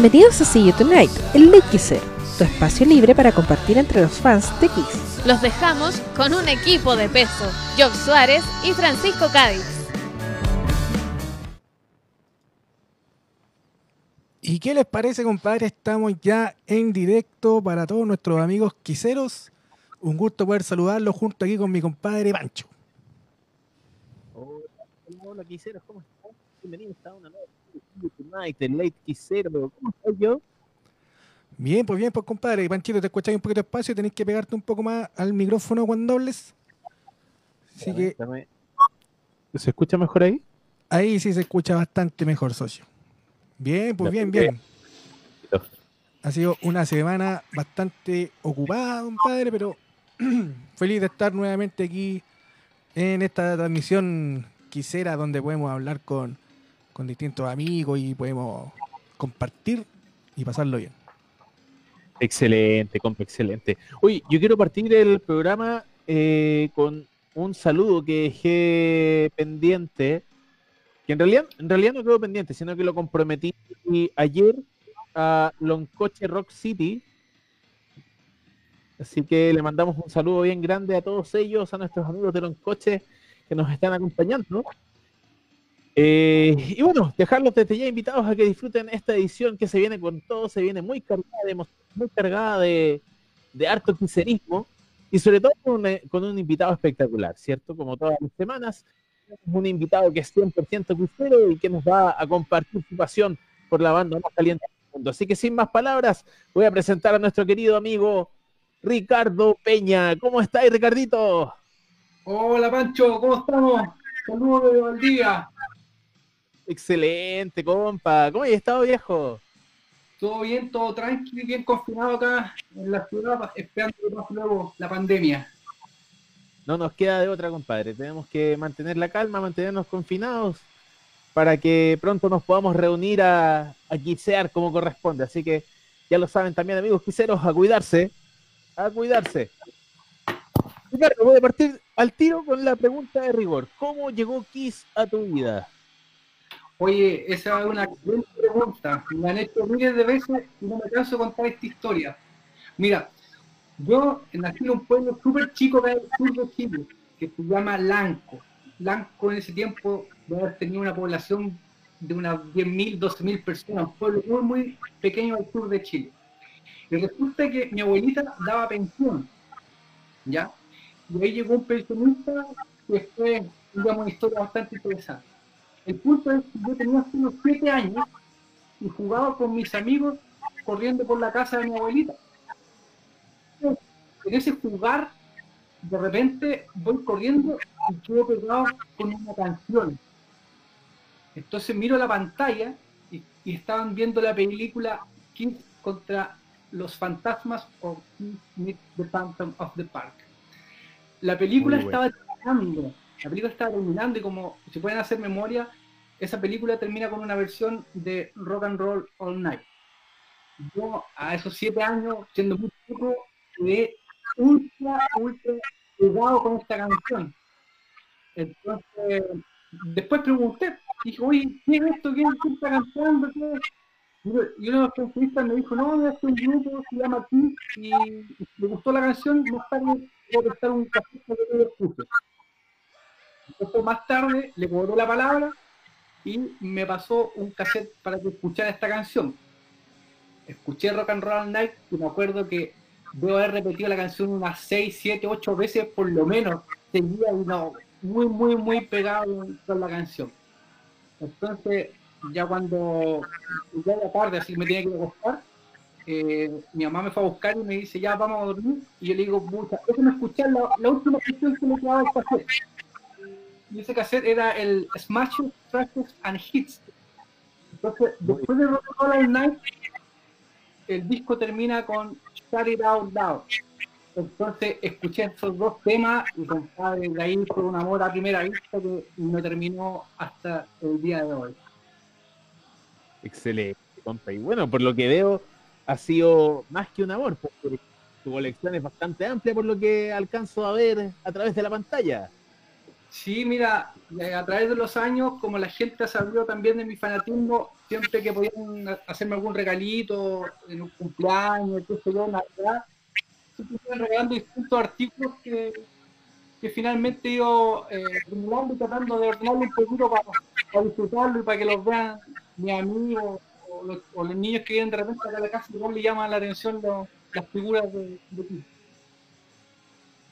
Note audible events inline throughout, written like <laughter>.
Bienvenidos a See You Tonight, el Late Kisser, tu espacio libre para compartir entre los fans de Kiss. Los dejamos con un equipo de peso, Job Suárez y Francisco Cádiz. ¿Y qué les parece, compadre? Estamos ya en directo para todos nuestros amigos quiseros. Un gusto poder saludarlos junto aquí con mi compadre Pancho. Hola, hola quiseros, ¿cómo están? Bienvenidos a una nueva Tonight, Late Quisero. ¿Cómo estoy yo? Bien, pues bien, pues compadre. Panchito, te escucháis un poquito espacio, tenés que pegarte un poco más al micrófono cuando hables. Así que ¿Se escucha mejor ahí? ahí sí se escucha bastante mejor, socio. Bien, pues bien, bien. Ha sido una semana bastante ocupada, compadre, pero <clears throat> feliz de estar nuevamente aquí en esta transmisión quisiera donde podemos hablar con, con distintos amigos y podemos compartir y pasarlo bien. Excelente, compa, excelente. Oye, yo quiero partir el programa eh, con un saludo que dejé pendiente, que en realidad, en realidad no quedó pendiente, sino que lo comprometí ayer a Loncoche Rock City. Así que le mandamos un saludo bien grande a todos ellos, a nuestros amigos de Loncoche que nos están acompañando. Eh, y bueno, dejarlos desde ya invitados a que disfruten esta edición que se viene con todo, se viene muy cargada de, muy cargada de, de harto quiserismo y sobre todo con, eh, con, un invitado espectacular, ¿cierto? Como todas las semanas, un invitado que es 100% quisero y que nos va a compartir su pasión por la banda más caliente del mundo. Así que sin más palabras, voy a presentar a nuestro querido amigo Ricardo Peña. ¿Cómo estáis, Ricardito? Hola, Pancho, ¿cómo estamos? Saludos de Valdivia. Excelente, compa. ¿Cómo has estado, viejo? Todo bien, todo tranquilo, bien confinado acá en la ciudad, esperando que pase luego la pandemia. No nos queda de otra, compadre. Tenemos que mantener la calma, mantenernos confinados para que pronto nos podamos reunir a, a quisear como corresponde. Así que ya lo saben también, amigos quiseros, a cuidarse. A cuidarse. Ricardo, voy a partir al tiro con la pregunta de rigor. ¿Cómo llegó Kiss a tu vida? Oye, esa es una excelente pregunta. Me han hecho miles de veces y no me canso de contar esta historia. Mira, yo nací en un pueblo súper chico del sur de Chile, que se llama Lanco. Lanco en ese tiempo tenido una población de unas 10.000, 12.000 personas, un pueblo muy, muy pequeño al sur de Chile. Y resulta que mi abuelita daba pensión, ¿ya? Y ahí llegó un pensionista que después, digamos, una historia bastante interesante. El punto es que yo tenía unos 7 años y jugaba con mis amigos corriendo por la casa de mi abuelita. En ese jugar, de repente voy corriendo y quedo pegado con una canción. Entonces miro la pantalla y, y estaban viendo la película Kids contra los fantasmas o Meet the Phantom of the Park. La película Muy bueno. estaba terminando, la película estaba terminando y como si pueden hacer memoria, esa película termina con una versión de Rock and Roll All Night. Yo a esos siete años, siendo muy chico, quedé ultra, ultra pegado con esta canción. Entonces, después pregunté, dije, oye, ¿qué es esto? ¿Quién es? Y uno y uno de los pensionistas me dijo, no, es un grupo, se llama Kiss, y me gustó la canción, más tarde voy a prestar un café que yo puse. Entonces más tarde le cobró la palabra y me pasó un cassette para que escuchara esta canción. Escuché Rock and Roll Night y me acuerdo que debo haber repetido la canción unas 6, 7, 8 veces por lo menos. Seguía uno muy, muy, muy pegado con la canción. Entonces, ya cuando ya era tarde, así que me tenía que acostar, eh, mi mamá me fue a buscar y me dice, ya vamos a dormir. Y yo le digo, pucha, déjame escuchar la, la última canción que me quedaba el cassette. Y ese cassette era el Smash Tracks and Hits. Entonces, después de Rock and Roll All Night, el disco termina con Shut It Out Loud. Entonces escuché esos dos temas y compadre, de ahí fue un amor a primera vista que no terminó hasta el día de hoy. Excelente, compa. Y bueno, por lo que veo, ha sido más que un amor, porque tu colección es bastante amplia por lo que alcanzo a ver a través de la pantalla. Sí, mira, eh, a través de los años, como la gente ha sabido también de mi fanatismo, siempre que podían hacerme algún regalito en un cumpleaños, sé yo, Navidad, siempre regalando distintos artículos que, que finalmente yo eh, y tratando de ordenarlo un poquito para, disfrutarlo y para que los vean mis amigos o los, niños que vienen de repente a la casa, igual le llaman la atención las figuras de ti.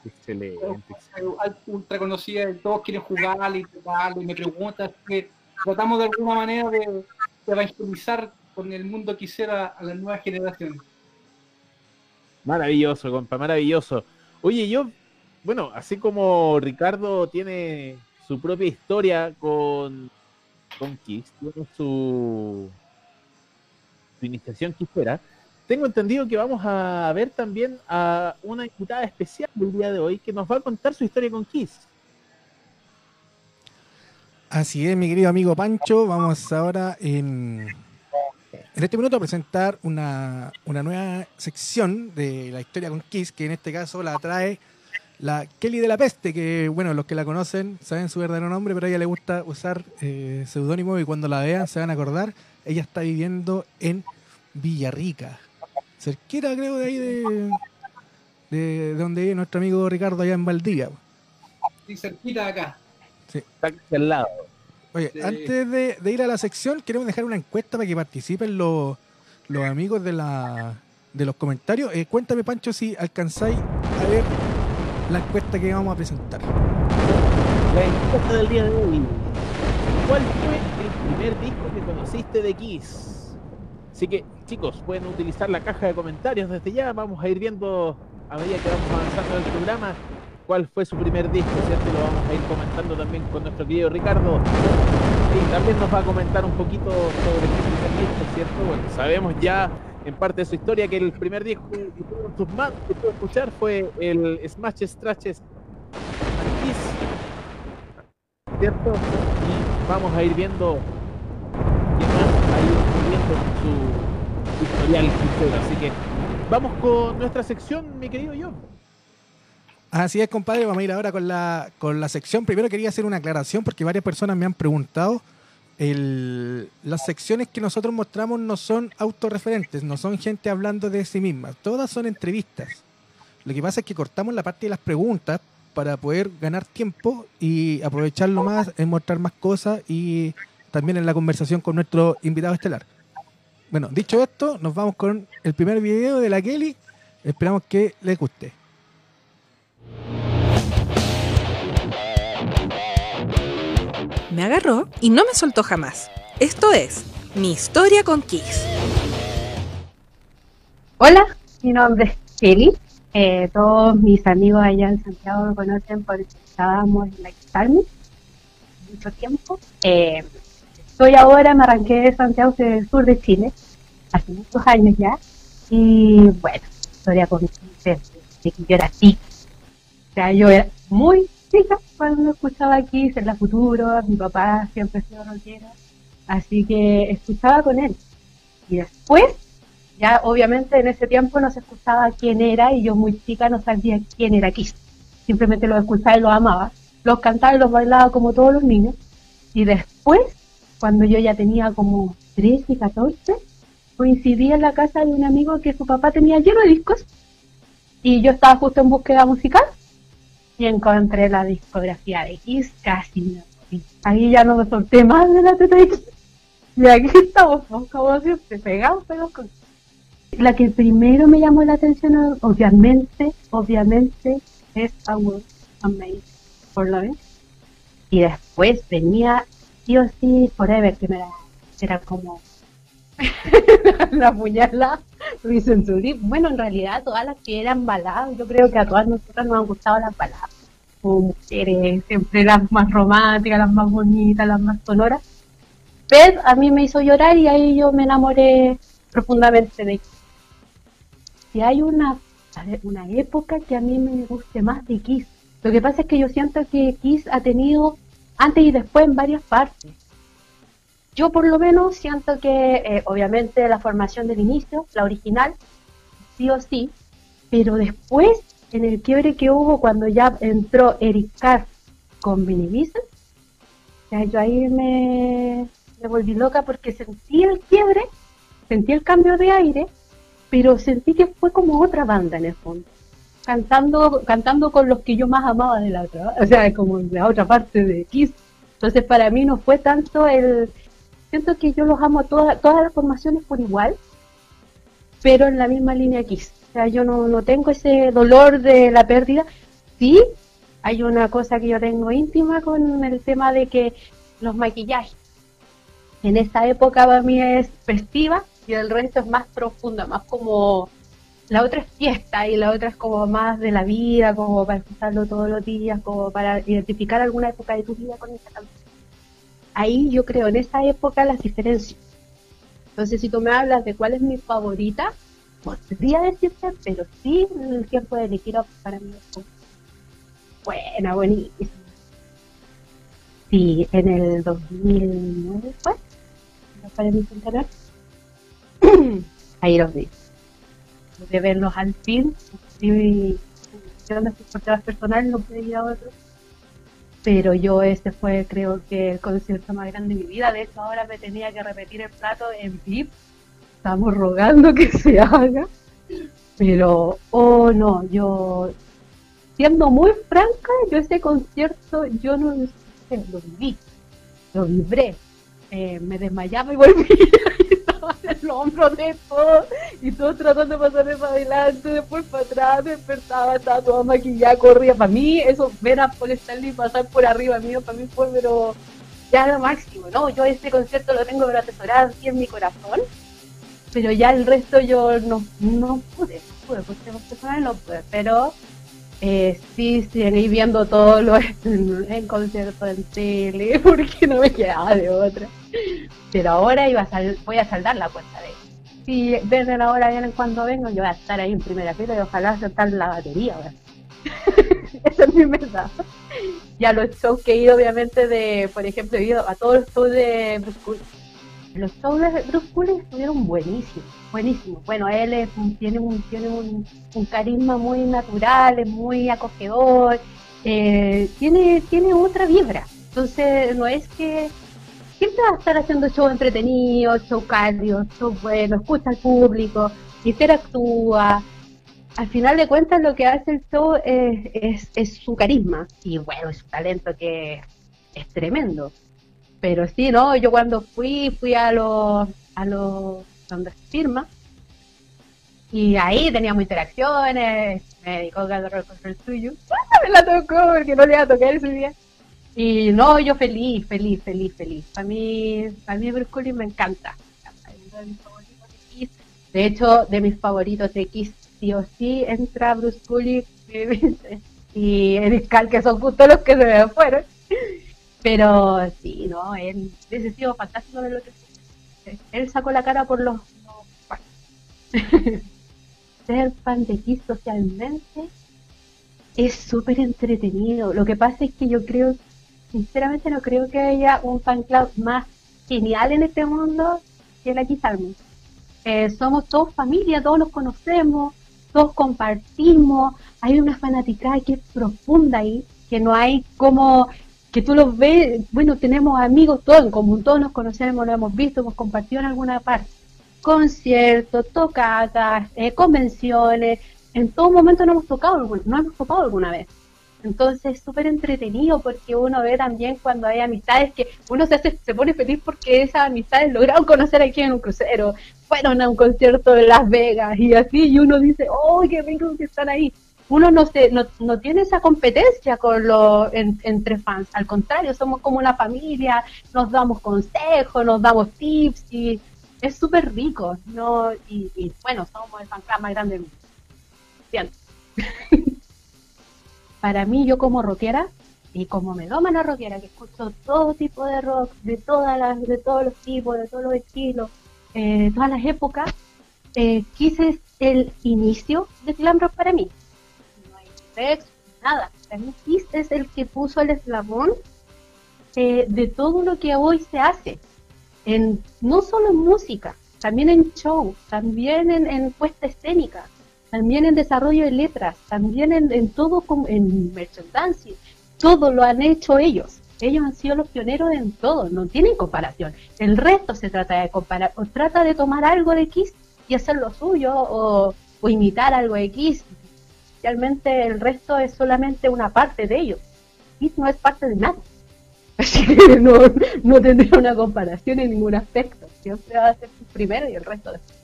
Excelente. Ultra conocida, todos quieren jugar y y me preguntan, que tratamos de alguna manera de, evangelizar con el mundo quisiera a las nuevas generaciones. Maravilloso, compa, maravilloso. Oye, yo, bueno, así como Ricardo tiene su propia historia con, con Kiss, tiene su, su iniciación quisiera, tengo entendido que vamos a ver también a una invitada especial del día de hoy que nos va a contar su historia con Kiss. Así es, mi querido amigo Pancho. Vamos ahora en, este minuto a presentar una, nueva sección de la historia con Kiss, que en este caso la trae la Kelly de la Peste, que bueno, los que la conocen saben su verdadero nombre, pero a ella le gusta usar eh, seudónimo y cuando la vean se van a acordar. Ella está viviendo en Villarrica, cerquita creo de ahí de, de, donde vive nuestro amigo Ricardo allá en Valdivia. Sí, cerquita de acá. Sí. Está aquí al lado. Oye, antes de, ir a la sección, queremos dejar una encuesta para que participen los, los amigos de, la, de los comentarios. Eh, cuéntame, Pancho, si alcanzáis a ver la encuesta que vamos a presentar. La encuesta del día de hoy. ¿Cuál fue el primer disco que conociste de Kiss? Así que, chicos, pueden utilizar la caja de comentarios desde ya. Vamos a ir viendo a medida que vamos avanzando en el programa cuál fue su primer disco, ¿cierto? lo vamos a ir comentando también con nuestro querido Ricardo. Y también nos va a comentar un poquito sobre su primer disco, ¿cierto? Bueno, sabemos ya en parte de su historia que el primer disco que pudo escuchar fue el Smash Stratches Kiss, ¿cierto? Y vamos a ir viendo viendo su, historial Así que vamos con nuestra sección, mi querido yo. Así es, compadre. Vamos a ir ahora con la, con la sección. Primero quería hacer una aclaración porque varias personas me han preguntado. las secciones que nosotros mostramos no son autorreferentes, no son gente hablando de sí misma. Todas son entrevistas. Lo que pasa es que cortamos la parte de las preguntas para poder ganar tiempo y aprovecharlo más, en mostrar más cosas y también en la conversación con nuestro invitado estelar. Bueno, dicho esto, nos vamos con el primer video de la Kelly. Esperamos que les guste. Me agarró y no me soltó jamás. Esto es mi historia con Kiss. Hola, mi nombre es Kelly. Eh, todos mis amigos allá en Santiago me conocen porque estábamos en la Army mucho tiempo. Eh, estoy ahora, me arranqué de Santiago del sur de Chile, hace muchos años ya. Y bueno, historia con Kiss de que yo era así. O sea, yo era muy cuando escuchaba aquí en la futuro, mi papá siempre ha sido rockero, así que escuchaba con él. Y después, ya obviamente en ese tiempo no se escuchaba quién era y yo muy chica no sabía quién era Kiss. Simplemente lo escuchaba y lo amaba. Los cantaba y los bailaba como todos los niños. Y después, cuando yo ya tenía como 13 y 14, coincidí en la casa de un amigo que su papá tenía lleno de discos. Y yo estaba justo en búsqueda musical y encontré la discografía de Kiss casi Ahí ya no me solté más de la teta Y aquí estamos, como siempre, pegados, pegados con... La que primero me llamó la atención, obviamente, obviamente, es Our Amazing, por la vez. Y después venía sí o sí Forever, que me era, era como <laughs> la puñalada, Bueno, en realidad todas las que eran baladas, yo creo que a todas nosotras nos han gustado las baladas. Como mujeres, siempre las más románticas, las más bonitas, las más sonoras. Pero a mí me hizo llorar y ahí yo me enamoré profundamente de Si hay una, una época que a mí me guste más de Kiss, lo que pasa es que yo siento que Kiss ha tenido antes y después en varias partes yo por lo menos siento que eh, obviamente la formación del inicio, la original, sí o sí, pero después en el quiebre que hubo cuando ya entró Eric Carr con Vinnie ya yo ahí me volví loca porque sentí el quiebre, sentí el cambio de aire, pero sentí que fue como otra banda en el fondo. Cantando, cantando con los que yo más amaba de la otra, o sea, como la otra parte de Kiss. Entonces para mí no fue tanto el... Siento que yo los amo a todas, todas las formaciones por igual, pero en la misma línea Kiss. O sea, yo no, no tengo ese dolor de la pérdida. Sí, hay una cosa que yo tengo íntima con el tema de que los maquillajes en esta época para mí es festiva y el resto es más profunda, más como la otra es fiesta y la otra es como más de la vida, como para escucharlo todos los días, como para identificar alguna época de tu vida con esa canción. Ahí yo creo en esa época las diferencias. Entonces si tú me hablas de cuál es mi favorita, podría decirte, pero sí el tiempo de elegir para mí es buena, buenísima. Sí, en el 2009 fue, para mi canal. <clears throat> Ahí los vi. De verlos al fin, personales no pude ir a otro. Pero yo este fue creo que el concierto más grande de mi vida. De hecho ahora me tenía que repetir el plato en VIP. Estamos rogando que se haga. Pero, oh no, yo, siendo muy franca, yo ese concierto, yo no lo viví, lo vibré, eh, me desmayaba y volvía <laughs> el hombro de todo y todo tratando de pasarme para adelante, después para atrás, despertaba, estaba toda maquillada, corría. Para mí, eso, ver a Paul Stanley pasar por arriba mío, para mí fue, pero ya lo máximo, ¿no? Yo este concierto lo tengo atesorado aquí en mi corazón, pero ya el resto yo no, no pude, pude, porque no pude, pero eh, sí, seguí viendo todo lo <laughs> en, en concierto en tele <laughs> porque no me quedaba de otra. Pero ahora iba a voy a saldar la cuenta de Si desde la hora vienen cuando vengo, yo voy a estar ahí en primera fila y ojalá saltar la batería. <laughs> Esa es mi meta. Ya los shows que he ido, obviamente, de, por ejemplo, he ido a todos los shows de los shows de Bruce Willis estuvieron buenísimos, buenísimos. Bueno, él tiene, un, tiene un, carisma muy natural, es muy acogedor, eh, tiene, tiene otra vibra. Entonces, no es que siempre va a estar haciendo shows entretenidos, shows cálidos, shows buenos, escucha al público, interactúa. Al final de cuentas, lo que hace el show es, es, es su carisma y, bueno, es su talento que es tremendo. Pero sí, ¿no? Yo cuando fui, fui a los, a los, donde se firma, y ahí teníamos interacciones, me dedicó a con el suyo, me la tocó porque no le iba a tocar ese día. Y no, yo feliz, feliz, feliz, feliz. Para mí, para mí Bruce Collins me encanta. de hecho, de mis favoritos de X, sí o sí, entra Bruce y Eric Cal, que son justo los que se me fueron. Pero sí, no, él ese sido fantástico de lo que él sacó la cara por los, <laughs> ser fan de Kiss socialmente es súper entretenido. Lo que pasa es que yo creo, sinceramente no creo que haya un fan club más genial en este mundo que la Kiss Army. Eh, somos todos familia, todos nos conocemos, todos compartimos, hay una fanática que es profunda ahí, que no hay como que tú los ves, bueno, tenemos amigos todos en común, todos nos conocemos, lo hemos visto, hemos compartido en alguna parte, conciertos, tocadas, eh, convenciones, en todo momento nos hemos tocado, no hemos tocado alguna vez. Entonces es súper entretenido porque uno ve también cuando hay amistades que uno se, hace, se pone feliz porque esas amistades lograron conocer aquí en un crucero, fueron a un concierto de Las Vegas y así, y uno dice, ¡oh, qué rico que están ahí! Uno no, se, no, no tiene esa competencia con lo, entre fans, al contrario, somos como una familia, nos damos consejos, nos damos tips y es súper rico, ¿no? Y, bueno, somos el fan club más grande del mundo. Bien. <laughs> Para mí, yo como rockera y como melómana rockera, que escucho todo tipo de rock, de todas las, de todos los tipos, de todos los estilos, eh, todas las épocas, eh, quise el inicio de glam rock para mí nada. Kiss es el que puso el eslabón eh, de todo lo que hoy se hace. En, no solo en música, también en show, también en, puesta escénica, también en desarrollo de letras, también en, todo, en merchandising. Todo lo han hecho ellos. Ellos han sido los pioneros en todo, no tienen comparación. El resto se trata de comparar, o trata de tomar algo de Kiss y hacer lo suyo, o, imitar algo de Kiss. Realmente el resto es solamente una parte de ellos. Kiss no es parte de nada. <laughs> Así que no, no tendría una comparación en ningún aspecto. Siempre va a primero y el resto después.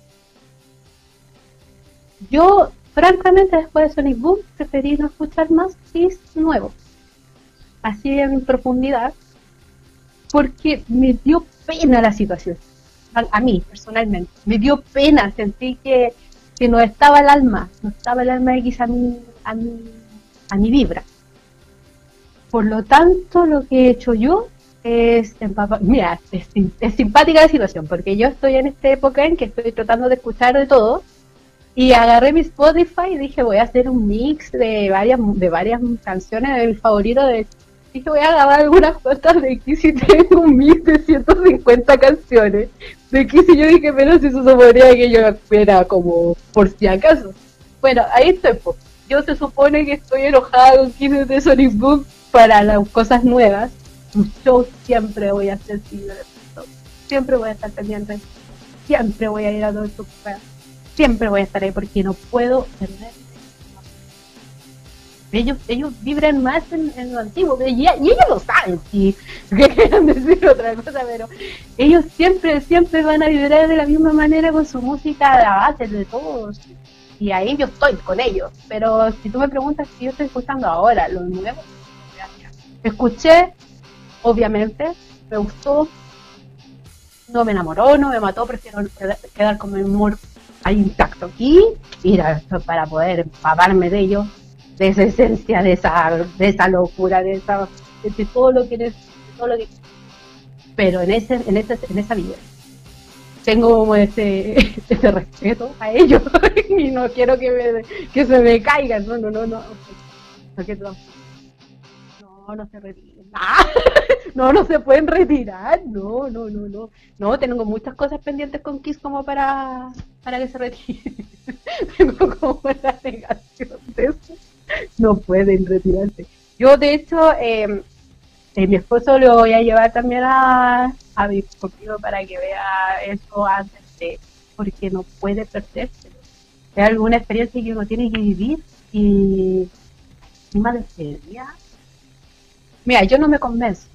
Yo, francamente, después de Sonic Boom, preferí no escuchar más Kiss nuevo así en profundidad, porque me dio pena la situación, a, mí personalmente, me dio pena, sentí que, que, no estaba el alma, no estaba el alma X a mi, a mi, a mi vibra. Por lo tanto, lo que he hecho yo es Mira, es, simpática la situación, porque yo estoy en esta época en que estoy tratando de escuchar de todo, y agarré mi Spotify y dije voy a hacer un mix de varias de varias canciones del favorito de dije voy a grabar algunas cuantas de Kiss y tengo un mix de 150 canciones de Kiss y yo dije, pero si eso supondría que yo era como por si acaso. Bueno, ahí estoy. Yo se supone que estoy enojada con Kiss de Sonic Boom para las cosas nuevas. Yo siempre voy a ser Siempre voy a estar pendiente. Siempre voy a ir a todo esto. Siempre voy a estar ahí porque no puedo perder ellos, ellos vibran más en, lo antiguo, y, ellos lo saben, si <laughs> quieran decir otra cosa, pero ellos siempre, siempre van a vibrar de la misma manera con su música de base, de todos. Y ahí yo estoy con ellos. Pero si tú me preguntas si yo estoy escuchando ahora lo nuevo, escuché, obviamente, me gustó, no me enamoró, no me mató, prefiero quedar con mi humor ahí intacto. Aquí, ir para poder empaparme de ellos de esa esencia, de esa, de esa locura, de, esa, de todo lo que eres, todo lo que pero en ese, en ese, en esa vida tengo como ese, ese respeto a ellos <laughs> y no quiero que me, que se me caigan, no, no, no, no, no, no se retiran, <laughs> no, no se pueden retirar, no, no, no, no, no, tengo muchas cosas pendientes con Kiss como para, para que se retiren, <laughs> tengo como la negación de eso <laughs> no pueden retirarse. Yo, de hecho, eh, eh, mi esposo lo voy a llevar también a, mi para que vea eso antes de, porque no puede perderse. Es alguna experiencia que uno tiene que vivir y encima de día. Mira, yo no me convenzo,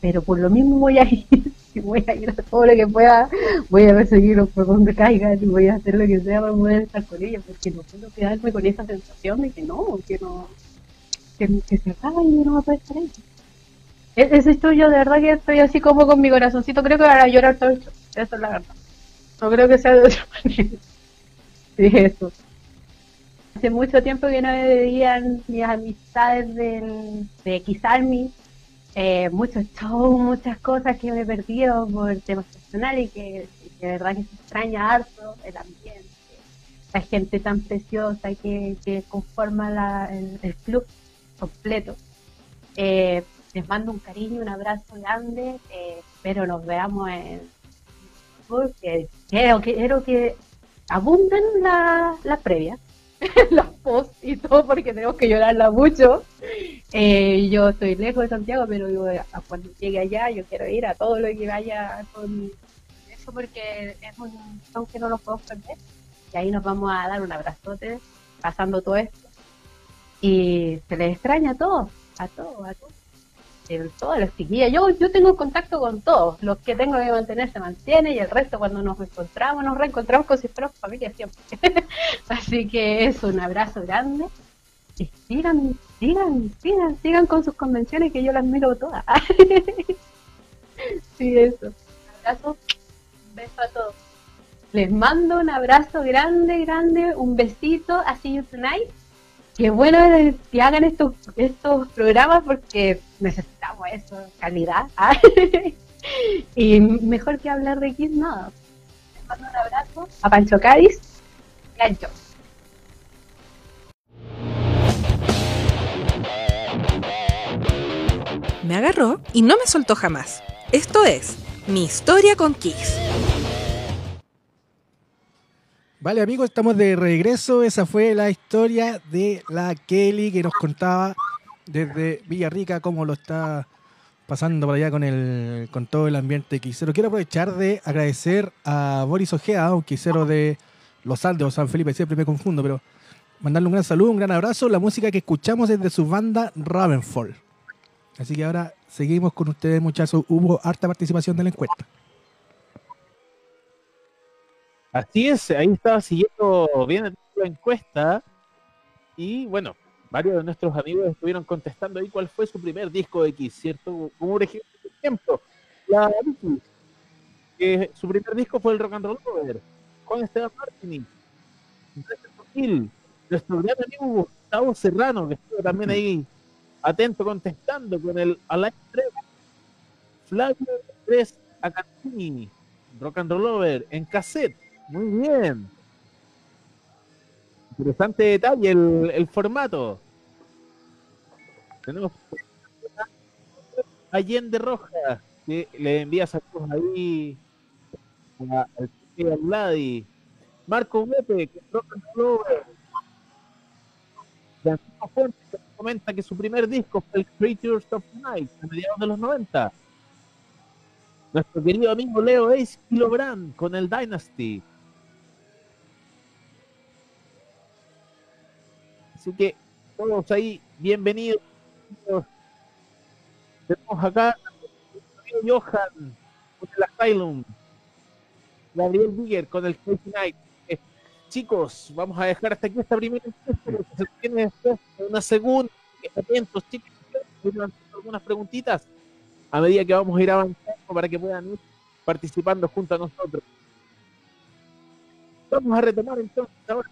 pero por lo mismo voy a <laughs> ir voy a ir a todo lo que pueda, voy a perseguirlos por donde caigan y voy a hacer lo que sea para poder estar con ellos, porque no puedo quedarme con esa sensación de que no, que no, que, se acaba y no va a poder estar ahí. E-, ese estudio, de verdad que estoy así como con mi corazoncito, creo que van a llorar todo esto, eso es la verdad. No creo que sea de otra <laughs> manera. Sí, eso. Hace mucho tiempo que no me veían mis amistades del, de Army, eh, muchos shows, muchas cosas que me he perdido por temas personales y que, de verdad que se extraña harto el ambiente, la gente tan preciosa que, que conforma el, club completo. Eh, les mando un cariño, un abrazo grande, eh, espero nos veamos en porque quiero, quiero que abunden las la previas <laughs> los posts y todo porque tenemos que llorarla mucho. Eh, yo estoy lejos de Santiago, pero digo, cuando llegue allá yo quiero ir a todo lo que vaya con eso porque es un son que no nos podemos perder. Y ahí nos vamos a dar un abrazote pasando todo esto. Y se les extraña a todos, a todos, a todos todas las chiquillas. Yo, yo tengo contacto con todos. Los que tengo que mantener se mantiene y el resto cuando nos encontramos, nos reencontramos con si fuéramos familia siempre. <laughs> Así que es un abrazo grande. Y sigan, sigan, sigan, sigan con sus convenciones que yo las miro todas. <laughs> sí, eso. Un abrazo, un beso a todos. Les mando un abrazo grande, grande, un besito. Así you tonight qué bueno que hagan estos, estos programas porque necesitamos eso, calidad. <laughs> y mejor que hablar de Kiss, nada. Les mando un abrazo a Pancho Cádiz y a yo. Me agarró y no me soltó jamás. Esto es Mi historia con Kiss. Vale amigos, estamos de regreso. Esa fue la historia de la Kelly que nos contaba desde Villarrica, cómo lo está pasando por allá con el con todo el ambiente quisero. Quiero aprovechar de agradecer a Boris Ojea, un quisero de Los Aldos, San Felipe, siempre me confundo, pero mandarle un gran saludo, un gran abrazo. La música que escuchamos es de su banda Ravenfall. Así que ahora seguimos con ustedes, muchachos. Hubo harta participación de la encuesta. Así es, ahí estaba siguiendo bien la encuesta y bueno, varios de nuestros amigos estuvieron contestando ahí cuál fue su primer disco X, ¿cierto? Como un ejemplo, la que su primer disco fue el Rock and Roll Over, con Esteban Martini, nuestro gran amigo Gustavo Serrano, que estuvo también ahí atento contestando con el Alain 3, Flavio 3 Acantini, Rock and Roll Over en cassette, muy bien. Interesante detalle el, el formato. Tenemos Allende Roja, que le envía saludos ahí al Ladi. Marco Wepe, que Francisco Fuentes comenta que su primer disco fue el Creatures of Night, a mediados de los 90. Nuestro querido amigo Leo Ace Kilobrand con el Dynasty. Así que todos ahí, bienvenidos. Tenemos acá Johan con el Asylum. Gabriel Bigger con el Crazy Night chicos, vamos a dejar hasta aquí esta primera porque se tiene después una segunda. Atentos, chicos, algunas preguntitas a medida que vamos a ir avanzando para que puedan ir participando junto a nosotros. Vamos a retomar entonces ahora,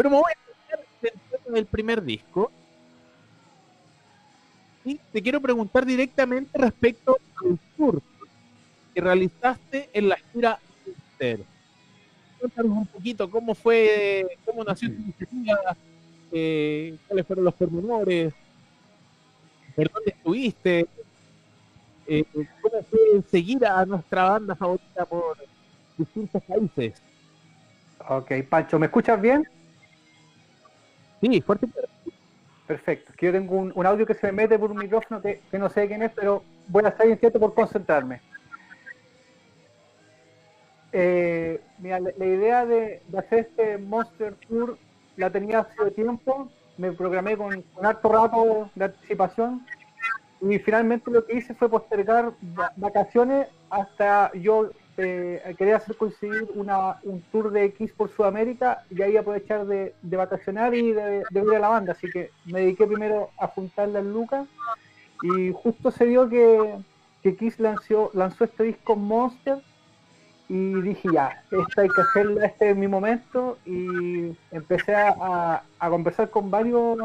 pero me voy a en el primer disco. Y te quiero preguntar directamente respecto al tour que realizaste en la gira Inter cuéntanos un poquito cómo fue, cómo nació tu iniciativa, eh, cuáles fueron los pormenores, por dónde estuviste, eh, cómo fue seguir a nuestra banda favorita por distintos países. Ok, Pancho, ¿me escuchas bien? Sí, fuerte. Perfecto. Que yo tengo un, audio que se me mete por un micrófono que, que no sé quién es, pero voy a estar inquieto por concentrarme. Eh, mira, la, idea de, hacer este Monster Tour la tenía hace tiempo, me programé con, con harto rato de anticipación y finalmente lo que hice fue postergar vacaciones hasta yo eh, quería hacer coincidir una, un tour de X por Sudamérica y ahí aprovechar de, vacacionar y de, de a la banda, así que me dediqué primero a juntar las lucas y justo se dio que, que Kiss lanzó, lanzó este disco Monster y dije ya, esto hay que hacerlo, este es mi momento y empecé a, conversar con varios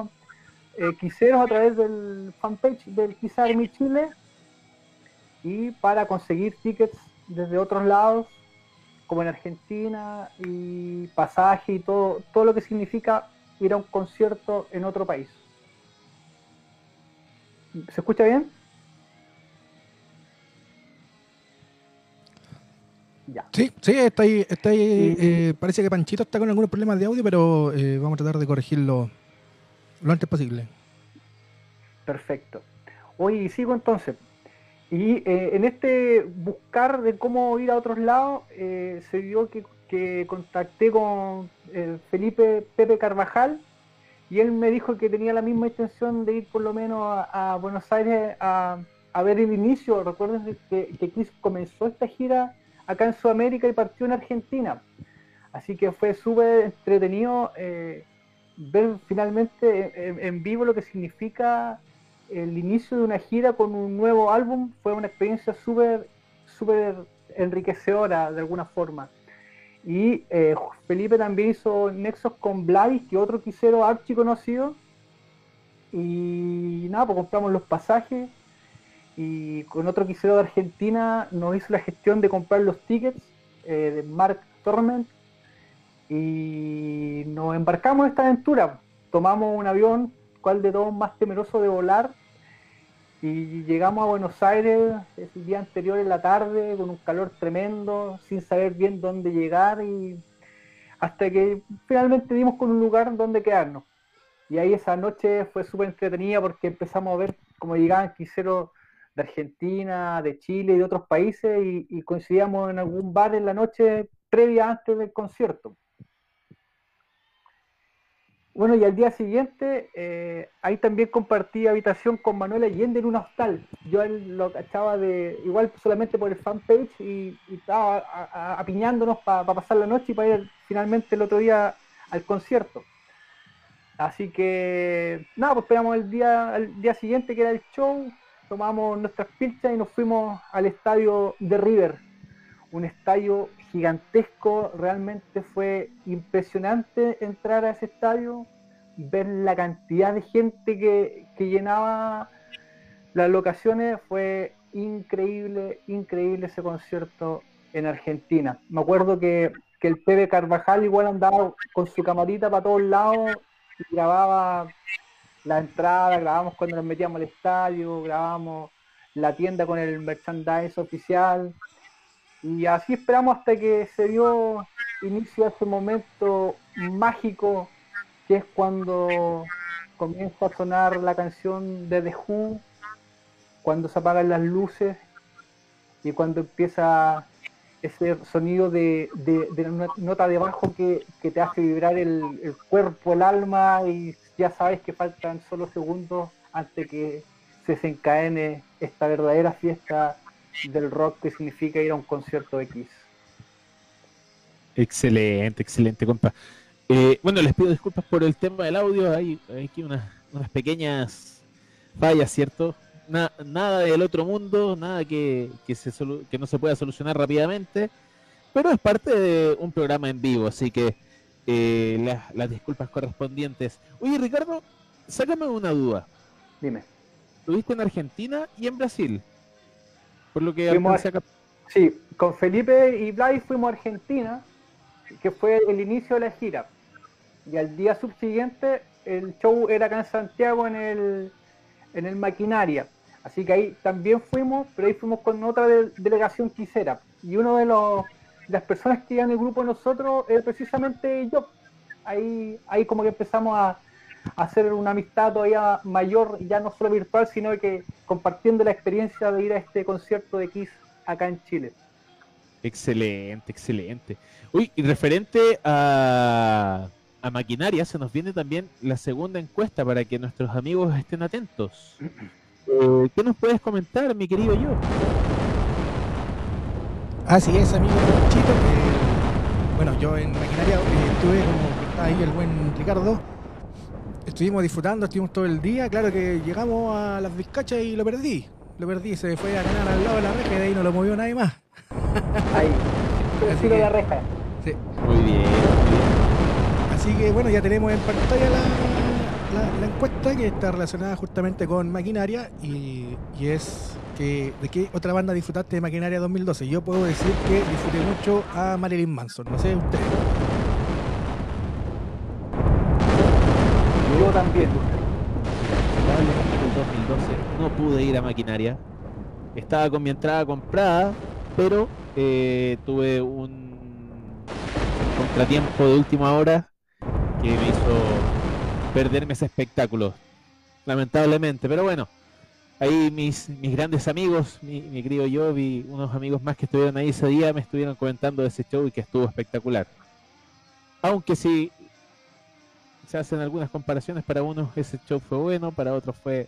eh, quiseros a través del fanpage del Kiss Army Chile y para conseguir tickets desde otros lados como en Argentina y pasaje y todo, todo lo que significa ir a un concierto en otro país. ¿Se escucha bien? Sí, sí, está ahí. Está ahí eh, parece que Panchito está con algunos problemas de audio, pero eh, vamos a tratar de corregirlo lo antes posible. Perfecto. Hoy sigo entonces. Y eh, en este buscar de cómo ir a otros lados, se dio que, contacté con Felipe Pepe Carvajal y él me dijo que tenía la misma intención de ir por lo menos a, Buenos Aires a, ver el inicio. Recuerden que, que comenzó esta gira acá en Sudamérica y partió en Argentina. Así que fue súper entretenido eh, ver finalmente en, vivo lo que significa el inicio de una gira con un nuevo álbum. Fue una experiencia súper, súper enriquecedora de alguna forma. Y eh, Felipe también hizo nexos con Blavis, que otro quisero archi conocido. Y nada, pues compramos los pasajes y con otro quisero de Argentina nos hizo la gestión de comprar los tickets eh, de Mark Torment y nos embarcamos en esta aventura. Tomamos un avión, cual de todos más temeroso de volar, y llegamos a Buenos Aires el día anterior en la tarde con un calor tremendo, sin saber bien dónde llegar y hasta que finalmente dimos con un lugar donde quedarnos. Y ahí esa noche fue súper entretenida porque empezamos a ver cómo llegaban quiseros de Argentina, de Chile y de otros países y, coincidíamos en algún bar en la noche previa antes del concierto. Bueno, y al día siguiente, eh, ahí también compartí habitación con Manuel Allende en un hostal. Yo él lo cachaba de, igual solamente por el fanpage y, estaba apiñándonos para pasar la noche y para ir finalmente el otro día al concierto. Así que, nada, pues esperamos el día, el día siguiente que era el show, tomamos nuestras pilchas y nos fuimos al estadio de River. Un estadio gigantesco, realmente fue impresionante entrar a ese estadio, ver la cantidad de gente que, llenaba las locaciones, fue increíble, increíble ese concierto en Argentina. Me acuerdo que, que el Pepe Carvajal igual andaba con su camarita para todos lados y grababa la entrada, grabamos cuando nos metíamos al estadio, grabamos la tienda con el merchandise oficial. Y así esperamos hasta que se dio inicio a ese momento mágico que es cuando comienza a sonar la canción de The Who, cuando se apagan las luces y cuando empieza ese sonido de, de, nota de bajo que, te hace vibrar el, el, cuerpo, el alma y ya sabes que faltan solo segundos antes que se desencadene esta verdadera fiesta del rock que significa ir a un concierto X. Excelente, excelente, compa. Eh, bueno, les pido disculpas por el tema del audio. Hay, aquí unas, pequeñas fallas, ¿cierto? nada del otro mundo, nada que, se que no se pueda solucionar rápidamente, pero es parte de un programa en vivo, así que eh, las, disculpas correspondientes. Oye, Ricardo, sácame una duda. Dime. Estuviste en Argentina y en Brasil. Por lo que Sí, con Felipe y Blay fuimos a Argentina, que fue el inicio de la gira. Y al día subsiguiente el show era acá en Santiago en el, en el Maquinaria. Así que ahí también fuimos, pero ahí fuimos con otra delegación quisera. Y uno de los las personas que iban en el grupo de nosotros es precisamente yo. Ahí, ahí como que empezamos a, hacer una amistad todavía mayor, ya no solo virtual, sino que compartiendo la experiencia de ir a este concierto de Kiss acá en Chile. Excelente, excelente. Uy, y referente a, a maquinaria, se nos viene también la segunda encuesta para que nuestros amigos estén atentos. <clears throat> Eh, ¿Qué nos puedes comentar, mi querido yo? Así es, amigo Chito. bueno, yo en maquinaria eh, estuve como está ahí el buen Ricardo. Estuvimos disfrutando, estuvimos todo el día. Claro que llegamos a las Vizcachas y lo perdí. Lo perdí, se fue a ganar al lado de la reja y de ahí no lo movió nadie más. <laughs> Ahí, así que, la reja. Sí. Muy bien, Así que bueno, ya tenemos en pantalla la, encuesta que está relacionada justamente con maquinaria y es de qué otra banda disfrutaste de Maquinaria 2012. Yo puedo decir que disfruté mucho a Marilyn Manson, no sé ustedes. También. el 2012 no pude ir a Maquinaria. Estaba con mi entrada comprada, pero eh, tuve un contratiempo de última hora que me hizo perderme ese espectáculo. Lamentablemente, pero bueno, ahí mis, mis grandes amigos, mi, mi querido yo y unos amigos más que estuvieron ahí ese día me estuvieron comentando de ese show y que estuvo espectacular. Aunque sí se hacen algunas comparaciones, para unos ese show fue bueno, para otros fue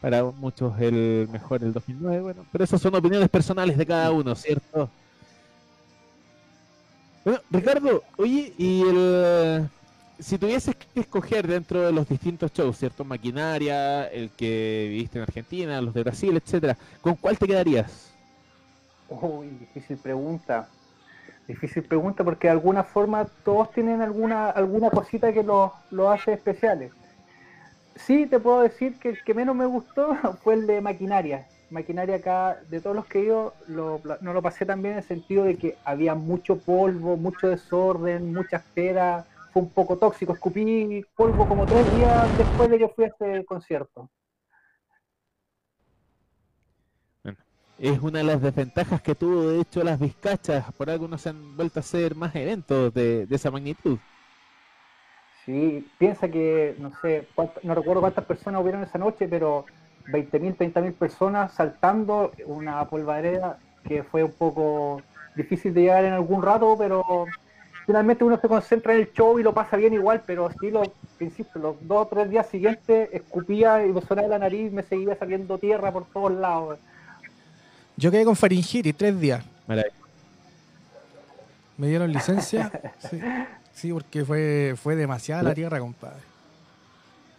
para muchos el mejor el 2009, bueno, pero esas son opiniones personales de cada uno, ¿cierto? Bueno, Ricardo, oye, y el si tuvieses que escoger dentro de los distintos shows, ¿cierto? Maquinaria, el que viviste en Argentina, los de Brasil, etcétera, ¿con cuál te quedarías? Uy, difícil pregunta. Difícil pregunta porque de alguna forma todos tienen alguna alguna cosita que los lo hace especiales. Sí, te puedo decir que el que menos me gustó <laughs> fue el de Maquinaria. Maquinaria acá, de todos los que he no lo pasé tan bien en el sentido de que había mucho polvo, mucho desorden, mucha espera fue un poco tóxico. Escupí polvo como tres días después de que fui a este concierto. Es una de las desventajas que tuvo, de hecho, las Vizcachas. Por algo no se han vuelto a hacer más eventos de, esa magnitud. Sí, piensa que, no sé, no recuerdo cuántas personas hubieron esa noche, pero 20.000, 30.000 personas saltando una polvareda que fue un poco difícil de llegar en algún rato, pero finalmente uno se concentra en el show y lo pasa bien igual, pero sí, lo, insisto, los dos o tres días siguientes escupía y me sonaba la nariz, me seguía saliendo tierra por todos lados. Yo quedé con faringitis tres días. Me dieron licencia. <laughs> sí, porque fue, fue demasiada la tierra, compadre.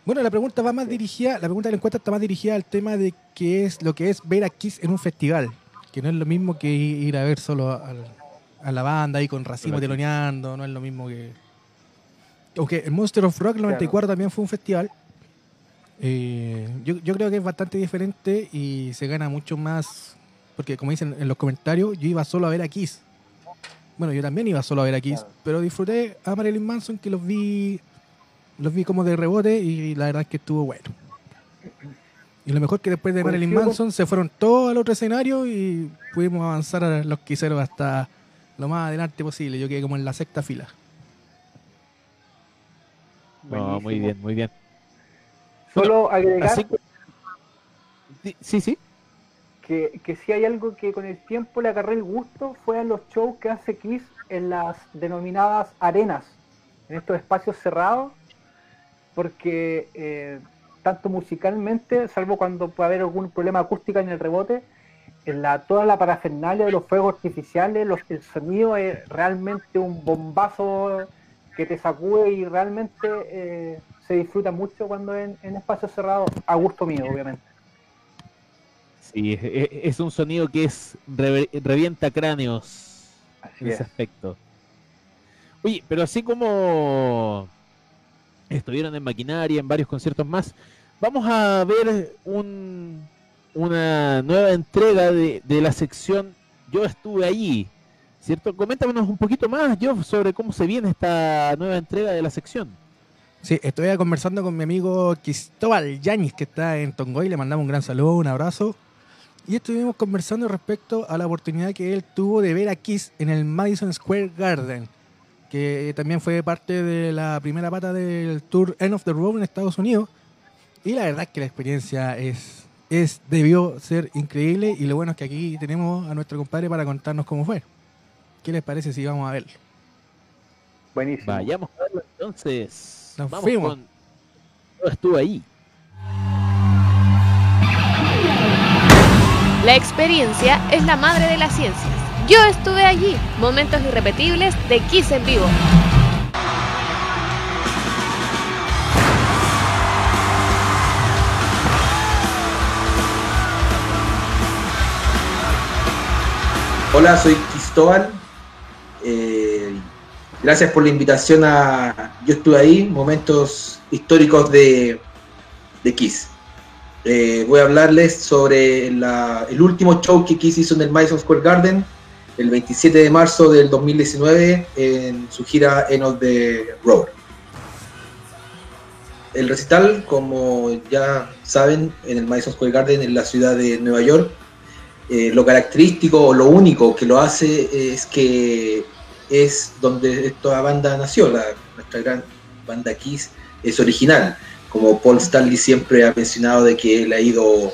Bueno, la pregunta va más dirigida, la pregunta de la encuesta está más dirigida al tema de qué es lo que es ver a Kiss en un festival, que no es lo mismo que ir a ver solo a la banda ahí con racimo teloneando, no es lo mismo que... Aunque el Monster of Rock 94 también fue un festival, eh, yo, yo creo que es bastante diferente y se gana mucho más, porque como dicen en los comentarios, yo iba solo a ver a Kiss. Bueno, yo también iba solo a ver a Kiss, pero disfruté a Marilyn Manson que los vi los vi como de rebote y la verdad es que estuvo bueno. Y lo mejor que después de Marilyn Manson se fueron todos al otro escenario y pudimos avanzar a los quiseros hasta lo más adelante posible. Yo quedé como en la sexta fila. muy bien, muy bien. Solo agregar. Sí, sí. Que, si hay algo que con el tiempo le agarré el gusto fue a los shows que hace Kiss en las denominadas arenas, en estos espacios cerrados porque eh, tanto musicalmente, salvo cuando puede haber algún problema acústico en el rebote, en la, toda la parafernalia de los fuegos artificiales, los, el sonido es realmente un bombazo que te sacude y realmente eh, se disfruta mucho cuando en, en espacios cerrados, a gusto mío, obviamente. Sí, es, un sonido que es revienta cráneos en ese aspecto. Oye, pero así como estuvieron en maquinaria, en varios conciertos más. Vamos a ver un, una nueva entrega de, la sección Yo estuve allí, ¿cierto? Coméntanos un poquito más, yo, sobre cómo se viene esta nueva entrega de la sección. Sí, estoy conversando con mi amigo Cristóbal Yañez, que está en Tongoy, le mandamos un gran saludo, un abrazo. Y estuvimos conversando respecto a la oportunidad que él tuvo de ver a Kiss en el Madison Square Garden que también fue parte de la primera pata del tour End of the Road en Estados Unidos. Y la verdad es que la experiencia es, es debió ser increíble y lo bueno es que aquí tenemos a nuestro compadre para contarnos cómo fue. ¿Qué les parece si vamos a verlo? Buenísimo. Vayamos a verlo entonces. Nos vamos fuimos. Con... estuvo ahí. La experiencia es la madre de las ciencias. Yo estuve allí, momentos irrepetibles de Kiss en vivo. Hola, soy Cristóbal. Eh, gracias por la invitación a Yo estuve ahí, momentos históricos de, de Kiss. Eh, voy a hablarles sobre el último show que Kiss hizo en el Madison Square Garden el 27 de marzo del 2019 en su gira End of the Road. El recital, como ya saben, en el Madison Square Garden en la ciudad de Nueva York, eh, lo característico o lo único que lo hace es que es donde esta banda nació, la, nuestra gran banda Kiss es original. Como Paul Stanley siempre ha mencionado de que él ha ido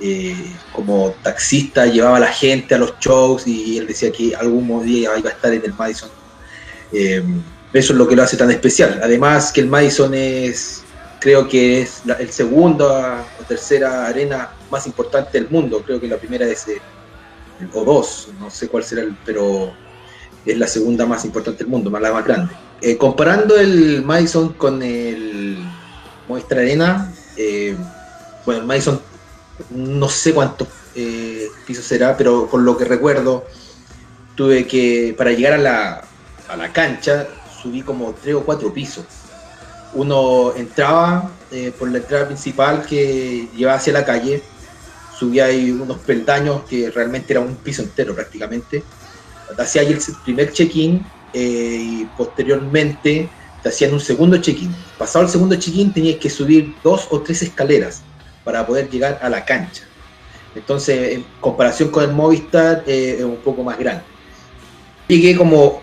eh, como taxista llevaba a la gente a los shows y él decía que algún día iba a estar en el Madison. Eh, eso es lo que lo hace tan especial. Además que el Madison es, creo que es la, el segunda o tercera arena más importante del mundo. Creo que la primera es el, o dos, no sé cuál será, el, pero es la segunda más importante del mundo, más la más grande. Eh, comparando el Madison con el Movistar Arena, bueno, el Madison no sé cuántos eh, pisos será, pero por lo que recuerdo, tuve que, para llegar a la, a la cancha, subí como tres o cuatro pisos. Uno entraba eh, por la entrada principal que llevaba hacia la calle, subía ahí unos peldaños que realmente era un piso entero prácticamente. Hacía ahí el primer check-in eh, y posteriormente te hacían un segundo check-in. Pasado el segundo check-in tenías que subir dos o tres escaleras para poder llegar a la cancha. Entonces, en comparación con el Movistar, eh, es un poco más grande. Llegué como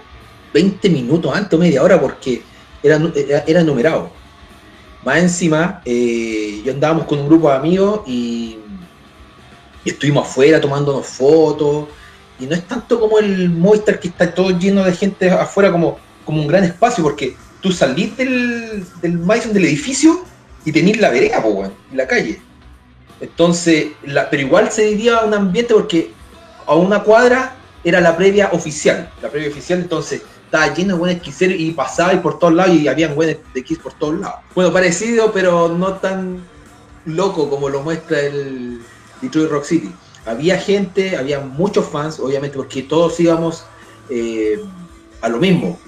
20 minutos antes, media hora, porque era, era, numerado. Más encima, eh, yo andábamos con un grupo de amigos y, estuvimos afuera tomándonos fotos. Y no es tanto como el Movistar que está todo lleno de gente afuera como, como un gran espacio, porque tú salís del, del del edificio y tenés la vereda, en la calle. Entonces, la, pero igual se vivía un ambiente porque a una cuadra era la previa oficial. La previa oficial, entonces, estaba lleno de buenos quiseros y pasaba y por todos lados y habían buenos de Kiss por todos lados. Bueno, parecido, pero no tan loco como lo muestra el Detroit Rock City. Había gente, había muchos fans, obviamente, porque todos íbamos eh, a lo mismo.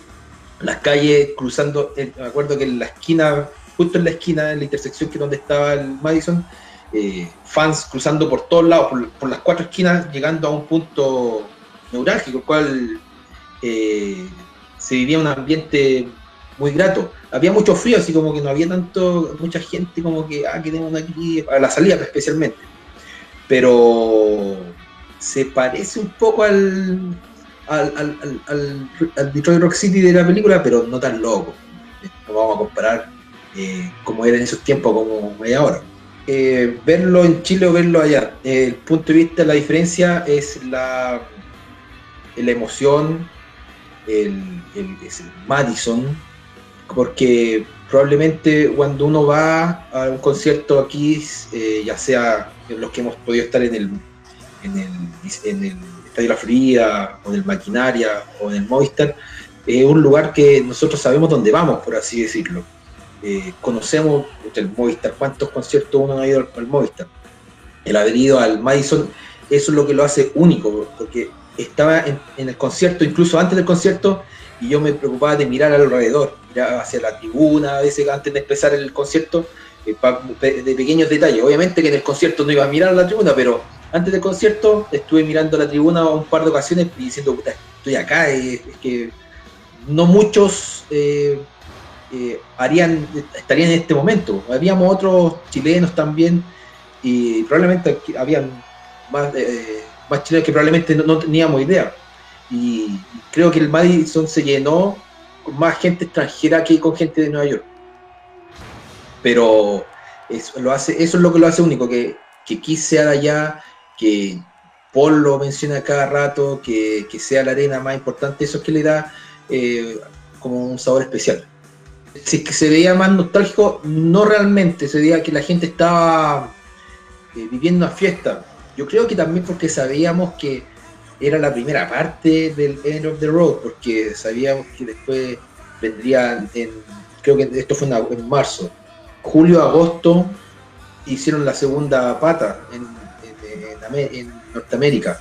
Las calles cruzando, me acuerdo que en la esquina, justo en la esquina, en la intersección que donde estaba el Madison, eh, fans cruzando por todos lados, por, las cuatro esquinas, llegando a un punto neurálgico, el cual eh, se vivía un ambiente muy grato. Había mucho frío, así como que no había tanto, mucha gente como que, ah, queremos aquí, a la salida especialmente. Pero se parece un poco al, al, al, Detroit Rock City de la película, pero no tan loco. No vamos a comparar eh, como era en esos tiempos como es ahora. Eh, verlo en Chile o verlo allá. el punto de vista, la diferencia es la, la emoción, el, el, Madison, porque probablemente cuando uno va a un concierto aquí, eh, ya sea los que hemos podido estar en el, en el, en el Estadio La Florida, o en el Maquinaria, o en el Movistar, es un lugar que nosotros sabemos dónde vamos, por así decirlo. Eh, conocemos el Movistar, cuántos conciertos uno ha ido al, Movistar. El haber ido al Madison, eso es lo que lo hace único, porque estaba en, el concierto, incluso antes del concierto, y yo me preocupaba de mirar alrededor, mirar hacia la tribuna, a veces antes de empezar el concierto, eh, de pequeños detalles. Obviamente que en el concierto no iba a mirar a la tribuna, pero antes del concierto estuve mirando la tribuna un par de ocasiones y diciendo, estoy acá, es, que no muchos eh, eh, harían, estarían en este momento. Habíamos otros chilenos también y probablemente habían más, eh, más chilenos que probablemente no, teníamos idea. Y creo que el Madison se llenó con más gente extranjera que con gente de Nueva York. Pero eso, lo hace, eso es lo que lo hace único, que, que quise allá, que Paul lo menciona cada rato, que, sea la arena más importante, eso es que le da eh, como un sabor especial si es que se veía más nostálgico, no realmente, se veía que la gente estaba eh, viviendo una fiesta. Yo creo que también porque sabíamos que era la primera parte del End of the Road, porque sabíamos que después vendría en, creo que esto fue en, marzo, julio, agosto, hicieron la segunda pata en Norteamérica.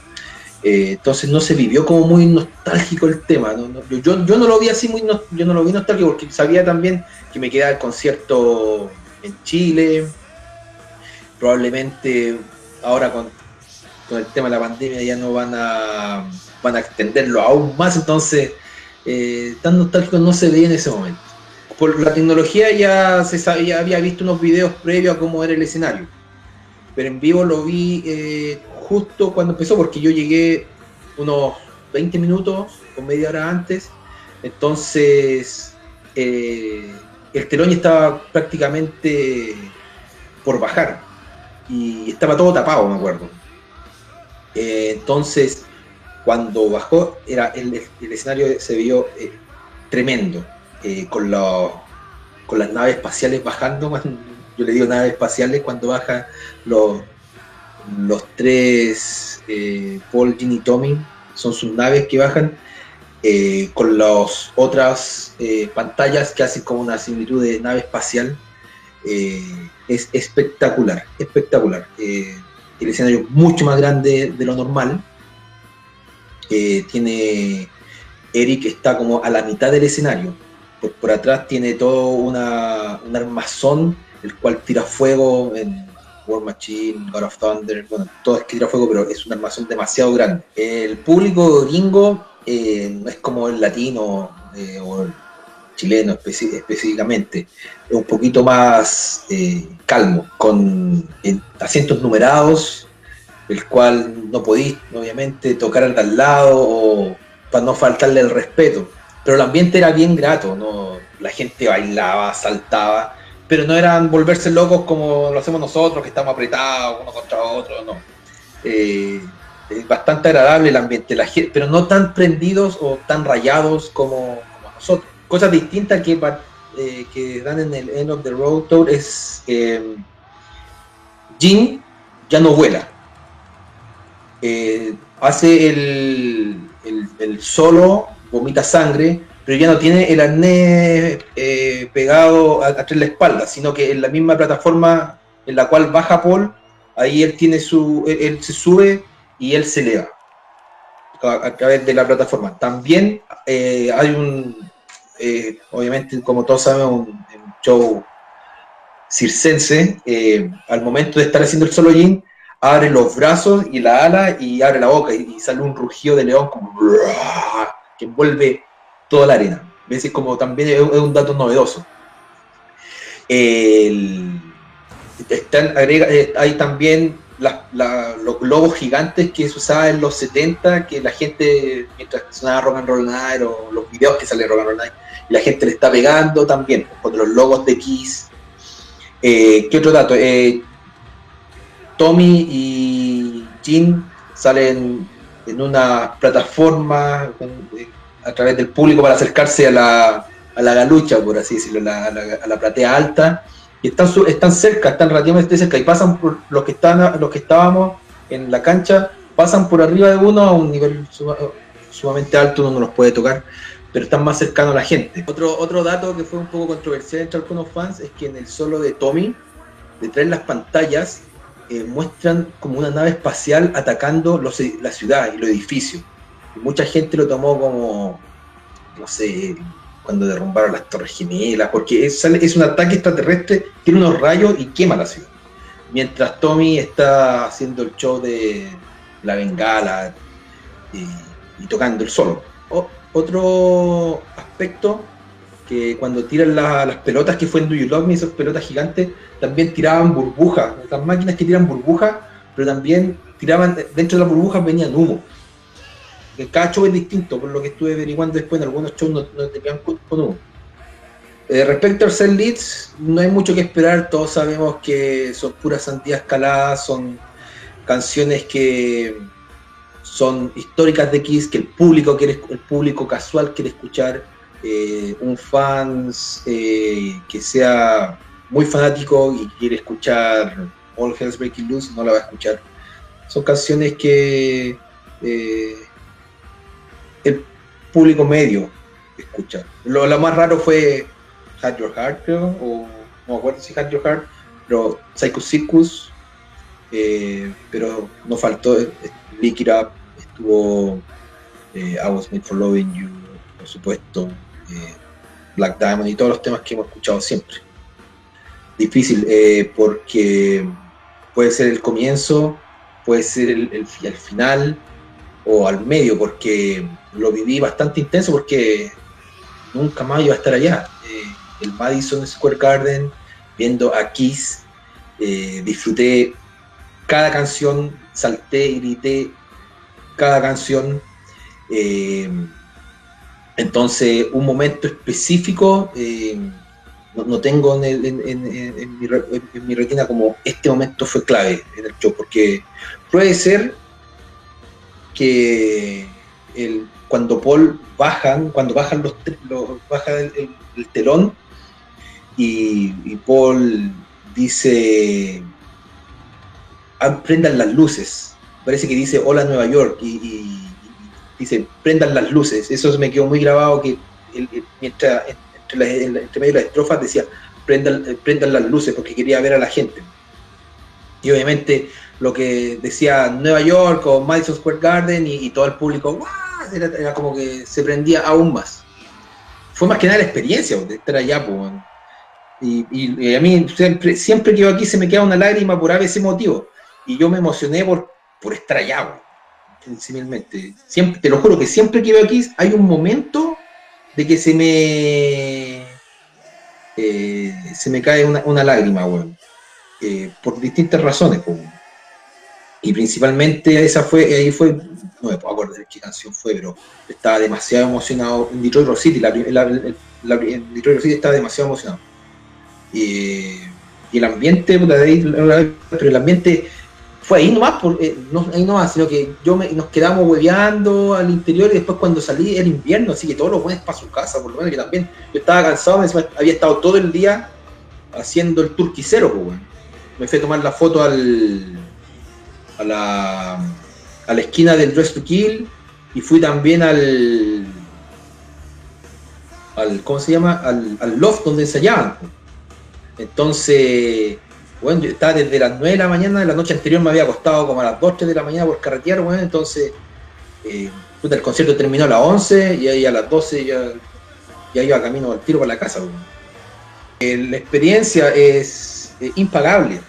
Eh, entonces no se vivió como muy nostálgico el tema. yo, no lo vi así muy yo no lo vi nostálgico porque sabía también que me quedaba el concierto en Chile. Probablemente ahora con, el tema de la pandemia ya no van a van a extenderlo aún más, entonces eh, tan nostálgico no se veía en ese momento. Por la tecnología ya se sabía, había visto unos videos previos a cómo era el escenario, pero en vivo lo vi eh, justo cuando empezó, porque yo llegué unos 20 minutos o media hora antes, entonces eh, el telón estaba prácticamente por bajar y estaba todo tapado, me acuerdo. Eh, entonces, cuando bajó, era el, escenario se vio eh, tremendo, con, con las naves espaciales bajando, <laughs> yo le digo naves espaciales cuando bajan los, los tres, eh, Paul, Gin y Tommy, son sus naves que bajan eh, con las otras eh, pantallas que hacen como una similitud de nave espacial. es espectacular, espectacular. el escenario es mucho más grande de lo normal. tiene Eric está como a la mitad del escenario. Por, atrás tiene todo una, un armazón, el cual tira fuego en, War Machine, God of Thunder, bueno, todo es que fuego, pero es una armazón demasiado grande. El público gringo eh, no es como el latino eh, o el chileno específicamente, es un poquito más eh, calmo, con asientos numerados, el cual no podéis, obviamente, tocar al lado o para no faltarle el respeto. Pero el ambiente era bien grato, ¿no? la gente bailaba, saltaba, pero no eran volverse locos como lo hacemos nosotros, que estamos apretados uno contra otro, no. Eh, es bastante agradable el ambiente, la pero no tan prendidos o tan rayados como, nosotros. Cosas distintas que, eh, que dan en el End of the Road Tour es eh, Jin ya no vuela. Eh, hace el, solo, vomita sangre, pero ya no tiene el arnés pegado a, la espalda, sino que en la misma plataforma en la cual baja Paul, ahí él tiene su, él se sube y él se eleva a, través de la plataforma. También eh, hay un, eh, obviamente, como todos saben, un, show circense. Eh, al momento de estar haciendo el solo yin, abre los brazos y la ala y abre la boca y, sale un rugido de león como que envuelve toda la arena. ¿Ves? como también es, un dato novedoso. están, agrega, hay también los globos gigantes que se usaban en los 70, que la gente, mientras sonaba Rock and Roll Night o los videos que sale Rock and Roll Night, la gente le está pegando también, con los logos de Kiss. Eh, ¿Qué otro dato? Eh, Tommy y Jim salen en una plataforma eh, a través del público para acercarse a la, a la galucha, por así decirlo, a la, platea alta y están, están cerca, están relativamente cerca y pasan por los que están los que estábamos en la cancha, pasan por arriba de uno a un nivel sumamente alto, uno no los puede tocar, pero están más cercanos a la gente. Otro, otro dato que fue un poco controversial entre algunos fans es que en el solo de Tommy, detrás de las pantallas, eh, muestran como una nave espacial atacando los, la ciudad y los edificios. Mucha gente lo tomó como, no sé, cuando derrumbaron las Torres Gemelas, porque es, es un ataque extraterrestre, tiene unos rayos y quema la ciudad. Mientras Tommy está haciendo el show de la bengala y, tocando el solo. otro aspecto que cuando tiran las pelotas que fue en Do You Me, esas pelotas gigantes, también tiraban burbujas, las máquinas que tiran burbujas, pero también tiraban, dentro de las burbujas venían humo cada show es distinto, por lo que estuve averiguando después, en algunos shows no, no tenían con. Eh, respecto al set leads, no hay mucho que esperar, todos sabemos que son puras sandías escaladas, son canciones que son históricas de Kiss, que el público quiere, el público casual quiere escuchar, eh, un fan eh, que sea muy fanático y quiere escuchar All Hell's Breaking Loose, no la va a escuchar. Son canciones que el público medio escucha. Lo, más raro fue Had Your Heart, creo, o no me acuerdo si Had Your Heart, pero Psycho Circus, eh, pero no faltó eh, Lick It Up, estuvo eh, I Was Made for Loving You, por supuesto, Black Diamond y todos los temas que hemos escuchado siempre. Difícil, porque puede ser el comienzo, puede ser el, el final o al medio, porque lo viví bastante intenso porque nunca más iba a estar allá. Eh, el Madison Square Garden, viendo a Kiss, eh, disfruté cada canción, salté y grité cada canción. Eh, entonces, un momento específico no, tengo en, en, mi, en, mi, retina como este momento fue clave en el show, porque puede ser que el, cuando Paul bajan, cuando bajan los, baja el, telón y, Paul dice ah, prendan las luces. Parece que dice hola Nueva York y, dice prendan las luces. Eso me quedó muy grabado que mientras entre, entre, medio de las estrofas decía prendan, prendan las luces porque quería ver a la gente. Y obviamente lo que decía Nueva York o Madison Square Garden y, todo el público, Era, como que se prendía aún más. Fue más que nada la experiencia de estar allá, pues, y, a mí siempre, siempre que yo aquí se me queda una lágrima por ese motivo. Y yo me emocioné por, por estar allá, simplemente. Siempre, te lo juro que siempre que veo aquí hay un momento de que se me eh, se me cae una, lágrima, eh, por distintas razones, pues. Y principalmente esa fue, ahí fue, no me puedo acordar qué canción fue, pero estaba demasiado emocionado. En Detroit Rock City, la, en Detroit City estaba demasiado emocionado. Y, el ambiente, pero el ambiente fue ahí nomás, por, eh, no, ahí nomás, sino que yo me, nos quedamos hueveando al interior y después cuando salí era invierno, así que todos los buenos para su casa, por lo menos que también. Yo estaba cansado, había estado todo el día haciendo el turquicero, pues, me fui a tomar la foto al, a, la, a la esquina del Dress to Kill y fui también al, al ¿cómo se llama? Al, al loft donde ensayaban. Entonces, bueno, yo estaba desde las 9 de la mañana, la noche anterior me había acostado como a las 2, 3 de la mañana por carretear, bueno, entonces eh, el concierto terminó a las 11 y ahí a las 12 ya, ya iba camino al tiro para la casa. Eh, la experiencia es eh, impagable.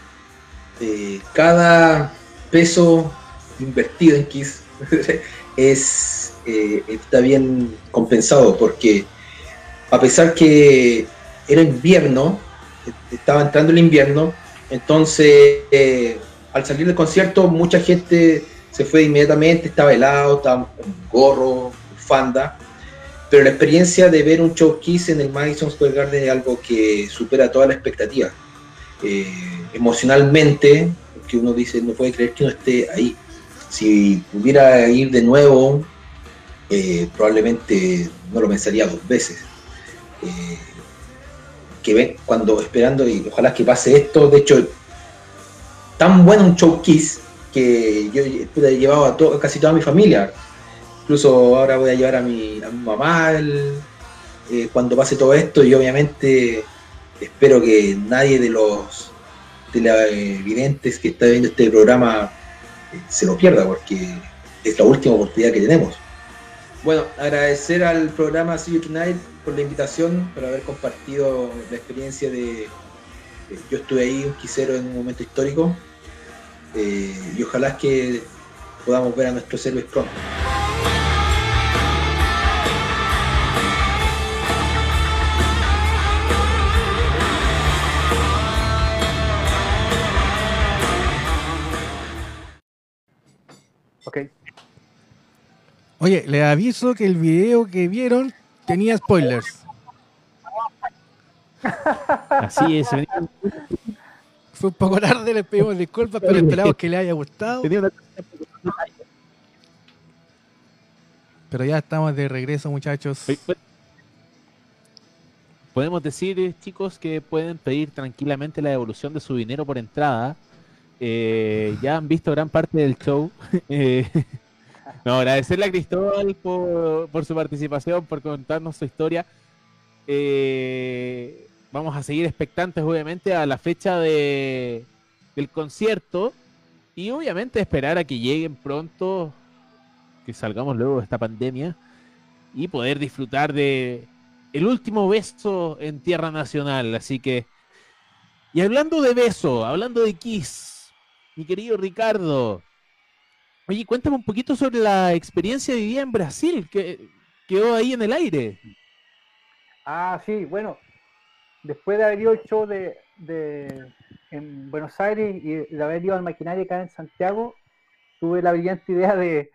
cada peso invertido en Kiss <laughs> es, está bien compensado porque a pesar que era invierno, estaba entrando el invierno, entonces, eh, al salir del concierto, mucha gente se fue inmediatamente, estaba helado, estaba con gorro, bufanda, pero la experiencia de ver un show Kiss en el Madison Square Garden es algo que supera toda la expectativa. Eh, emocionalmente, que uno dice, no puede creer que uno esté ahí. Si pudiera ir de nuevo, eh, probablemente no lo pensaría dos veces que ven cuando esperando y ojalá que pase esto. De hecho, tan bueno un show kiss que yo he llevado a, casi toda mi familia. Incluso ahora voy a llevar a mi, mamá eh, cuando pase todo esto y obviamente espero que nadie de los televidentes que está viendo este programa eh, se lo pierda porque es la última oportunidad que tenemos. Bueno, agradecer al programa See You Tonight por la invitación, por haber compartido la experiencia de... yo estuve ahí, un quisero en un momento histórico, eh, y ojalá que podamos ver a nuestros héroes pronto. Ok. Oye, le aviso que el video que vieron tenía spoilers. Así es. <laughs> Fue un poco tarde, les pedimos disculpas, pero esperamos que les haya gustado. Pero ya estamos de regreso, muchachos. Pues, podemos decir, chicos, que pueden pedir tranquilamente la devolución de su dinero por entrada. Eh, ya han visto gran parte del show. <laughs> Eh, agradecerle a Cristóbal por, su participación, por contarnos su historia. Eh, vamos a seguir expectantes, obviamente, a la fecha de, del concierto y obviamente esperar a que lleguen pronto, que salgamos luego de esta pandemia y poder disfrutar de el último beso en tierra nacional. Así que, y hablando de beso, hablando de Kiss, mi querido Ricardo, Oye, cuéntame un poquito sobre la experiencia vivida en Brasil, que quedó ahí en el aire. Ah, sí, bueno, después de haber ido el show de, en Buenos Aires y de haber ido al maquinaria acá en Santiago, tuve la brillante idea de,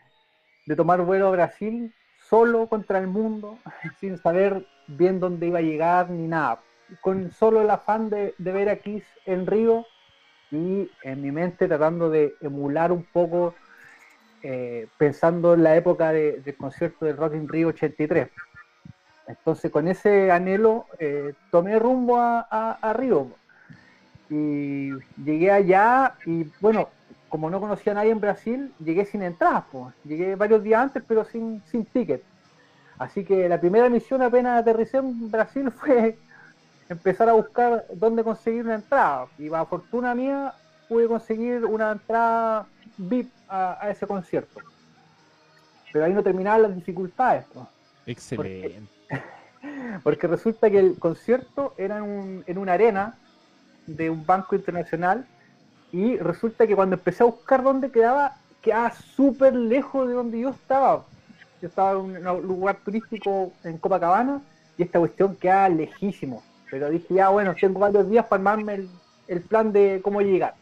tomar vuelo a Brasil solo contra el mundo, <laughs> sin saber bien dónde iba a llegar ni nada, con solo el afán de, de ver a Kiss en Río y en mi mente tratando de emular un poco eh, pensando en la época del concierto del Rock in Rio 83. Entonces, con ese anhelo, eh, tomé rumbo a, Río. Y llegué allá y, bueno, como no conocía a nadie en Brasil, llegué sin entradas. Llegué varios días antes, pero sin, sin ticket. Así que la primera misión apenas aterricé en Brasil <laughs> fue empezar a buscar dónde conseguir una entrada. Y a fortuna mía pude conseguir una entrada VIP a, ese concierto. Pero ahí no terminaban las dificultades. Excelente. <laughs> Porque, resulta que el concierto era en, en una arena de un banco internacional y resulta que cuando empecé a buscar dónde quedaba, quedaba súper lejos de donde yo estaba. Yo estaba en un lugar turístico en Copacabana y esta cuestión quedaba lejísimo. Pero dije, ya bueno, tengo varios días para armarme el, plan de cómo llegar.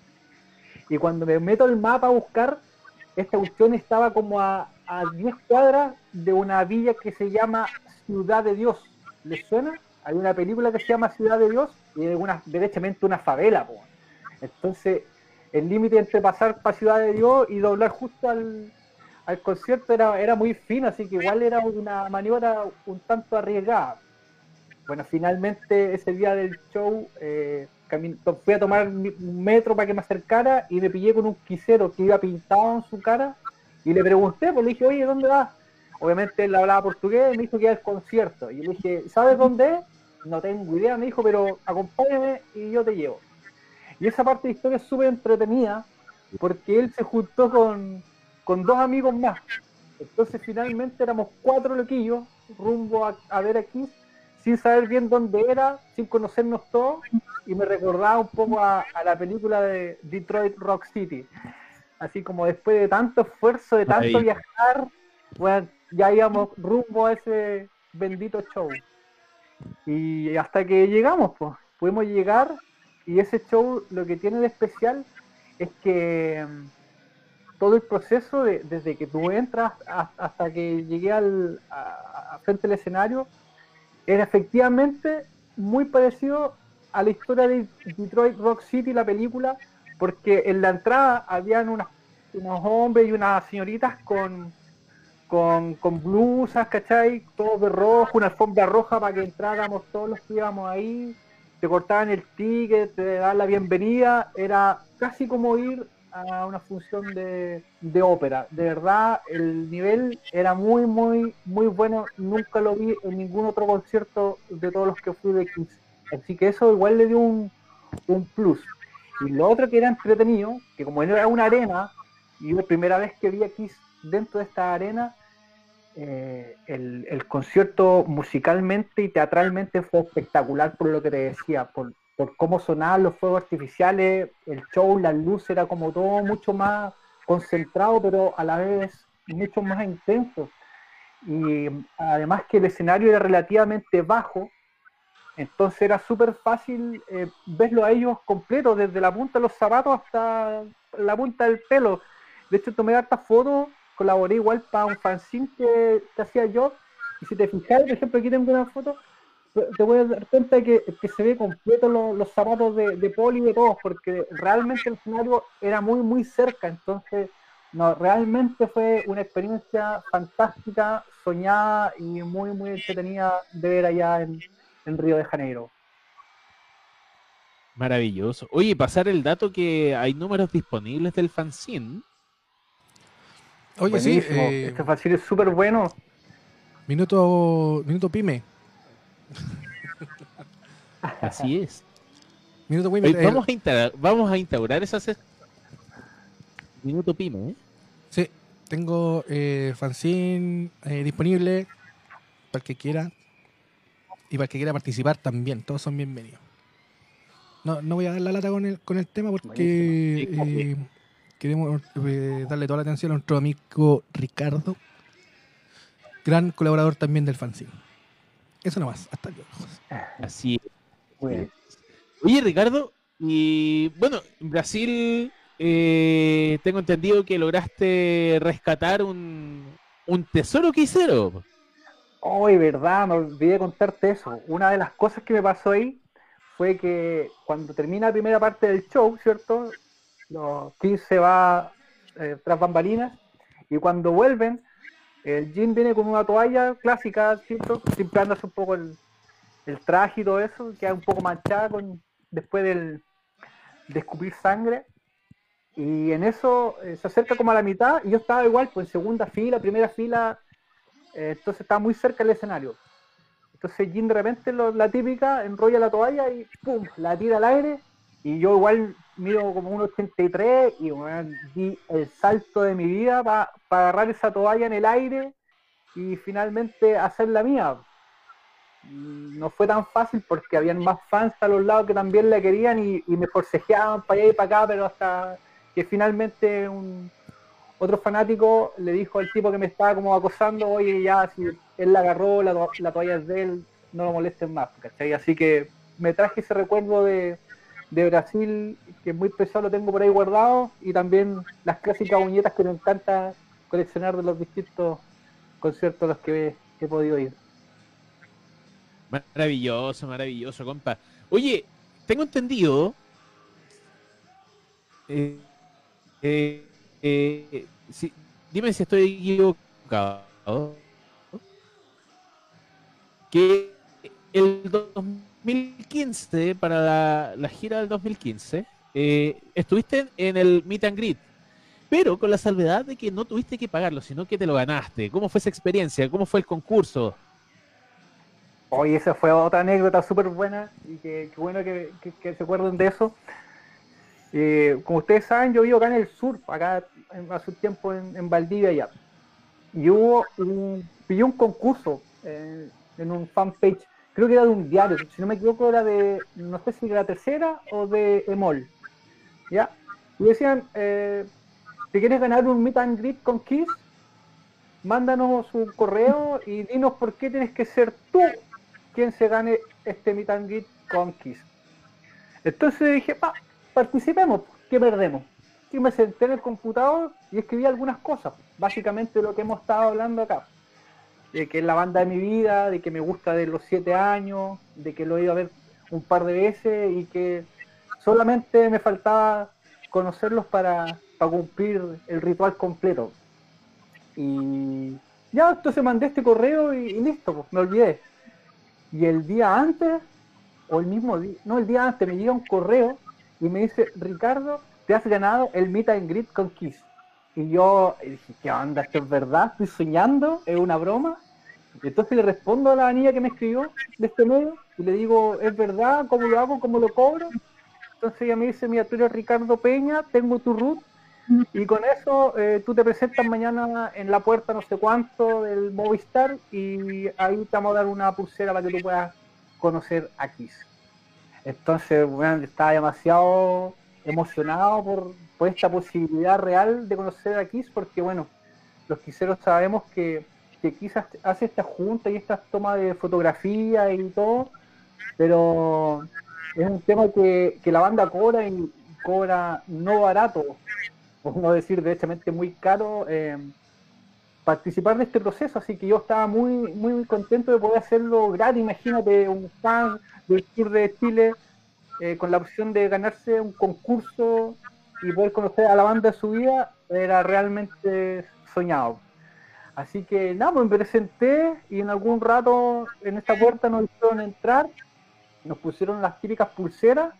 Y cuando me meto el mapa a buscar, esta cuestión estaba como a, a 10 cuadras de una villa que se llama Ciudad de Dios. ¿Les suena? hay una película que se llama Ciudad de Dios y es una, derechamente una favela. Po. Entonces, el límite entre pasar para Ciudad de Dios y doblar justo al, al concierto era, era muy fino, así que igual era una maniobra un tanto arriesgada. Bueno, finalmente ese día del show eh, fui a tomar un metro para que me acercara y me pillé con un quisero que iba pintado en su cara y le pregunté, pues le dije, oye, ¿dónde vas? Obviamente él hablaba portugués y me dijo que era el concierto. Y le dije, ¿sabes dónde es? No tengo idea, me dijo, pero acompáñame y yo te llevo. Y esa parte de la historia es súper entretenida porque él se juntó con, con dos amigos más. Entonces finalmente éramos cuatro loquillos rumbo a, ver aquí, sin saber bien dónde era, sin conocernos todos, y me recordaba un poco a, la película de Detroit Rock City. Así como después de tanto esfuerzo, de tanto viajar, bueno, ya íbamos rumbo a ese bendito show. Y hasta que llegamos, pues, pudimos llegar y ese show lo que tiene de especial es que todo el proceso desde que tú entras hasta que llegué al a, frente al escenario era efectivamente muy parecido a la historia de Detroit Rock City, la película, porque en la entrada habían unos hombres y unas señoritas con, con, con blusas, ¿cachai? Todo de rojo, una alfombra roja para que entráramos todos los que íbamos ahí, te cortaban el ticket, te daban la bienvenida, era casi como ir una función de, ópera. De verdad, el nivel era muy, muy, muy bueno. Nunca lo vi en ningún otro concierto de todos los que fui de Kiss. Así que eso igual le dio un, un plus. Y lo otro que era entretenido, que como era una arena, y la primera vez que vi a Kiss dentro de esta arena, eh, el, el, concierto musicalmente y teatralmente fue espectacular por lo que te decía, por, por cómo sonaban los fuegos artificiales, el show, la luz era como todo mucho más concentrado, pero a la vez mucho más intenso. Y además que el escenario era relativamente bajo, entonces era súper fácil eh, verlo a ellos completos, desde la punta de los zapatos hasta la punta del pelo. De hecho, tomé hartas fotos, colaboré igual para un fanzine que, que hacía yo. Y si te fijas, por ejemplo, aquí tengo una foto, te voy a dar cuenta que, que se ve completo los zapatos de, de Poli y de todos, porque realmente el escenario era muy, muy cerca. Entonces, no, realmente fue una experiencia fantástica, soñada y muy, muy entretenida de ver allá en, en Río de Janeiro. Maravilloso. Oye, pasar el dato que hay números disponibles del fanzine. Oye, sí. Eh, este fanzine es súper bueno. Minuto, minuto Pyme. <laughs> Así es. vamos, a instaurar, vamos a instaurar esas Minuto Pyme, ¿eh? Sí, tengo eh, fanzine eh, disponible para el que quiera y para el que quiera participar también. Todos son bienvenidos. No, no voy a dar la lata con el, con el tema porque eh, queremos darle toda la atención a nuestro amigo Ricardo, gran colaborador también del fanzine. Eso nomás, hasta luego. Así es. Oye, Ricardo, y bueno, en Brasil eh, tengo entendido que lograste rescatar un, un tesoro quisero. Hoy, verdad, me olvidé contarte eso. Una de las cosas que me pasó ahí fue que cuando termina la primera parte del show, ¿cierto? Los Kiss se va eh, tras bambalinas y cuando vuelven el jean viene con una toalla clásica, ¿cierto? Un poco el, traje y todo eso, queda un poco manchada después del, de escupir sangre. Y en eso eh, se acerca como a la mitad y yo estaba igual, pues en segunda fila, primera fila, eh, entonces estaba muy cerca del escenario. Entonces Jin de repente la típica enrolla la toalla y ¡pum! la tira al aire y yo igual mido como un 83 y di el salto de mi vida para agarrar esa toalla en el aire y finalmente hacer la mía. No fue tan fácil porque habían más fans a los lados que también la querían y, me forcejeaban para allá y para acá, pero hasta que finalmente un otro fanático le dijo al tipo que me estaba como acosando, oye, ya, si él la agarró, la, la toalla es de él, no lo molesten más, ¿cachai? Así que me traje ese recuerdo de, de Brasil, que es muy pesado, lo tengo por ahí guardado, y también las clásicas uñetas que me encanta coleccionar de los distintos conciertos a los que he, podido ir. Maravilloso, maravilloso, compa. Oye, tengo entendido. Eh, eh, eh, dime si estoy equivocado. Que el 2015, para la, gira del 2015, estuviste en el Meet and Greet, pero con la salvedad de que no tuviste que pagarlo, sino que te lo ganaste. ¿Cómo fue esa experiencia? ¿Cómo fue el concurso? Oye, esa fue otra anécdota súper buena y que, bueno que, se acuerden de eso. Eh, como ustedes saben, yo vivo acá en el sur, acá hace un tiempo en, Valdivia ya. Y hubo un, un concurso eh, en un fanpage, creo que era de un diario, si no me equivoco era de, no sé si de la tercera o de Emol. ¿Ya? Y decían, eh, ¿te quieres ganar un meet and greet con Kiss? Mándanos un correo y dinos por qué tienes que ser tú quien se gane este meet and greet con Kiss. Entonces dije, pa, participemos, ¿qué perdemos? Y me senté en el computador y escribí algunas cosas, básicamente lo que hemos estado hablando acá. De que es la banda de mi vida, de que me gusta de los siete años, de que lo he ido a ver un par de veces y que solamente me faltaba conocerlos para, cumplir el ritual completo. Y ya, entonces mandé este correo y, listo, pues, me olvidé. Y el día antes, o el mismo día, no, el día antes me llega un correo y me dice, Ricardo, te has ganado el Meet and Greet con. Y yo dije, ¿qué onda? ¿Esto es verdad? ¿Estoy soñando? ¿Es una broma? Entonces le respondo a la niña que me escribió de este medio y le digo, ¿es verdad? ¿Cómo lo hago? ¿Cómo lo cobro? Entonces ella me dice, mira, tú eres Ricardo Peña, tengo tu root y con eso eh, tú te presentas mañana en la puerta no sé cuánto del Movistar y ahí te vamos a dar una pulsera para que tú puedas conocer a Kiss. Entonces, bueno, estaba demasiado emocionado por, por esta posibilidad real de conocer a Kiss porque, bueno, los quiseros sabemos que, que Kiss hace esta junta y estas tomas de fotografía y todo, pero es un tema que, que la banda cobra y cobra no barato por no decir directamente muy caro, eh, participar de este proceso, así que yo estaba muy, muy contento de poder hacerlo gratis, imagínate un fan del Tour de Chile eh, con la opción de ganarse un concurso y poder conocer a la banda de su vida, era realmente soñado. Así que nada, pues, me presenté y en algún rato en esta puerta nos hicieron entrar, nos pusieron las típicas pulseras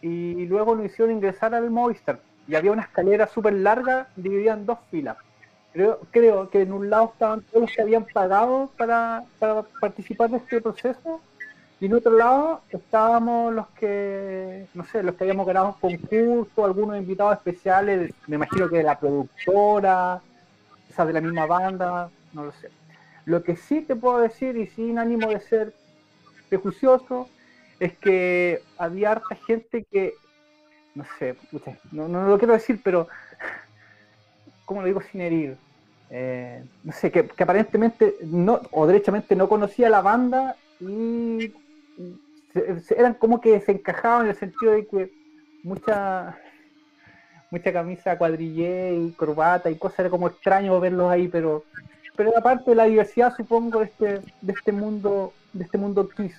y luego nos hicieron ingresar al Movistar y había una escalera súper larga dividida en dos filas. Creo, creo que en un lado estaban todos los que habían pagado para, participar de este proceso y en otro lado estábamos los que, no sé, los que habíamos ganado concurso, algunos invitados especiales, me imagino que de la productora, de la misma banda, no lo sé. Lo que sí te puedo decir, y sin ánimo de ser prejuicioso, es que había harta gente que no sé, no, no, lo quiero decir, pero ¿cómo lo digo sin herir? Eh, no sé, que, aparentemente no, o derechamente no conocía la banda y eran como que se encajaban en el sentido de que mucha mucha camisa cuadrillé y corbata y cosas era como extraño verlos ahí, pero pero aparte de la diversidad supongo de este de este mundo de este mundo Kiss.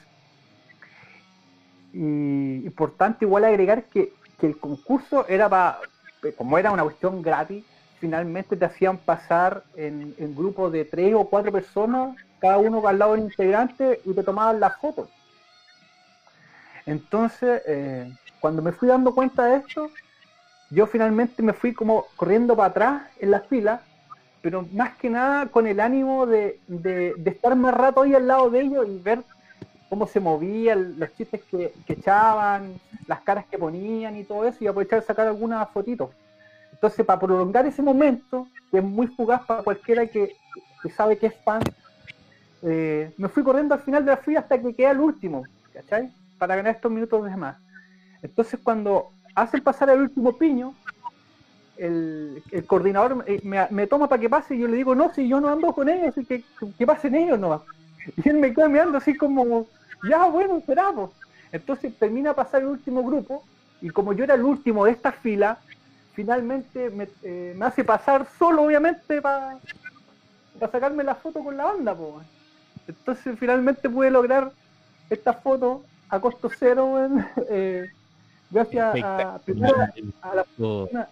Y importante igual agregar que que el concurso era para, como era una cuestión gratis, finalmente te hacían pasar en, grupos de tres o cuatro personas, cada uno al lado del integrante, y te tomaban las fotos. Entonces, eh, cuando me fui dando cuenta de esto, yo finalmente me fui como corriendo para atrás en las filas, pero más que nada con el ánimo de, de estar más rato ahí al lado de ellos y ver cómo se movían, los chistes que, echaban, las caras que ponían y todo eso, y aprovechar de sacar algunas fotitos. Entonces, para prolongar ese momento, que es muy fugaz para cualquiera que, sabe que es fan, eh, me fui corriendo al final de la fila hasta que queda el último, ¿cachai? Para ganar estos minutos de más. Entonces, cuando hacen pasar el último piño, el, coordinador me, toma para que pase y yo le digo, no, si yo no ando con ellos, que, que pasen ellos no Y él me queda mirando así como, ya bueno, esperamos. Entonces termina a pasar el último grupo y como yo era el último de esta fila, finalmente me, eh, hace pasar solo, obviamente, para sacarme la foto con la banda. Entonces finalmente pude lograr esta foto a costo cero, <laughs> eh, gracias a, primero a la fortuna,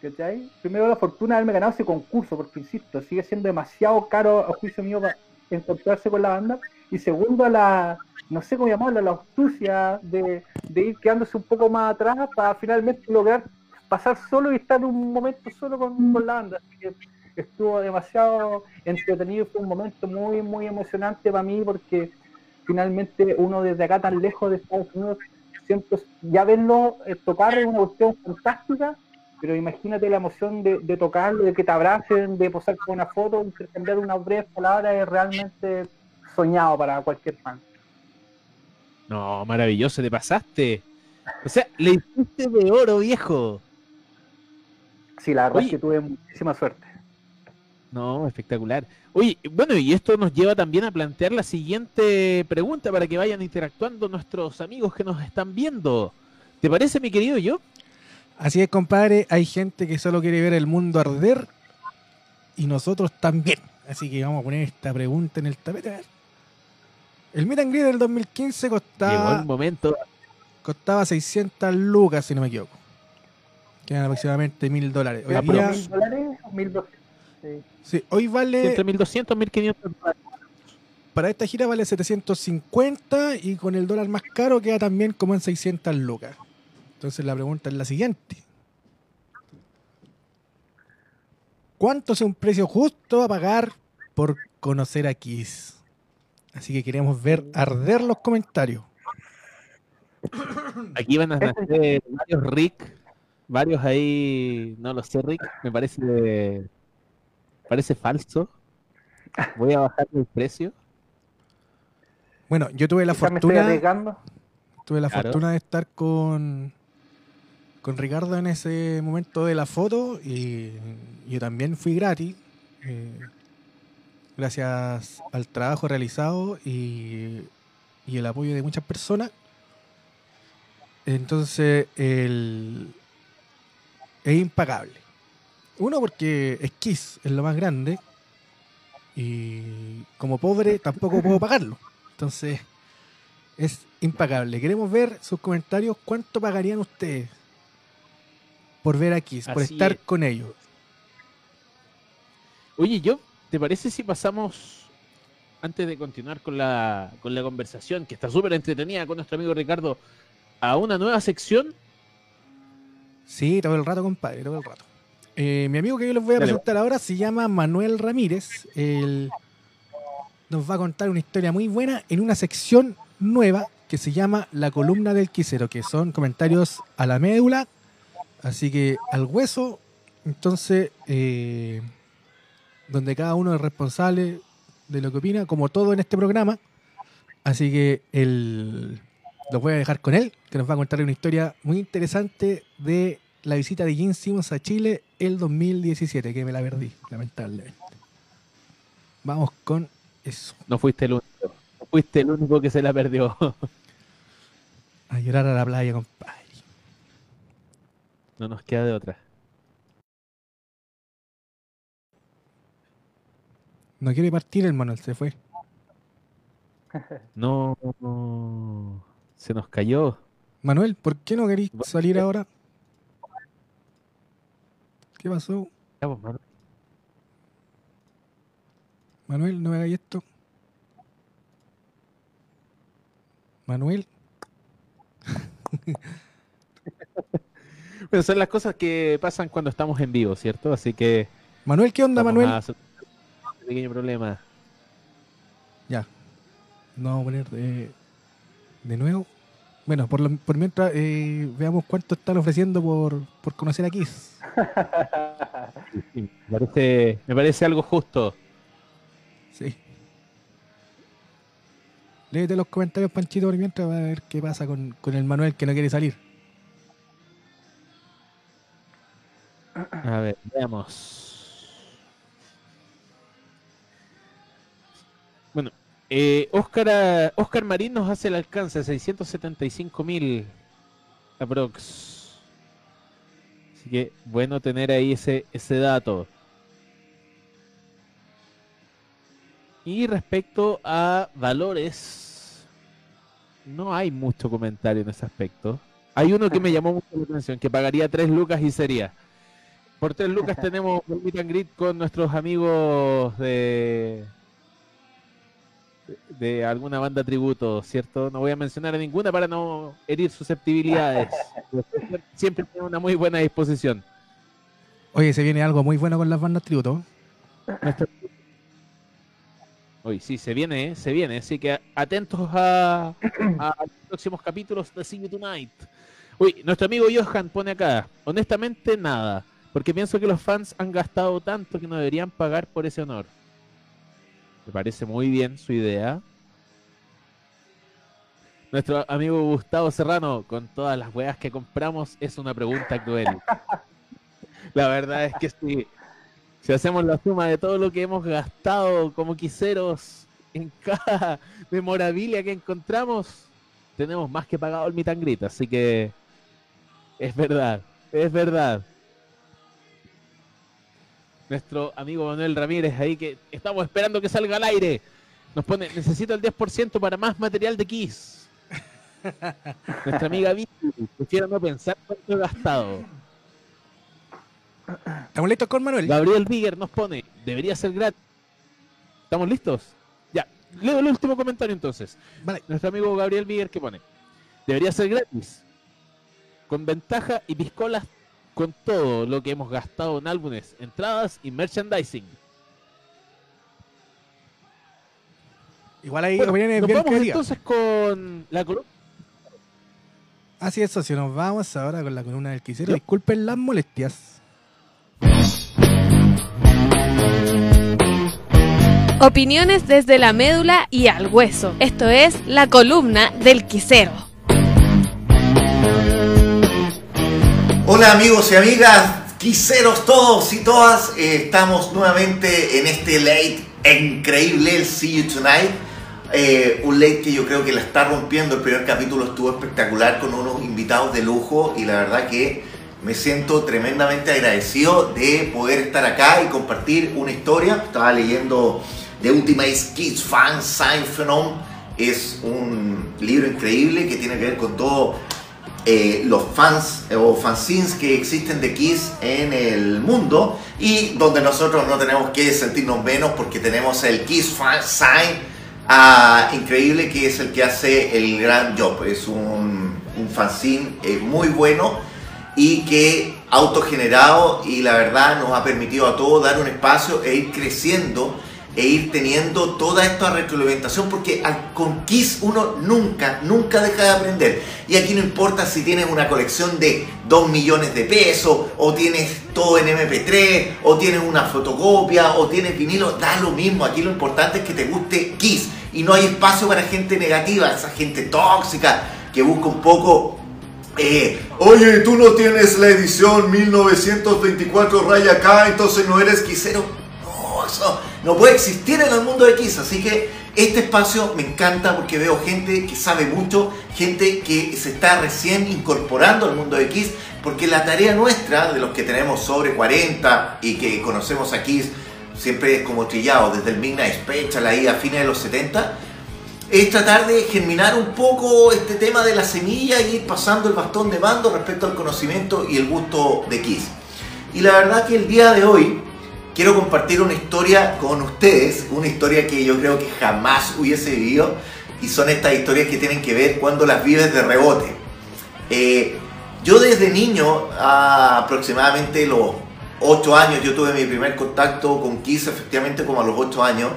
¿cachai? Primero la fortuna de haberme ganado ese concurso, porque insisto, sigue siendo demasiado caro a juicio mío para encontrarse con la banda. Y segundo a la, no sé cómo llamarlo, la astucia de, de ir quedándose un poco más atrás para finalmente lograr pasar solo y estar un momento solo con, con la banda. Así que estuvo demasiado entretenido, fue un momento muy, muy emocionante para mí porque finalmente uno desde acá tan lejos de Estados Unidos, siento ya verlo eh, tocar es una cuestión fantástica, pero imagínate la emoción de, de tocarlo, de que te abracen, de posar con una foto, intercambiar unas breves palabras, es realmente soñado para cualquier fan. No, maravilloso, te pasaste. O sea, le hiciste de oro, viejo. Sí, la verdad es que tuve muchísima suerte. No, espectacular. Oye, bueno, y esto nos lleva también a plantear la siguiente pregunta para que vayan interactuando nuestros amigos que nos están viendo. ¿Te parece, mi querido yo? Así es, compadre, hay gente que solo quiere ver el mundo arder y nosotros también. Así que vamos a poner esta pregunta en el tapete. El Meet and del 2015 costaba... Llegó el momento. Costaba 600 lucas, si no me equivoco. Quedan aproximadamente mil dólares. Hoy día, ¿Mil dólares mil Sí. hoy vale. Entre 1200 y 1500 Para esta gira vale 750 y con el dólar más caro queda también como en 600 lucas. Entonces la pregunta es la siguiente: ¿Cuánto es un precio justo a pagar por conocer a Kiss? Así que queremos ver arder los comentarios. Aquí van a nacer varios Rick, varios ahí, no lo sé, Rick, me parece Parece falso. Voy a bajar el precio. Bueno, yo tuve la fortuna. Tuve la fortuna de estar con con Ricardo en ese momento de la foto y yo también fui gratis. Eh, gracias al trabajo realizado y, y, el apoyo de muchas personas. Entonces, el, es impagable. Uno, porque es Kiss, es lo más grande. Y como pobre tampoco puedo pagarlo. Entonces, es impagable. Queremos ver sus comentarios. ¿Cuánto pagarían ustedes por ver a Kiss, por estar con ellos? Oye, yo, ¿te parece si pasamos, antes de continuar con la, con la conversación, que está súper entretenida con nuestro amigo Ricardo, a una nueva sección? Sí, todo el rato, compadre, todo el rato. Eh, mi amigo que yo les voy a presentar ahora se llama Manuel Ramírez. Él nos va a contar una historia muy buena en una sección nueva que se llama La columna del quisero, que son comentarios a la médula, así que al hueso. Entonces, eh, donde cada uno es responsable de lo que opina, como todo en este programa. Así que el, lo voy a dejar con él, que nos va a contar una historia muy interesante de la visita de Jim Simmons a Chile el 2017, que me la perdí, lamentablemente. Vamos con eso. No fuiste el único. No fuiste el único que se la perdió. <laughs> a llorar a la playa, compadre. No nos queda de otra. No quiere partir el Manuel, se fue. No, se nos cayó. Manuel, ¿por qué no querís salir ahora? ¿Qué pasó? Pues, Manuel. Manuel, no me hagáis esto. Manuel. <laughs> Pero son las cosas que pasan cuando estamos en vivo, ¿cierto? Así que. Manuel, ¿qué onda, Manuel? Un pequeño problema. Ya. No vamos a poner de, de nuevo. Bueno, por, por mientras eh, veamos cuánto están ofreciendo por, por conocer a Kiss. me, parece, me parece algo justo. Sí. Léete los comentarios, Panchito, por mientras, a ver qué pasa con, con el Manuel que no quiere salir. A ver, veamos. Bueno, eh, Oscar, Oscar Marín nos hace el alcance, 675 mil aprox. Así que bueno tener ahí ese, ese dato. Y respecto a valores, no hay mucho comentario en ese aspecto. Hay uno que me llamó mucho la atención, que pagaría tres lucas y sería. Por tres lucas tenemos un meet and greet con nuestros amigos de de alguna banda tributo, ¿cierto? No voy a mencionar a ninguna para no herir susceptibilidades. <laughs> Siempre tiene una muy buena disposición. Oye, se viene algo muy bueno con las bandas tributo. Hoy sí, se viene, ¿eh? se viene. Así que atentos a, los próximos capítulos de See You Tonight. Uy, nuestro amigo Johan pone acá, honestamente nada, porque pienso que los fans han gastado tanto que no deberían pagar por ese honor. Me parece muy bien su idea. Nuestro amigo Gustavo Serrano, con todas las weas que compramos, es una pregunta cruel. <laughs> La verdad es que sí. Si hacemos la suma de todo lo que hemos gastado como quiseros en cada <laughs> memorabilia que encontramos, tenemos más que pagado el mitangrit, así que es verdad, es verdad. Nuestro amigo Manuel Ramírez ahí que estamos esperando que salga al aire. Nos pone, necesito el 10% para más material de Kiss. <laughs> Nuestra amiga Vicky, prefiero no pensar cuánto he gastado. ¿Estamos listos con Manuel? Gabriel Bigger nos pone, debería ser gratis. ¿Estamos listos? Ya, leo el último comentario entonces. Vale. Nuestro amigo Gabriel Bigger que pone, debería ser gratis. Con ventaja y piscolas con todo lo que hemos gastado en álbumes, entradas y merchandising. Igual ahí viene nos vamos entonces con la columna. Así es, socio. Nos vamos ahora con la columna del quisero. Disculpen las molestias. Opiniones desde la médula y al hueso. Esto es la columna del quisero. Hola amigos y amigas, quiseros todos y todas. Eh, estamos nuevamente en este late increíble, el See You Tonight. Eh, un late que yo creo que la está rompiendo. El primer capítulo estuvo espectacular con unos invitados de lujo y la verdad que me siento tremendamente agradecido de poder estar acá y compartir una historia. Estaba leyendo The Ultimate Kids Fan Sign Phenom. Es un libro increíble que tiene que ver con todos eh, los fans eh, o fanzines que existen de Kiss en el mundo y donde nosotros no tenemos que sentirnos menos porque tenemos el Kiss Fan Sign ah, increíble que es el que hace el gran job. Es un, un fanzine eh, muy bueno y que autogenerado y la verdad nos ha permitido a todos dar un espacio e ir creciendo e ir teniendo toda esta retroalimentación porque con Kiss uno nunca, nunca deja de aprender. Y aquí no importa si tienes una colección de 2 millones de pesos o tienes todo en MP3 o tienes una fotocopia o tienes vinilo, da lo mismo. Aquí lo importante es que te guste Kiss y no hay espacio para gente negativa, esa gente tóxica que busca un poco eh, oye, tú no tienes la edición 1924 raya acá, entonces no eres quisero. No, puede existir en el mundo de Kiss. Así que este espacio me encanta porque veo gente que sabe mucho, gente que se está recién incorporando al mundo de Kiss, porque la tarea nuestra, de los que tenemos sobre 40 y que conocemos a Kiss, siempre es como trillado, desde el Midnight Special ahí a fines de los 70, es tratar de germinar un poco este tema de la semilla y ir pasando el bastón de mando respecto al conocimiento y el gusto de Kiss. Y la verdad que el día de hoy quiero compartir una historia con ustedes, una historia que yo creo que jamás hubiese vivido y son estas historias que tienen que ver cuando las vives de rebote. Eh, yo desde niño, aproximadamente los 8 años, yo tuve mi primer contacto con Kiss efectivamente como a los 8 años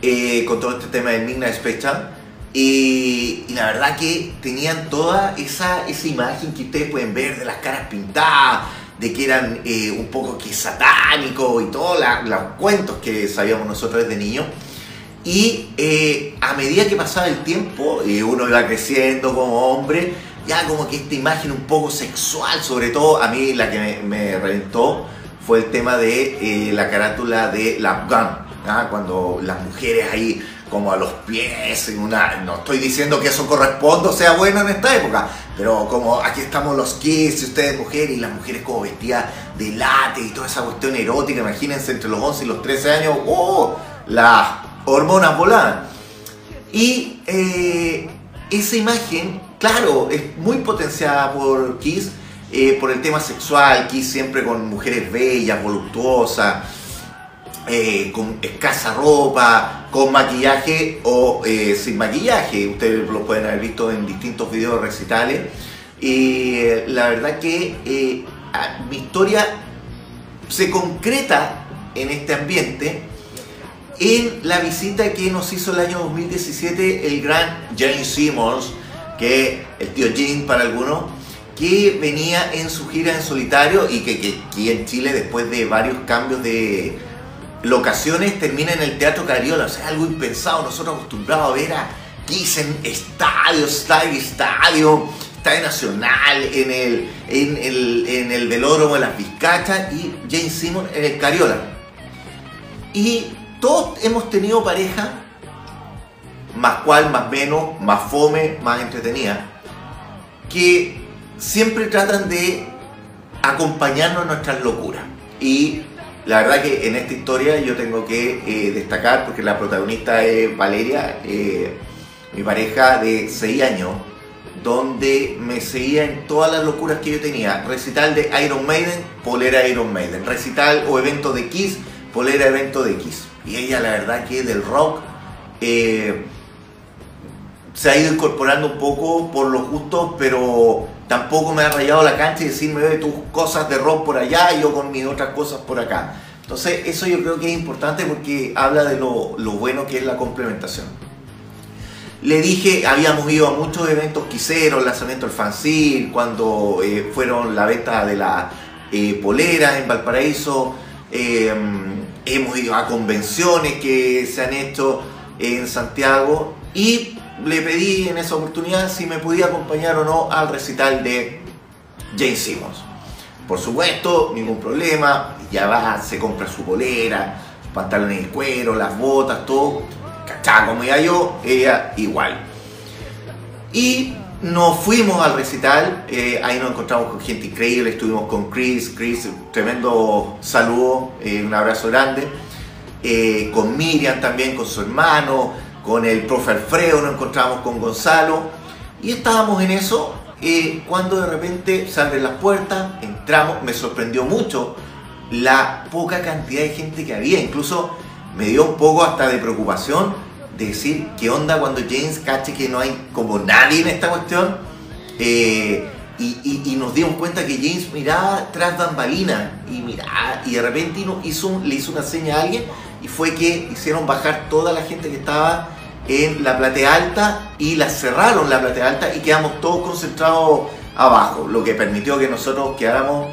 eh, con todo este tema de Midnight Special. Y, la verdad que tenían toda esa, esa imagen que ustedes pueden ver de las caras pintadas, de que eran eh, un poco que satánicos y todos los cuentos que sabíamos nosotros desde niños. Y eh, a medida que pasaba el tiempo, y uno iba creciendo como hombre, ya como que esta imagen un poco sexual, sobre todo a mí la que me, me reventó fue el tema de la carátula de la Gun ¿ah? cuando las mujeres ahí como a los pies, en una, no estoy diciendo que eso corresponda o sea bueno en esta época, pero como aquí estamos los kids y ustedes mujeres y las mujeres como vestidas de late y toda esa cuestión erótica, imagínense entre los 11 y los 13 años, ¡oh! Las hormonas volan. Y eh, esa imagen, claro, es muy potenciada por Kiss, eh, por el tema sexual, Kiss siempre con mujeres bellas, voluptuosas, eh, con escasa ropa, con maquillaje o eh, sin maquillaje. Ustedes lo pueden haber visto en distintos videos recitales. Y la verdad que mi historia se concreta en este ambiente en la visita que nos hizo el año 2017 el gran James Simmons, que el tío Jim para algunos, que venía en su gira en solitario y que, que aquí en Chile después de varios cambios de locaciones termina en el Teatro Cariola, o sea, algo impensado, nosotros acostumbrados a ver a Kiss en estadios, estadio, estadio, estadio nacional, en el, en el, en el velódromo de las Vizcachas y James Simmons en el Cariola. Y todos hemos tenido pareja, más cual, más menos, más fome, más entretenida, que siempre tratan de acompañarnos en nuestras locuras. Y la verdad que en esta historia yo tengo que eh, destacar, porque la protagonista es Valeria, eh, mi pareja de 6 años, donde me seguía en todas las locuras que yo tenía. Recital de Iron Maiden, polera Iron Maiden. Recital o evento de Kiss, polera evento de Kiss. Y ella la verdad que del rock eh, se ha ido incorporando un poco por los gustos, pero tampoco me ha rayado la cancha y decirme ve tus cosas de rock por allá y yo con mis otras cosas por acá. Entonces eso yo creo que es importante porque habla de lo, bueno que es la complementación. Le dije, habíamos ido a muchos eventos quiseros, lanzamiento del fanzine, cuando eh, fueron la venta de la eh, polera en Valparaíso, hemos ido a convenciones que se han hecho en Santiago y le pedí en esa oportunidad si me podía acompañar o no al recital de Jane Simmons. Por supuesto, ningún problema, ya va, se compra su bolera, pantalones de cuero, las botas, todo, cachá, como ya yo, ella igual. Y nos fuimos al recital, eh, ahí nos encontramos con gente increíble, estuvimos con Chris, Chris, tremendo saludo, eh, un abrazo grande, eh, con Miriam también, con su hermano, con el profe Alfredo, nos encontramos con Gonzalo, y estábamos en eso cuando de repente se las puertas, entramos, me sorprendió mucho la poca cantidad de gente que había, incluso me dio un poco hasta de preocupación decir qué onda cuando James cache que no hay como nadie en esta cuestión. Eh, y, nos dimos cuenta que James miraba tras bambalina y miraba, y de repente hizo le hizo una seña a alguien y fue que hicieron bajar toda la gente que estaba en la platea alta y la cerraron la platea alta y quedamos todos concentrados abajo, lo que permitió que nosotros quedáramos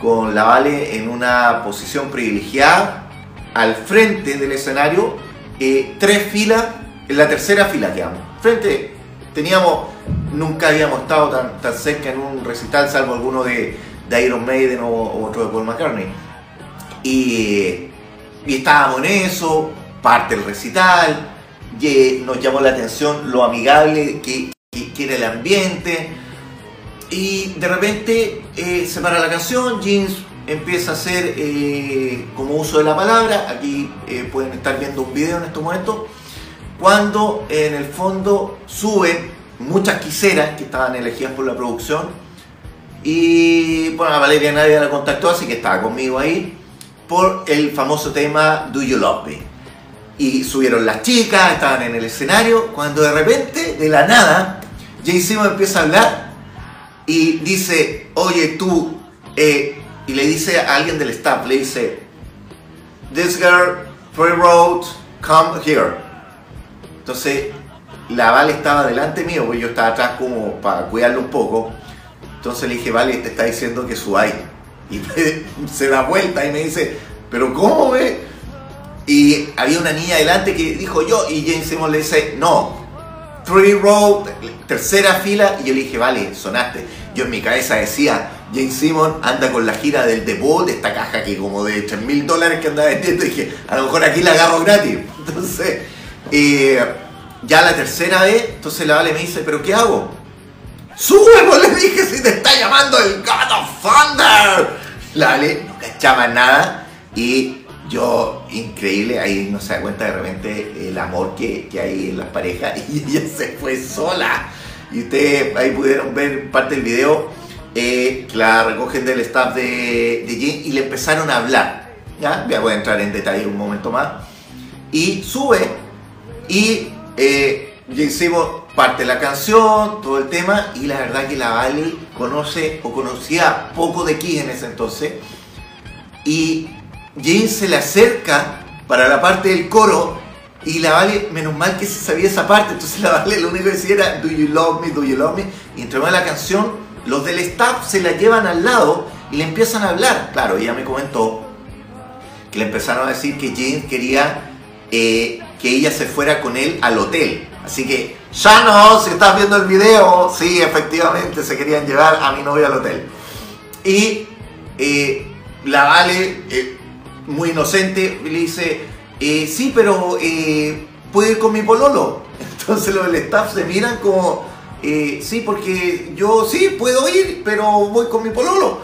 con la Vale en una posición privilegiada al frente del escenario eh, tres filas, en la tercera fila quedamos. Frente, teníamos, nunca habíamos estado tan, tan cerca en un recital, salvo alguno de, de Iron Maiden o, otro de Paul McCartney. Y, y estábamos en eso, parte del recital, y nos llamó la atención lo amigable que, que, era el ambiente. Y de repente eh, se para la canción, Jeans empieza a hacer eh, como uso de la palabra, aquí eh, pueden estar viendo un video en estos momentos, cuando en el fondo suben muchas quiseras que estaban elegidas por la producción y bueno, a Valeria nadie la contactó, así que estaba conmigo ahí por el famoso tema Do You Love Me. Y subieron las chicas, estaban en el escenario, cuando de repente, de la nada, Jay Simon empieza a hablar y dice, oye tú, eh, y le dice a alguien del staff, le dice, This girl, free road, come here. Entonces, la Vale estaba delante mío, porque yo estaba atrás como para cuidarlo un poco. Entonces le dije, Vale, te está diciendo que subáis. Y <laughs> se da vuelta y me dice, ¿pero cómo ve? Y había una niña delante que dijo yo, y James Simon le dice, no, three row, tercera fila, y yo le dije, vale, sonaste. Yo en mi cabeza decía, James Simon anda con la gira del debut de esta caja que como de 3 mil dólares que andaba vendiendo. Y <laughs> dije, a lo mejor aquí la agarro gratis. <laughs> Entonces, eh, ya la tercera vez, entonces la Vale me dice, ¿pero qué hago? ¡Sube! Pues le dije, si te está llamando el God of Thunder. La Vale no cachaba nada y yo, increíble, ahí no se da cuenta de repente el amor que, que hay en las parejas <laughs> y ella se fue sola. Y ustedes ahí pudieron ver parte del video eh, que la recogen del staff de, de Jane y le empezaron a hablar. ¿ya? Voy a entrar en detalle un momento más. Y sube y eh, Seymour parte la canción, todo el tema, y la verdad que la Vale conoce o conocía poco de Kiss en ese entonces. Y Jane se le acerca para la parte del coro y la Vale, menos mal que se sabía esa parte, entonces la Vale lo único que decía era Do you love me, do you love me, y entre más la canción, los del staff se la llevan al lado y le empiezan a hablar. Claro, ella me comentó que le empezaron a decir que Jane quería eh, que ella se fuera con él al hotel. Así que, ya no, si estás viendo el video, sí, efectivamente se querían llevar a mi novia al hotel. Y eh, la Vale, eh, muy inocente, le dice, sí, pero puede ir con mi pololo. <laughs> Entonces los del staff se miran como, sí, porque yo sí puedo ir, pero voy con mi pololo.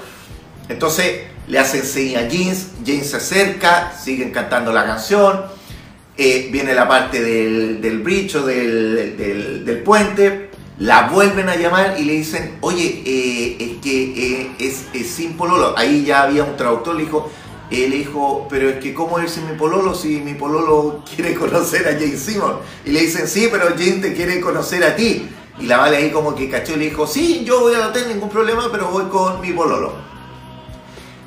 Entonces le hacen seña a Jeans, Jeans se acerca, siguen cantando la canción eh, viene la parte del, del del, del, puente, la vuelven a llamar y le dicen, oye, eh, es que eh, es, es, sin pololo. Ahí ya había un traductor, le dijo, le dijo, pero es que ¿cómo es mi pololo si mi pololo <laughs> quiere conocer a Jane Simon? Y le dicen, sí, pero Jane te quiere conocer a ti. Y la vale ahí como que cachó y le dijo, sí, yo voy a no tener ningún problema, pero voy con mi pololo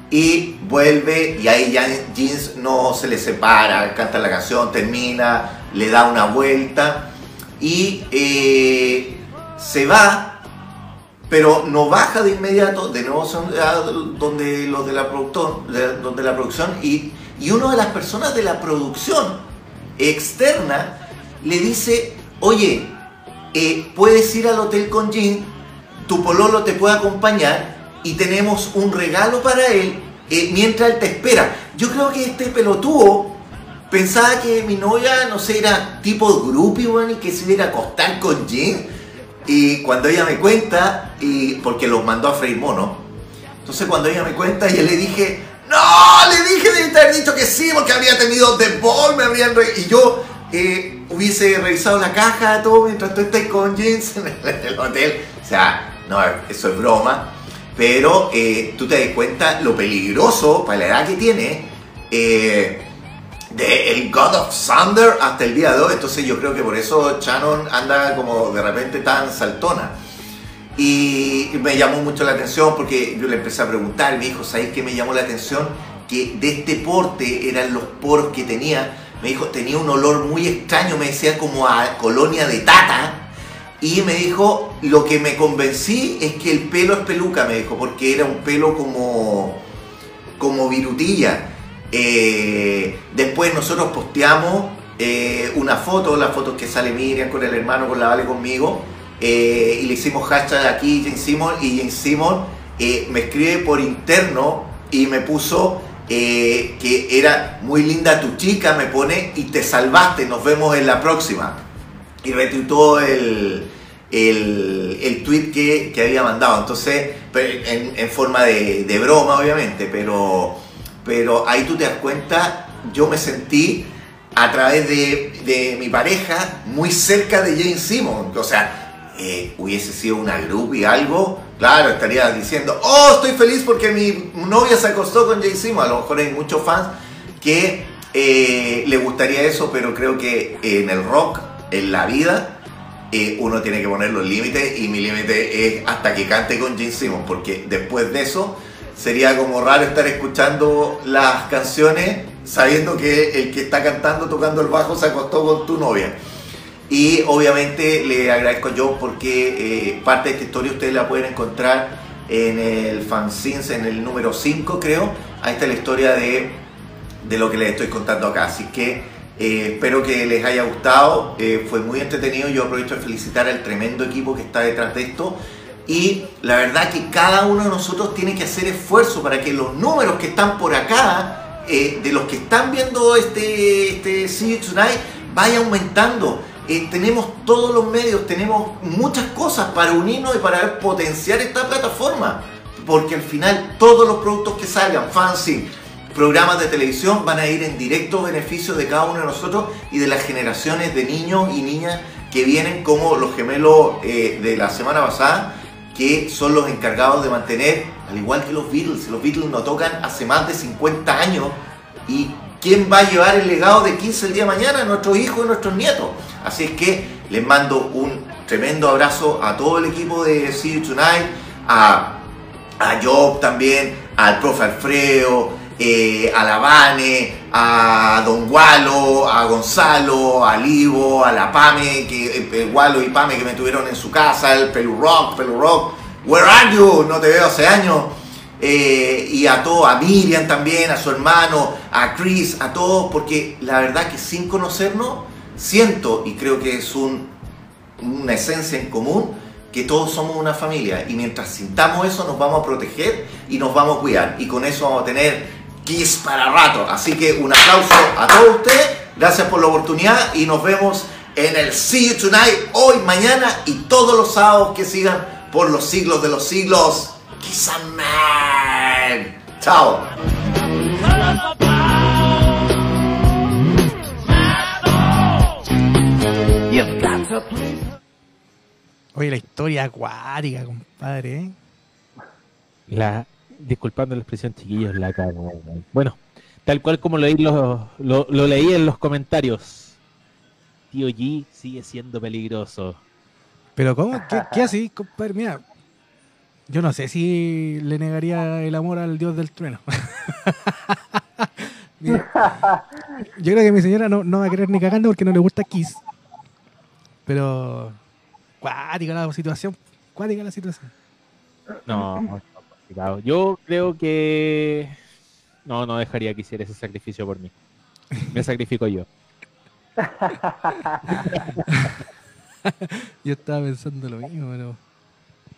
y vuelve y ahí ya Jeans no se le separa, canta la canción, termina, le da una vuelta y eh, se va, pero no baja de inmediato, de nuevo son donde los de la, donde la producción y, y una de las personas de la producción externa le dice, oye, eh, puedes ir al hotel con Jean, tu pololo te puede acompañar y tenemos un regalo para él eh, mientras él te espera. Yo creo que este pelotudo pensaba que mi novia, no sé, era tipo groupie, y que se iba a acostar con Jim. Y cuando ella me cuenta, y porque los mandó a freír mono, entonces cuando ella me cuenta, yo le dije, no, le dije de haber dicho que sí, porque había tenido The Ball, me habrían... y yo eh, hubiese revisado la caja, todo, mientras tú estás con James en el hotel. O sea, no, eso es broma pero eh, tú te das cuenta lo peligroso para la edad que tiene eh, de el God of Thunder hasta el día de hoy. Entonces yo creo que por eso Shannon anda como de repente tan saltona. Y me llamó mucho la atención porque yo le empecé a preguntar, me dijo, ¿sabes qué me llamó la atención? Que de este porte eran los poros que tenía. Me dijo, tenía un olor muy extraño, me decía como a colonia de tata y me dijo, lo que me convencí es que el pelo es peluca, me dijo, porque era un pelo como, como virutilla. Eh, después nosotros posteamos eh, una foto, las fotos que sale Miriam con el hermano, con la Vale conmigo, eh, y le hicimos hashtag aquí Jane Simon, y Jane Simon me escribe por interno y me puso que era muy linda tu chica, me pone, y te salvaste, nos vemos en la próxima y retuitó el, el, el tweet que, que, había mandado. Entonces, en, en forma de, de, broma, obviamente, pero, pero ahí tú te das cuenta, yo me sentí a través de, de mi pareja muy cerca de Jane Simon. O sea, eh, hubiese sido una y algo, claro, estaría diciendo, oh, estoy feliz porque mi novia se acostó con Jane Simon. A lo mejor hay muchos fans que eh, le gustaría eso, pero creo que en el rock en la vida eh, uno tiene que poner los límites y mi límite es hasta que cante con Gene Simmons, porque después de eso sería como raro estar escuchando las canciones sabiendo que el que está cantando, tocando el bajo, se acostó con tu novia. Y obviamente le agradezco yo porque eh, parte de esta historia ustedes la pueden encontrar en el fanzines, en el número 5 creo. Ahí está la historia de, de lo que les estoy contando acá. Así que eh, espero que les haya gustado, eh, fue muy entretenido, yo aprovecho de felicitar al tremendo equipo que está detrás de esto y la verdad que cada uno de nosotros tiene que hacer esfuerzo para que los números que están por acá, eh, de los que están viendo este, este See Tonight, vaya aumentando. tenemos todos los medios, tenemos muchas cosas para unirnos y para potenciar esta plataforma, porque al final todos los productos que salgan, fancy, programas de televisión van a ir en directo beneficio de cada uno de nosotros y de las generaciones de niños y niñas que vienen como los gemelos eh, de la semana pasada, que son los encargados de mantener, al igual que los Beatles, los Beatles no tocan hace más de 50 años y ¿quién va a llevar el legado de 15 el día de mañana? Nuestros hijos y nuestros nietos. Así es que les mando un tremendo abrazo a todo el equipo de See You Tonight, a, a Job también, al profe Alfredo, eh, a la Vane, a Don Gualo, a Gonzalo, a Livo, a la Pame, que, eh, Gualo y Pame que me tuvieron en su casa, el Pelu Rock, Pelu Rock, Where are you? No te veo hace años. Eh, y a todos, a Miriam también, a su hermano, a Chris, a todos, porque la verdad que sin conocernos, siento y creo que es un, una esencia en común, que todos somos una familia y mientras sintamos eso nos vamos a proteger y nos vamos a cuidar y con eso vamos a tener Kiss para rato. Así que un aplauso a todos ustedes. Gracias por la oportunidad y nos vemos en el See You Tonight hoy, mañana y todos los sábados que sigan por los siglos de los siglos. Kiss and Man. Chao. Oye, la historia acuática, compadre. ¿eh? La disculpando la expresión, chiquillos, la cago. Bueno, tal cual como leí lo, lo, leí en los comentarios. Tío G sigue siendo peligroso. Pero ¿cómo? <laughs> ¿Qué, así, compadre? Mira, yo no sé si le negaría el amor al dios del trueno. <laughs> yo creo que mi señora no, no va a querer ni cagando porque no le gusta Kiss. Pero cuática la situación, cuática la situación. No, yo creo que no, no dejaría que hiciera ese sacrificio por mí. Me sacrifico yo. <laughs> yo estaba pensando lo mismo, pero,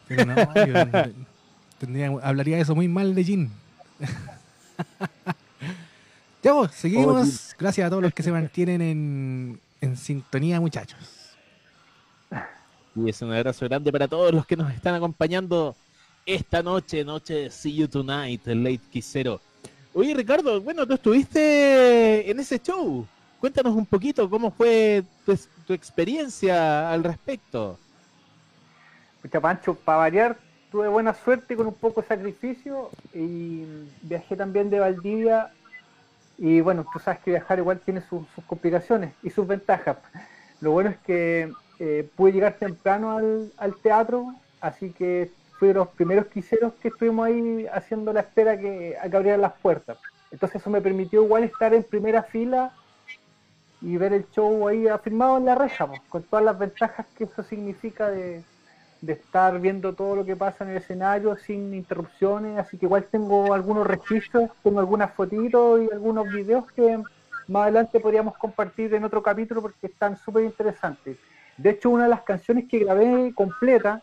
pero no, yo tendría, hablaría eso muy mal de Jin. <laughs> ya vos, seguimos. Gracias a todos los que se mantienen en, en sintonía, muchachos. Y es un abrazo grande para todos los que nos están acompañando esta noche, noche de See You Tonight, el Late Quisero. Oye, Ricardo, bueno, tú estuviste en ese show. Cuéntanos un poquito cómo fue tu, experiencia al respecto. Mucha Pancho, para variar, tuve buena suerte con un poco de sacrificio y viajé también de Valdivia. Y bueno, tú sabes que viajar igual tiene sus, complicaciones y sus ventajas. Lo bueno es que eh, pude llegar temprano al, al teatro, así que fui los primeros quiseros que estuvimos ahí haciendo la espera que, a que abrieran las puertas. Entonces eso me permitió igual estar en primera fila y ver el show ahí afirmado en la reja, con todas las ventajas que eso significa de, estar viendo todo lo que pasa en el escenario sin interrupciones, así que igual tengo algunos registros, tengo algunas fotitos y algunos videos que más adelante podríamos compartir en otro capítulo porque están súper interesantes. De hecho, una de las canciones que grabé completa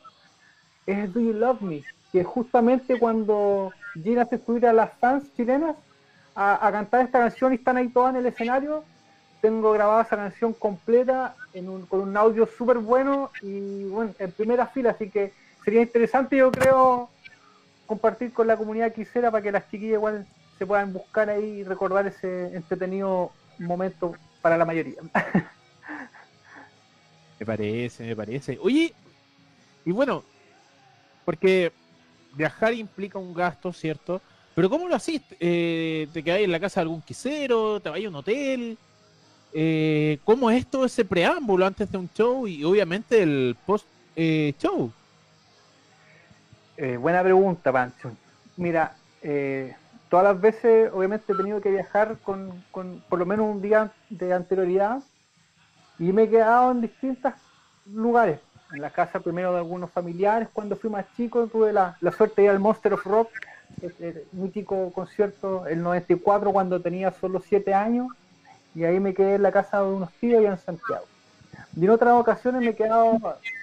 es Do You Love Me, que justamente cuando Gina hace subir a las fans chilenas a, cantar esta canción y están ahí todas en el escenario, tengo grabada esa canción completa con un audio súper bueno y bueno, en primera fila, así que sería interesante yo creo compartir con la comunidad quisiera para que las chiquillas igual se puedan buscar ahí y recordar ese entretenido momento para la mayoría. <laughs> me parece, me parece. Oye, y bueno, porque viajar implica un gasto, ¿cierto? Pero ¿cómo lo haces? Eh, ¿Te quedáis en la casa de algún quisero? ¿Te vais a un hotel? Eh, ¿Cómo es todo ese preámbulo antes de un show y obviamente el post-show? Eh, buena pregunta, Pancho. Mira, todas las veces obviamente he tenido que viajar con, con por lo menos un día de anterioridad y me he quedado en distintos lugares en la casa primero de algunos familiares. Cuando fui más chico tuve la, suerte de ir al Monster of Rock, el, mítico concierto, el 94, cuando tenía solo 7 años, y ahí me quedé en la casa de unos tíos y en Santiago. Y en otras ocasiones me he quedado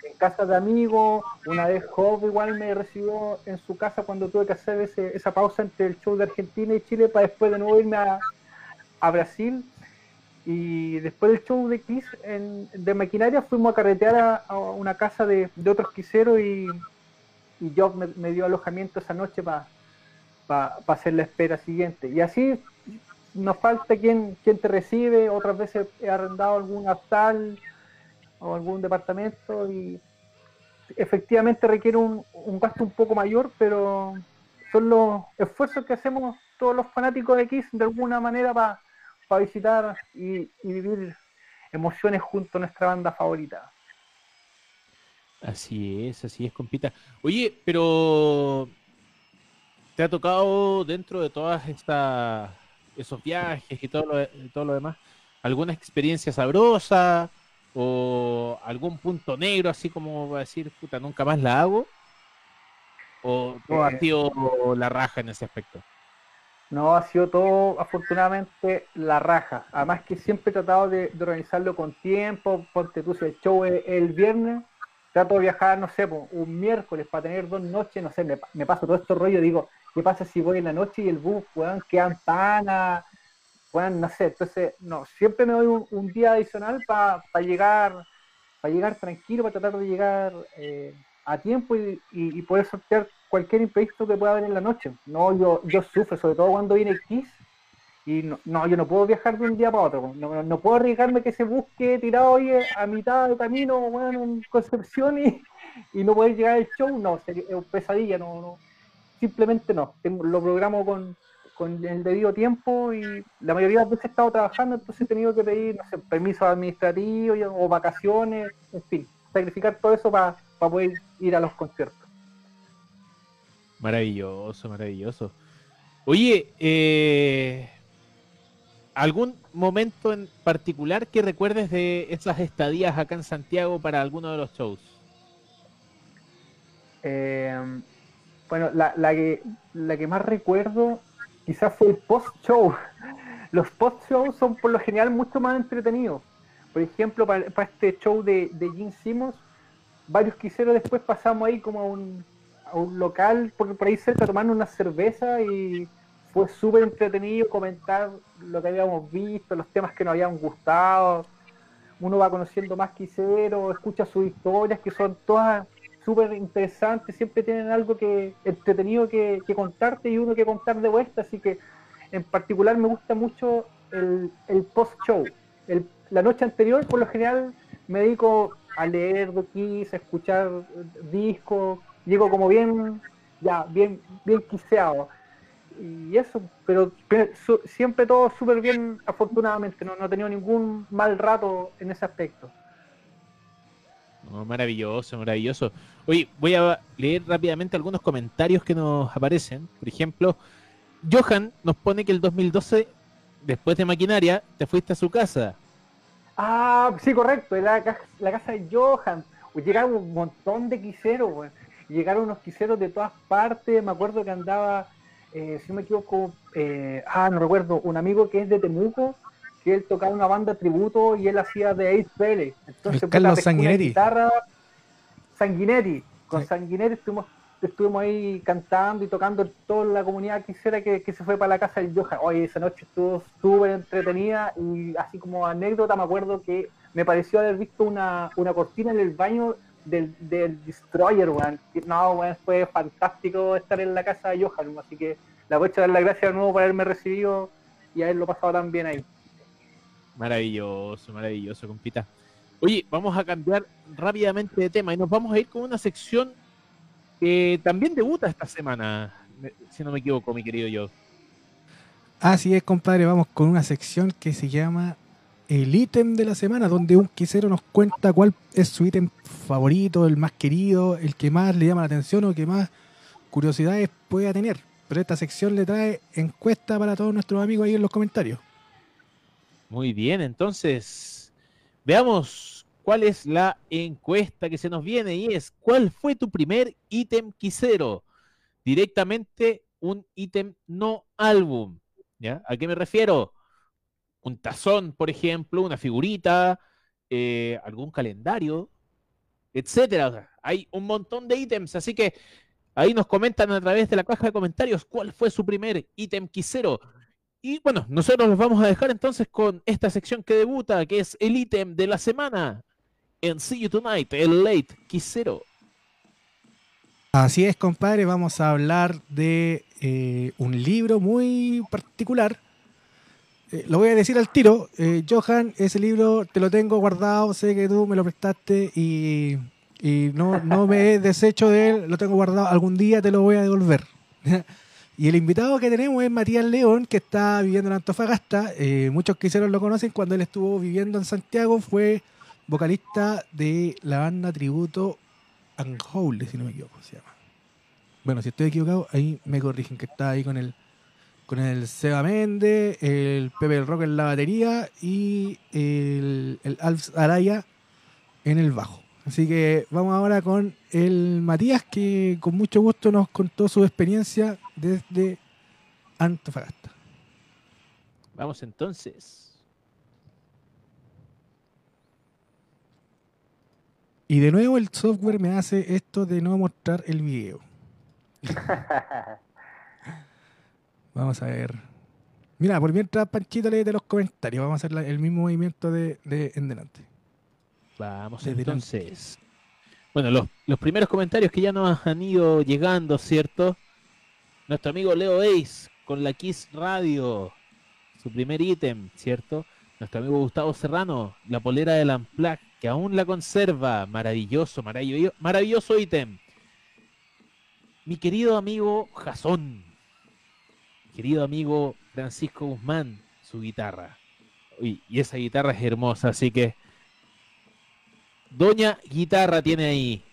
en casa de amigos, una vez Job igual me recibió en su casa cuando tuve que hacer esa pausa entre el show de Argentina y Chile para después de nuevo irme a, a Brasil y después del show de Kiss de maquinaria fuimos a carretear a, una casa de, otros quiseros y, y Job me, dio alojamiento esa noche para para hacer la espera siguiente. Y así nos falta quien, quien te recibe, otras veces he arrendado algún hostal o algún departamento y efectivamente requiere un, gasto un poco mayor, pero son los esfuerzos que hacemos todos los fanáticos de X de alguna manera para visitar y, vivir emociones junto a nuestra banda favorita. Así es, así es, compita. Oye, pero ¿te ha tocado dentro de todas estas esos viajes y todo lo, todo lo demás alguna experiencia sabrosa o algún punto negro así como va a decir, puta, nunca más la hago? ¿O todo ha eh, sido la raja en ese aspecto? No, ha sido todo afortunadamente la raja. Además que siempre he tratado de, organizarlo con tiempo. Ponte tú si el show es el viernes, trato de viajar, no sé, un miércoles para tener dos noches, no sé, me, paso todo este rollo, digo, ¿qué pasa si voy en la noche y el bus, weón, quedan pana, puedan no sé, entonces, no, siempre me doy un, día adicional para llegar, para llegar tranquilo, para tratar de llegar eh, a tiempo y poder sortear cualquier imprevisto que pueda haber en la noche. No, yo, yo sufro, sobre todo cuando viene Kiss, y no, yo no puedo viajar de un día para otro. No, no puedo arriesgarme que se busque tirado hoy a mitad de camino, bueno, en Concepción y, y no poder llegar al show. No, es un pesadilla, no, no. Simplemente no. lo programo con, con el debido tiempo y la mayoría de las veces he estado trabajando, entonces he tenido que pedir, no sé, permisos administrativos o vacaciones, en fin, sacrificar todo eso para poder ir a los conciertos. Maravilloso, maravilloso. Oye, eh, ¿algún momento en particular que recuerdes de esas estadías acá en Santiago para alguno de los shows? Eh, bueno, la, que, la que más recuerdo quizás fue el post-show. <laughs> Los post-shows son por lo general mucho más entretenidos. Por ejemplo, para, este show de, de Gene Simmons, varios quiseros después pasamos ahí como a un, un local por, por ahí cerca tomando una cerveza y fue súper entretenido comentar lo que habíamos visto, los temas que nos habían gustado. Uno va conociendo más quisero, escucha sus historias que son todas súper interesantes, siempre tienen algo que entretenido que, contarte y uno que contar de vuelta, así que en particular me gusta mucho el, post-show. La noche anterior, por lo general, me dedico a leer de Kiss, a escuchar discos, llego como bien, ya, bien, bien quiseado. Y eso, pero, siempre todo súper bien, afortunadamente, no, no he tenido ningún mal rato en ese aspecto. maravilloso, maravilloso. Oye, voy a leer rápidamente algunos comentarios que nos aparecen. Por ejemplo, Johan nos pone que el 2012, después de Maquinaria, te fuiste a su casa. Ah, sí, correcto, la, la casa de Johan. Llegaron un montón de quiseros, llegaron unos quiseros de todas partes, me acuerdo que andaba, eh, si no me equivoco, eh, ah, no recuerdo, un amigo que es de Temuco, que él tocaba una banda tributo y él hacía de Ace Pele. Entonces, Carlos Sanguinetti. Guitarra, Sanguinetti. Con Sanguinetti estuvimos, estuvimos ahí cantando y tocando toda la comunidad quisiera que, que se fue para la casa del Johan. Oye, esa noche estuvo súper entretenida y así como anécdota me acuerdo que me pareció haber visto una, una cortina en el baño del, del Destroyer, weón. No, weón, fue fantástico estar en la casa de Johan, así que le voy a dar las gracias de nuevo por haberme recibido y haberlo pasado tan bien ahí. Maravilloso, maravilloso, compita. Oye, vamos a cambiar rápidamente de tema y nos vamos a ir con una sección que también debuta esta semana, si no me equivoco, mi querido yo. Así es, compadre, vamos con una sección que se llama el ítem de la semana, donde un quisero nos cuenta cuál es su ítem favorito, el más querido, el que más le llama la atención o que más curiosidades pueda tener. Pero esta sección le trae encuesta para todos nuestros amigos ahí en los comentarios. Muy bien, entonces veamos cuál es la encuesta que se nos viene y es ¿cuál fue tu primer ítem quisero? Directamente un ítem no álbum. ¿Ya? ¿A qué me refiero? Un tazón, por ejemplo, una figurita, eh, algún calendario, etcétera. hay un montón de ítems, así que ahí nos comentan a través de la caja de comentarios cuál fue su primer ítem quisero. Y bueno, nosotros los vamos a dejar entonces con esta sección que debuta, que es el ítem de la semana en See You Tonight, el Late Quisero. Así es, compadre, vamos a hablar de eh, un libro muy particular. Eh, lo voy a decir al tiro. Eh, Johan, ese libro te lo tengo guardado, sé que tú me lo prestaste y, y no, no me he <laughs> deshecho de él, lo tengo guardado, algún día te lo voy a devolver. <laughs> y el invitado que tenemos es Matías León, que está viviendo en Antofagasta. muchos quisieron lo conocen cuando él estuvo viviendo en Santiago, fue vocalista de la banda tributo Unholy, si no me equivoco, se llama. Bueno, si estoy equivocado, ahí me corrigen, que está ahí con el con el Seba Méndez, el Pepe el Rock en la batería y el, el Alf Araya en el bajo. Así que vamos ahora con el Matías, que con mucho gusto nos contó su experiencia desde Antofagasta. Vamos entonces. Y de nuevo el software me hace esto de no mostrar el video. <laughs> Vamos a ver. Mira, por mientras Panchito lee de los comentarios, vamos a hacer el mismo movimiento de, en delante. Vamos entonces. Bueno, los, los, primeros comentarios que ya nos han ido llegando, ¿cierto? Nuestro amigo Leo Ace con la Kiss Radio, su primer ítem, ¿cierto? Nuestro amigo Gustavo Serrano, la polera del Amplac, que aún la conserva. Maravilloso, maravilloso, maravilloso ítem. Mi querido amigo Jasón, querido amigo Francisco Guzmán, su guitarra. y esa guitarra es hermosa, así que Doña Guitarra tiene ahí.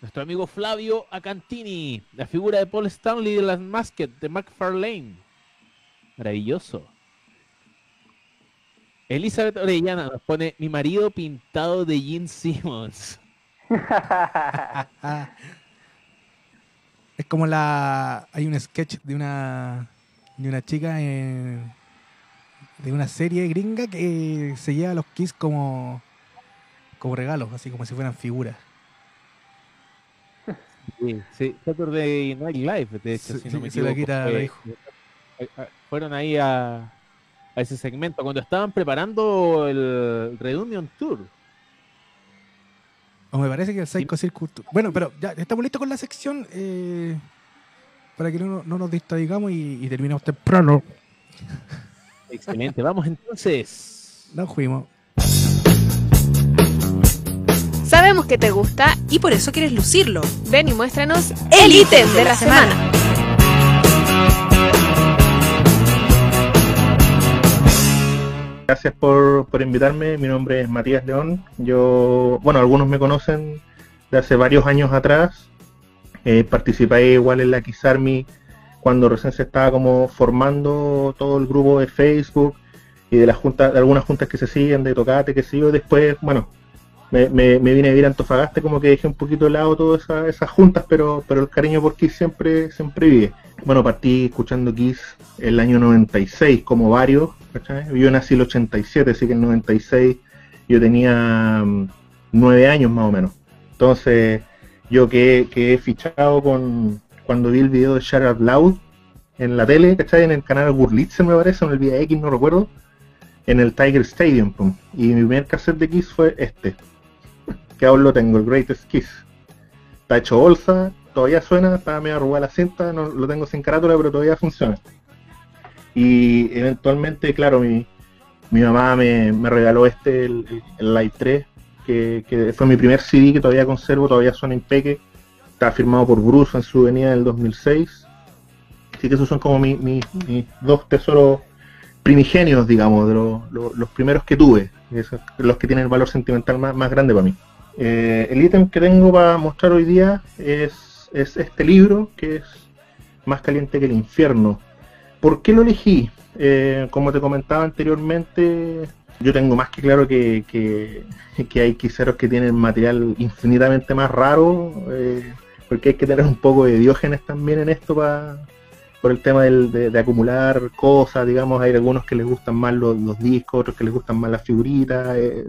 Nuestro amigo Flavio Acantini, la figura de Paul Stanley de las Masket de McFarlane. Maravilloso. Elizabeth Orellana nos pone mi marido pintado de Gene Simmons. <laughs> <laughs> es como la. Hay un sketch de una. de una chica en, de una serie gringa que se lleva a los Kiss como. como regalos, así como si fueran figuras. Sí, sí, Saturday Night Live, de hecho, si no me equivoco. fueron ahí a, a ese segmento cuando estaban preparando el Reunion Tour. O me parece que el Psycho Circus Bueno, pero ya estamos listos con la sección eh, para que no, nos distraigamos y, terminemos temprano. Excelente, vamos entonces. Nos fuimos. Sabemos que te gusta y por eso quieres lucirlo. Ven y muéstranos el ítem de la semana. Gracias por, invitarme. Mi nombre es Matías León. Yo, bueno, algunos me conocen de hace varios años atrás. Eh, participé igual en la Kiss Army cuando recién se estaba como formando todo el grupo de Facebook y de las juntas, de algunas juntas que se siguen, de Tocate, que sé yo. Después, bueno, me, vine a vivir a Antofagasta, como que dejé un poquito de lado todas esas, juntas, pero, pero el cariño por Kiss siempre, siempre vive. Bueno, partí escuchando Kiss el año 96, como varios, yo nací el 87, así que el 96 yo tenía mm, nueve años más o menos. Entonces, yo que, he fichado con cuando vi el video de Out Loud en la tele, ¿cachai? En el canal Wurlitzer me parece, en el X, no recuerdo, en el Tiger Stadium. Y mi primer cassette de Kiss fue este, que aún lo tengo, el Greatest Kiss. Está hecho bolsa, todavía suena, está medio arrugada la cinta, no lo tengo sin carátula, pero todavía funciona. Y eventualmente, claro, mi, mi mamá me, regaló este, el, Live 3, que, fue mi primer CD que todavía conservo, todavía suena impeque. Está firmado por Bruce en su venida del 2006. Así que esos son como mis dos tesoros primigenios, digamos, de los primeros que tuve, los que tienen el valor sentimental más, grande para mí. Eh, el ítem que tengo para mostrar hoy día es, es este libro, que es Más caliente que el infierno, ¿Por qué lo elegí? Eh, como te comentaba anteriormente, yo tengo más que claro que, que, hay quiseros que tienen material infinitamente más raro, eh, porque hay que tener un poco de diógenes también en esto para por el tema de, acumular cosas, digamos, hay algunos que les gustan más los, discos, otros que les gustan más las figuritas, eh,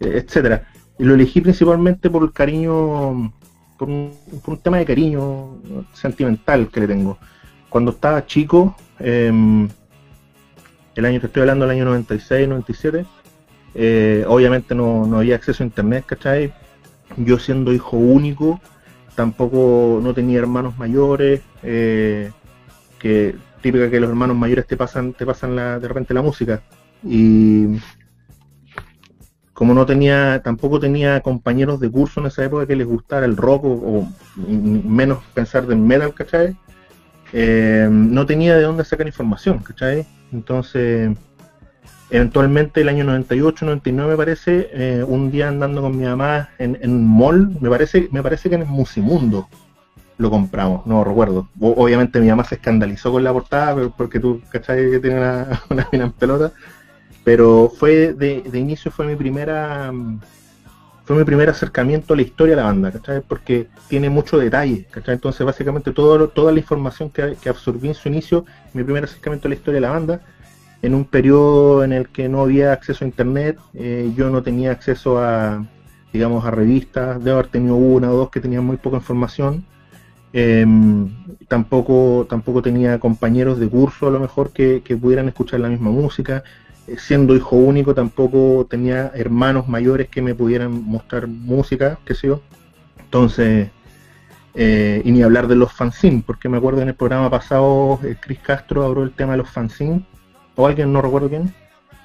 etcétera. Y lo elegí principalmente por el cariño, por un, por un tema de cariño sentimental que le tengo. Cuando estaba chico, Em, el año que estoy hablando, el año 96, 97, eh, obviamente no, había acceso a internet, ¿cachai? Yo siendo hijo único tampoco no tenía hermanos mayores, eh, que típica que los hermanos mayores te pasan, te pasan la, de repente la música. Y como no tenía, tampoco tenía compañeros de curso en esa época que les gustara el rock o, menos pensar del metal, ¿cachai? Eh, no tenía de dónde sacar información, ¿cachai? Entonces, eventualmente el año 98, 99 me parece, eh, un día andando con mi mamá en, un mall, me parece, me parece que en el Musimundo lo compramos, no recuerdo. obviamente mi mamá se escandalizó con la portada porque tú, ¿cachai? Que tiene una, <laughs> una en pelota pero fue de, inicio fue mi primera fue mi primer acercamiento a la historia de la banda, ¿cachai? Porque tiene mucho detalle, ¿cachai? Entonces básicamente todo, toda la información que, que, absorbí en su inicio, mi primer acercamiento a la historia de la banda, en un periodo en el que no había acceso a internet, eh, yo no tenía acceso a, digamos, a revistas, debo haber tenido una o dos que tenían muy poca información, em, tampoco, tampoco tenía compañeros de curso a lo mejor que, que pudieran escuchar la misma música, siendo hijo único tampoco tenía hermanos mayores que me pudieran mostrar música, qué sé yo. Entonces, eh, y ni hablar de los fanzines, porque me acuerdo en el programa pasado eh, Chris Castro habló el tema de los fanzines, o alguien, no recuerdo quién,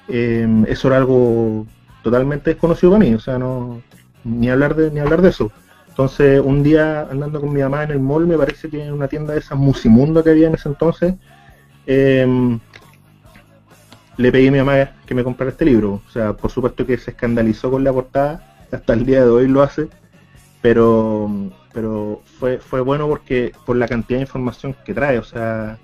eso era algo totalmente desconocido para mí, o sea, no ni hablar de ni hablar de eso. Entonces, un día andando con mi mamá en el mall, me parece que en una tienda de esas Musimundo que había en ese entonces, le pedí a mi mamá que me comprara este libro. O sea, por supuesto que se escandalizó con la portada, hasta el día de hoy lo hace, pero pero fue, fue bueno porque por la cantidad de información que trae, o sea,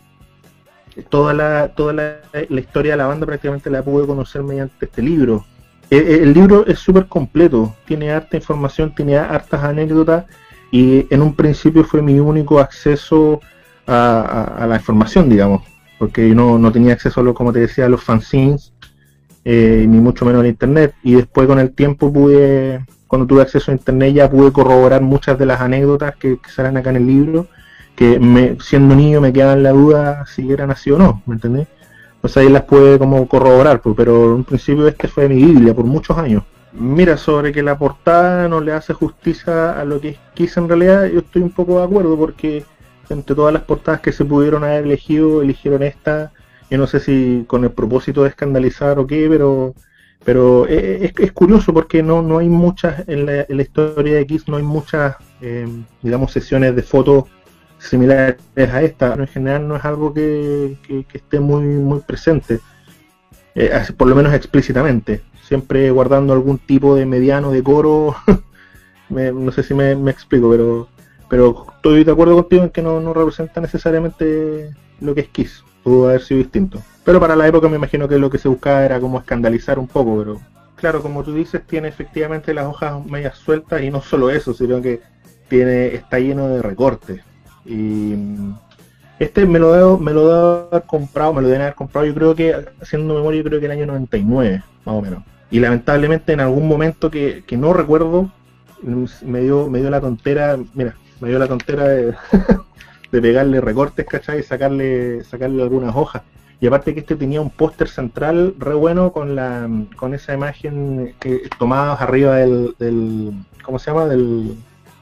toda la, toda la, historia de la banda prácticamente la pude conocer mediante este libro. El, libro es súper completo, tiene harta información, tiene hartas anécdotas y en un principio fue mi único acceso a la información, digamos porque yo no, tenía acceso a lo, como te decía, a los fanzines, eh, ni mucho menos a internet. Y después con el tiempo pude, cuando tuve acceso a internet ya pude corroborar muchas de las anécdotas que, salen acá en el libro, que me, siendo niño me quedaban la duda si eran así o no, ¿me entendés? Pues ahí las pude como corroborar, pues, pero en principio este fue mi Biblia por muchos años. Mira, sobre que la portada no le hace justicia a lo que quise en realidad, yo estoy un poco de acuerdo porque entre todas las portadas que se pudieron haber elegido, eligieron esta. Yo no sé si con el propósito de escandalizar o qué, pero pero es, es curioso porque no, no hay muchas, en la, historia de X no hay muchas, em, digamos, sesiones de fotos similares a esta. En general no es algo que, esté muy, muy presente, eh, por lo menos explícitamente. Siempre guardando algún tipo de mediano decoro. <laughs> no sé si me, me explico, pero pero estoy de acuerdo contigo en que no, representa necesariamente lo que es Kiss. Pudo haber sido distinto. Pero para la época me imagino que lo que se buscaba era como escandalizar un poco, pero claro, como tú dices, tiene efectivamente las hojas medias sueltas y no solo eso, sino que tiene está lleno de recortes. Y este me lo debo, me lo debo haber comprado, me lo deben haber comprado, yo creo que, haciendo memoria, yo creo que el año 99, más o menos. Y lamentablemente en algún momento que, que no recuerdo, me dio, me dio la tontera, mira, me dio la tontera de, <laughs> pegarle recortes, ¿cachai? Y sacarle, sacarle algunas hojas. Y aparte que este tenía un póster central re bueno con la con esa imagen tomada arriba del, del ¿cómo se llama? del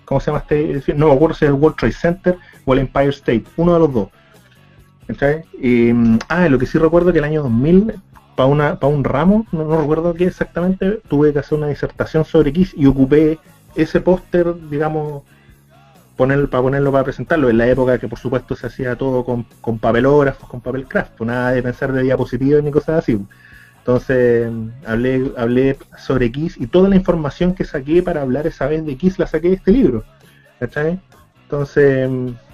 ¿cómo se llama este? No me acuerdo si es el World Trade Center o el Empire State, uno de los dos. ¿cachai? Y ah, lo que sí recuerdo que el año 2000 para una para un ramo, no, no recuerdo qué exactamente, tuve que hacer una disertación sobre Kiss y ocupé ese póster, digamos, poner, para ponerlo para presentarlo, en la época que por supuesto se hacía todo con, con papelógrafos, con papel craft, pues nada de pensar de diapositivas ni cosas así. Entonces hablé, hablé sobre Kiss y toda la información que saqué para hablar esa vez de Kiss la saqué de este libro. ¿Cachai? Entonces,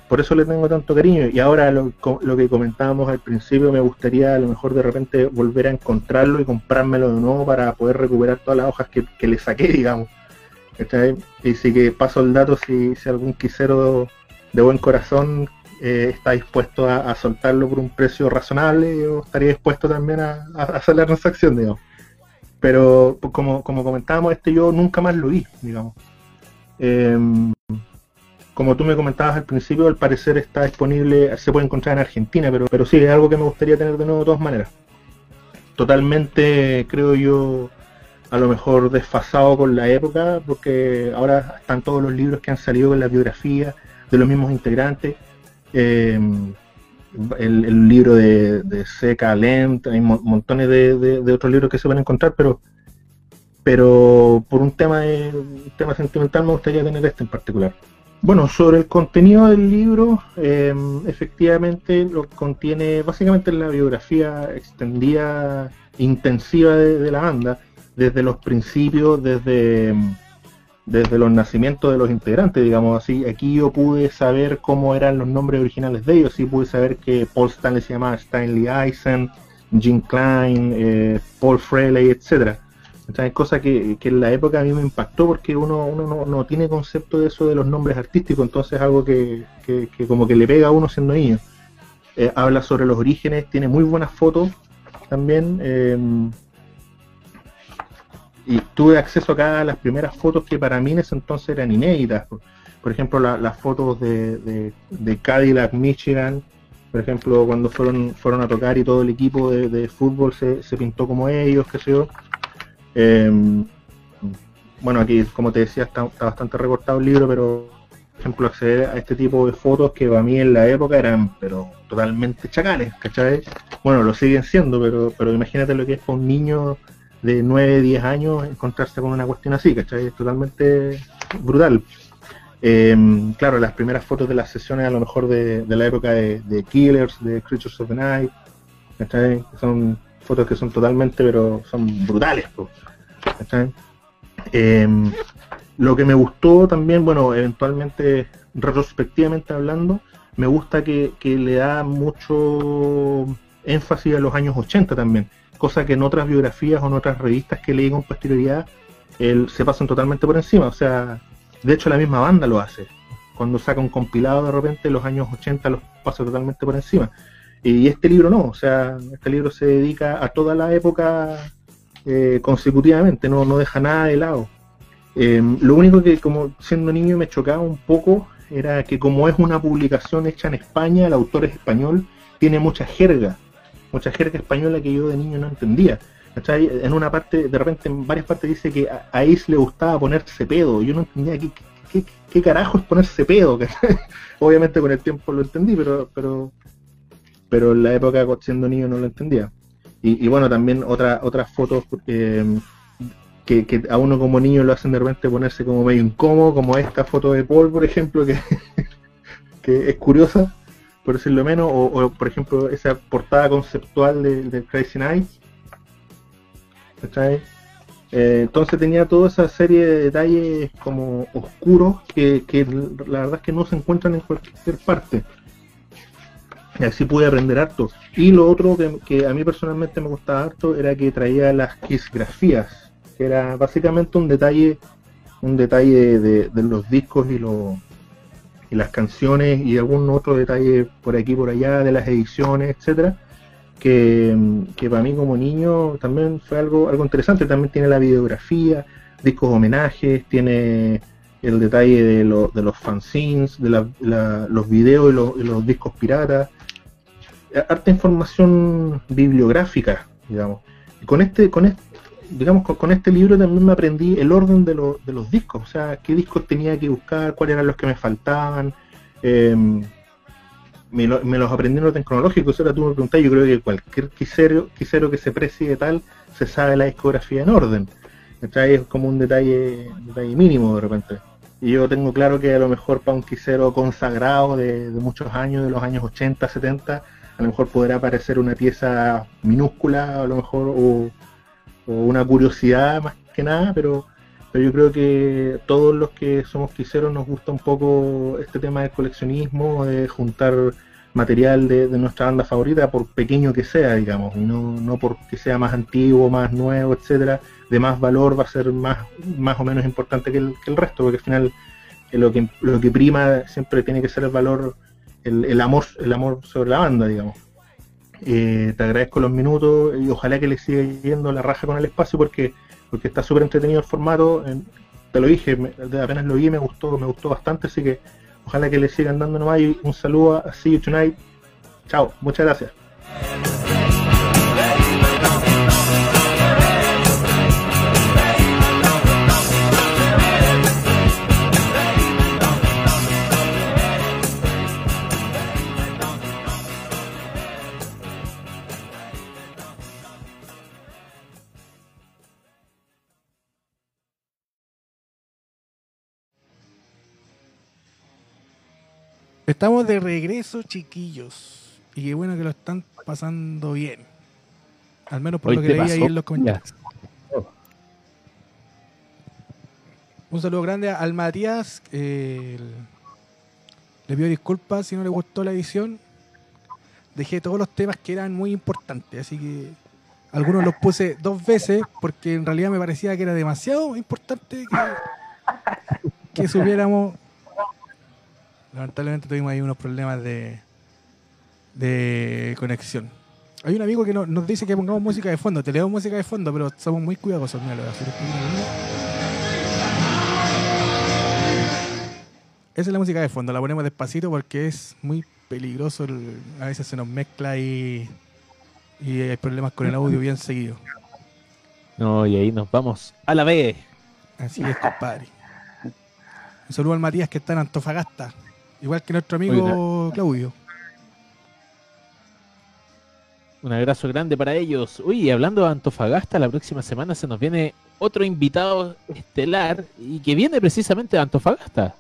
por eso le tengo tanto cariño. Y ahora lo, lo, que comentábamos al principio, me gustaría a lo mejor de repente volver a encontrarlo y comprármelo de nuevo para poder recuperar todas las hojas que, que le saqué, digamos. Y sí que paso el dato si, si algún quisero de buen corazón eh, está dispuesto a, soltarlo por un precio razonable, yo estaría dispuesto también a, hacer la transacción, digamos. Pero pues, como, como comentábamos, este yo nunca más lo vi, digamos. Em, como tú me comentabas al principio, al parecer está disponible, se puede encontrar en Argentina, pero, pero sí, es algo que me gustaría tener de nuevo de todas maneras. Totalmente, creo yo, a lo mejor desfasado con la época, porque ahora están todos los libros que han salido con la biografía de los mismos integrantes. Em, el, libro de, de Seca Lent, hay montones de, otros libros que se van a encontrar, pero pero por un tema de, tema sentimental me gustaría tener este en particular. Bueno, sobre el contenido del libro, em, efectivamente lo contiene básicamente la biografía extendida, intensiva de, la banda, desde los principios, desde, desde los nacimientos de los integrantes, digamos así. Aquí yo pude saber cómo eran los nombres originales de ellos, sí pude saber que Paul Stanley se llamaba Stanley Eisen, Jim Klein, eh, Paul Fraley, etcétera es cosa que, en la época a mí me impactó porque uno, uno no, tiene concepto de eso de los nombres artísticos, entonces es algo que, como que le pega a uno siendo niño. Eh, habla sobre los orígenes, tiene muy buenas fotos también. Em, y tuve acceso acá a las primeras fotos que para mí en ese entonces eran inéditas. Por, ejemplo, las fotos de, Cadillac, Michigan, por ejemplo, cuando fueron fueron a tocar y todo el equipo de, fútbol se, se, pintó como ellos, qué sé yo. Em, bueno, aquí, como te decía, está, bastante recortado el libro, pero, por ejemplo, acceder a este tipo de fotos que para mí en la época eran, pero totalmente chacales, ¿cachai? Bueno, lo siguen siendo, pero, pero imagínate lo que es para un niño de 9, 10 años encontrarse con una cuestión así, ¿cachai? Es totalmente brutal. Em, claro, las primeras fotos de las sesiones a lo mejor de, la época de, Killers, de Creatures of the Night, ¿cachai? Son fotos que son totalmente, pero son brutales. Em, lo que me gustó también, bueno, eventualmente, retrospectivamente hablando, me gusta que, le da mucho énfasis a los años 80 también, cosa que en otras biografías o en otras revistas que leí con posterioridad se pasan totalmente por encima. O sea, de hecho la misma banda lo hace. Cuando saca un compilado de repente los años 80 los pasa totalmente por encima. Y este libro no, o sea, este libro se dedica a toda la época eh, consecutivamente, no, no deja nada de lado. Em, lo único que como siendo niño me chocaba un poco era que como es una publicación hecha en España, el autor es español, tiene mucha jerga, mucha jerga española que yo de niño no entendía. En una parte, de repente en varias partes dice que a, a le gustaba ponerse pedo, yo no entendía qué, qué, qué carajo es ponerse pedo. <laughs> Obviamente con el tiempo lo entendí, pero, pero pero en la época siendo niño no lo entendía. Y, bueno, también otra, otras fotos eh, que, a uno como niño lo hacen de repente ponerse como medio incómodo, como esta foto de Paul, por ejemplo, que, <laughs> que es curiosa, por decirlo menos, o, por ejemplo esa portada conceptual de, Crazy Nights. Eh, entonces tenía toda esa serie de detalles como oscuros que, que la verdad es que no se encuentran en cualquier parte. Y así pude aprender harto. Y lo otro que, a mí personalmente me gustaba harto era que traía las quisgrafías, que era básicamente un detalle, un detalle de, los discos y, y las canciones y algún otro detalle por aquí por allá de las ediciones, etcétera. Que, para mí como niño también fue algo, algo interesante. También tiene la videografía, discos homenajes, tiene el detalle de, de los fanzines, de los videos y los discos piratas harta información bibliográfica, digamos. Y con este, con este, digamos, con, este libro también me aprendí el orden de, de, los discos, o sea, qué discos tenía que buscar, cuáles eran los que me faltaban. Em, me, los aprendí en orden cronológico, eso era tú me preguntás, yo creo que cualquier quisero, quisero que se precie tal, se sabe la discografía en orden. Es como un detalle, detalle mínimo de repente. Y yo tengo claro que a lo mejor para un quisero consagrado de, de muchos años, de los años 80, 70, a lo mejor podrá parecer una pieza minúscula, a lo mejor, o, una curiosidad más que nada, pero, pero yo creo que todos los que somos quiseros nos gusta un poco este tema del coleccionismo, de juntar material de, nuestra banda favorita, por pequeño que sea, digamos, y no, no porque sea más antiguo, más nuevo, etcétera, de más valor va a ser más, más o menos importante que el, el resto, porque al final eh, lo que, lo que prima siempre tiene que ser el valor el, amor, el amor sobre la banda, digamos. Eh, te agradezco los minutos y ojalá que le siga yendo la raja con el espacio porque porque está súper entretenido el formato. te lo dije, apenas lo vi me gustó, me gustó bastante, así que ojalá que le sigan dando nomás y un saludo a See You Tonight. Chao, muchas gracias. Estamos de regreso, chiquillos. Y qué bueno que lo están pasando bien. Al menos por Hoy lo que leí ahí en los comentarios. Un saludo grande al Matías. eh, le pido disculpas si no le gustó la edición. Dejé todos los temas que eran muy importantes, así que algunos los puse dos veces porque en realidad me parecía que era demasiado importante que, que supiéramos. Lamentablemente tuvimos ahí unos problemas de, de conexión. Hay un amigo que no- nos dice que pongamos música de fondo. Te leo música de fondo, pero somos muy cuidadosos. Mira, lo voy a hacer un poquito más. Esa es la música de fondo, la ponemos despacito porque es muy peligroso. el- a veces se nos mezcla y, y hay problemas con el audio bien seguido. No, y ahí nos vamos a la B. Así es, compadre. Un saludo al Matías que está en Antofagasta, igual que nuestro amigo Claudio. Un abrazo grande para ellos. Uy, hablando de Antofagasta, la próxima semana se nos viene otro invitado estelar y que viene precisamente de Antofagasta.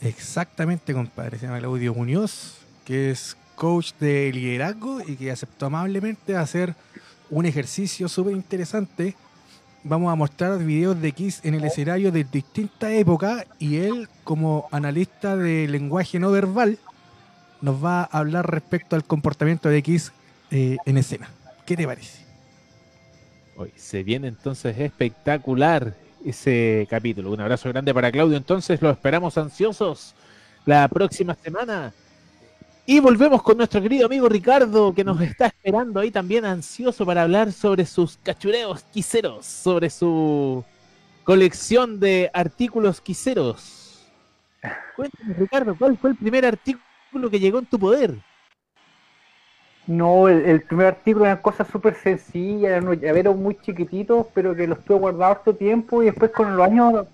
Exactamente, compadre. Se llama Claudio Muñoz, que es coach de liderazgo y que aceptó amablemente hacer un ejercicio súper interesante. Vamos a mostrar videos de Kiss en el escenario de distintas épocas y él, como analista de lenguaje no verbal, nos va a hablar respecto al comportamiento de Kiss eh, en escena. ¿Qué te parece? Hoy se viene entonces espectacular ese capítulo. Un abrazo grande para Claudio. Entonces lo esperamos ansiosos la próxima semana. Y volvemos con nuestro querido amigo Ricardo, que nos está esperando ahí también ansioso para hablar sobre sus cachureos quiseros, sobre su colección de artículos quiseros. Cuéntame, Ricardo, ¿cuál fue el primer artículo que llegó en tu poder? No, el, primer artículo era cosas súper sencillas, eran llaveros muy chiquititos, pero que los tuve guardados harto tiempo y después con los años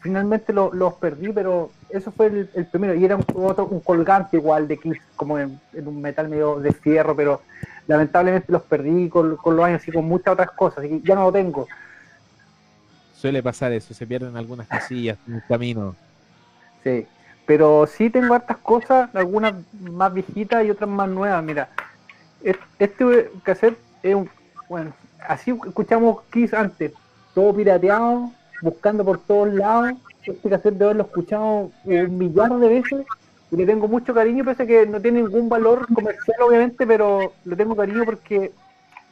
finalmente lo- los perdí, pero eso fue el, el primero. Y era un, otro, un colgante igual de Kiss, como en, en un metal medio de fierro, pero lamentablemente los perdí con, con los años y con muchas otras cosas, así que ya no lo tengo. Suele pasar eso, se pierden algunas cosillas en el camino. Sí, pero sí tengo hartas cosas, algunas más viejitas y otras más nuevas. Mira, es- este cassette es un. Bueno, así escuchamos Kiss antes, todo pirateado, buscando por todos lados. Este cassette de haberlo escuchado un millar de veces y le tengo mucho cariño, pese a que no tiene ningún valor comercial, obviamente, pero le tengo cariño porque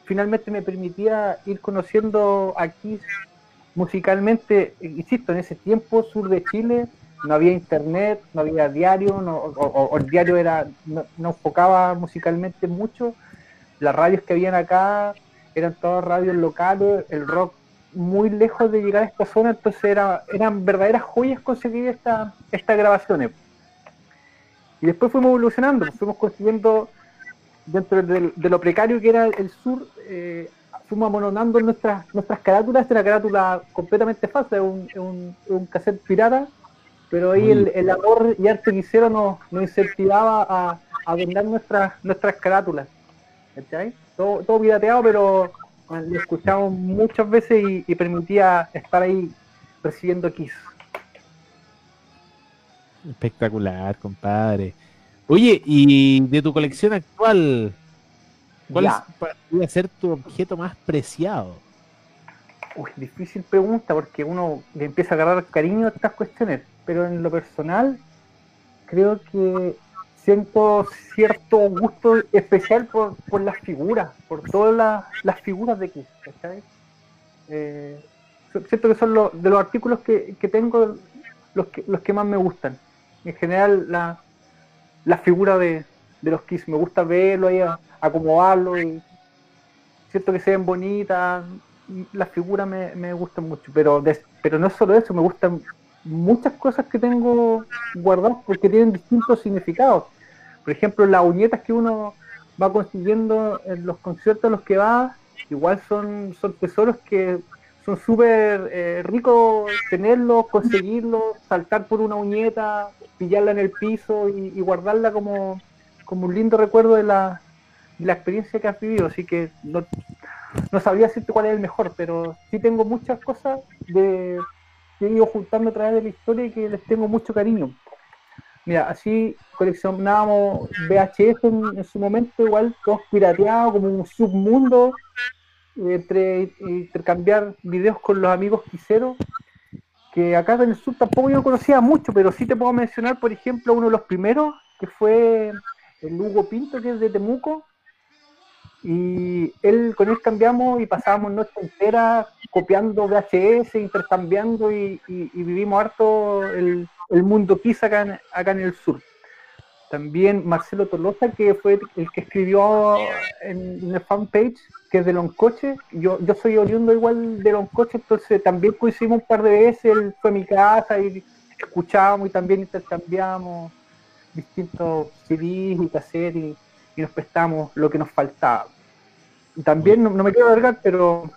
finalmente me permitía ir conociendo a Kiss musicalmente, insisto, en ese tiempo, sur de Chile, no había internet, no había diario, no- o- o el diario era no, no enfocaba musicalmente mucho, las radios que habían acá eran todas radios locales, el rock muy lejos de llegar a esta zona, entonces era, eran verdaderas joyas conseguir esta, estas grabaciones. Y después fuimos evolucionando, fuimos consiguiendo dentro de, lo precario que era el sur, eh, fuimos amononando nuestras, nuestras carátulas, esta es una carátula completamente falsa, es un, un, un cassette pirata, pero ahí el, el amor y arte que hicieron nos, nos incentivaba a, a vender nuestras, nuestras carátulas. ¿cachai? Todo, todo pirateado, pero lo escuchamos muchas veces y, y permitía estar ahí recibiendo Kiss. Espectacular, compadre. Oye, y de tu colección actual, ¿cuál Ya. es- ser tu objeto más preciado? Uy, difícil pregunta porque uno le empieza a agarrar cariño a estas cuestiones, pero en lo personal creo que siento cierto gusto especial por, por las figuras, por todas las, las figuras de Kiss, ¿cachai? Eh, siento que son los, de los artículos que, que tengo los que, los que más me gustan. En general, la, la figura de, de los Kiss, me gusta verlo ahí, acomodarlo y siento que se ven bonitas, las figuras me, me gustan mucho, pero, des- pero no es solo eso, me gustan muchas cosas que tengo guardadas porque tienen distintos significados. Por ejemplo, las uñetas que uno va consiguiendo en los conciertos a los que va, igual son, son tesoros que son súper eh, ricos tenerlos, conseguirlos, saltar por una uñeta, pillarla en el piso y, y guardarla como, como un lindo recuerdo de la, de la experiencia que has vivido. Así que no, no sabría decirte cuál es el mejor, pero sí tengo muchas cosas de, he ido juntando a través de la historia y que les tengo mucho cariño. Mira, así coleccionábamos VHS en, su momento, igual todos pirateados, como un submundo, entre intercambiar videos con los amigos quiseros, que acá en el sur tampoco yo conocía mucho, pero sí te puedo mencionar, por ejemplo, uno de los primeros, que fue el Hugo Pinto, que es de Temuco, y él con él cambiamos y pasábamos noche entera copiando VHS, intercambiando y, vivimos harto el, mundo en, acá en el sur. También Marcelo Tolosa, que fue el que escribió en, la fanpage, que es de Loncoche. Yo, yo soy oriundo igual de Loncoche, entonces también coincidimos un par de veces. Él fue a mi casa y escuchábamos y también intercambiamos distintos CDs y cassettes y nos prestamos lo que nos faltaba. También no, me quiero alargar, pero